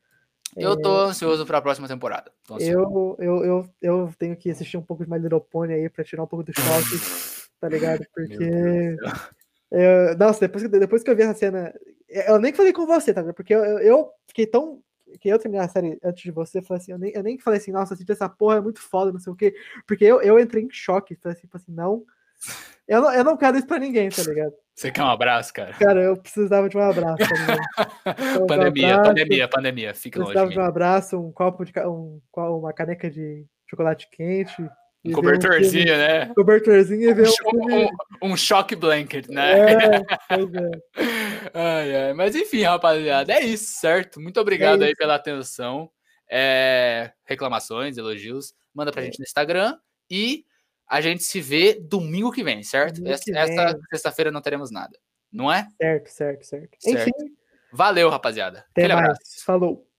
Eu tô ansioso pra próxima temporada. Eu, eu, eu, eu tenho que assistir um pouco de My Little Pony aí pra tirar um pouco do choque, tá ligado? Porque. Eu- nossa, depois, que- depois que eu vi essa cena. Eu nem falei com você, tá ligado? Porque eu, eu- eu fiquei tão. Que eu terminei a série antes de você, falei assim, eu nem, eu nem falei assim, nossa, assisti essa porra, é muito foda, não sei o quê. Porque eu, eu entrei em choque, falei assim, falei assim, não. Eu não, eu não quero isso pra ninguém, tá ligado? Você quer um abraço, cara? Cara, eu precisava de um abraço, tá? Então, um pandemia, abraço, pandemia, pandemia. Fica longe Precisava de um abraço, um copo de. Um, uma caneca de chocolate quente. Um cobertorzinho, filme- né? cobertorzinho e ver um Um, um, um shock blanket, né? É, pois é. Ai, ai. Mas enfim, rapaziada, é isso, certo? Muito obrigado É aí pela atenção. É, reclamações, elogios, manda pra É. gente no Instagram e a gente se vê domingo que vem, certo? Domingo Essa, sexta-feira não teremos nada, não é? Certo, certo, certo. Certo. Enfim, Valeu, rapaziada. até Aquele mais. abraço. Falou.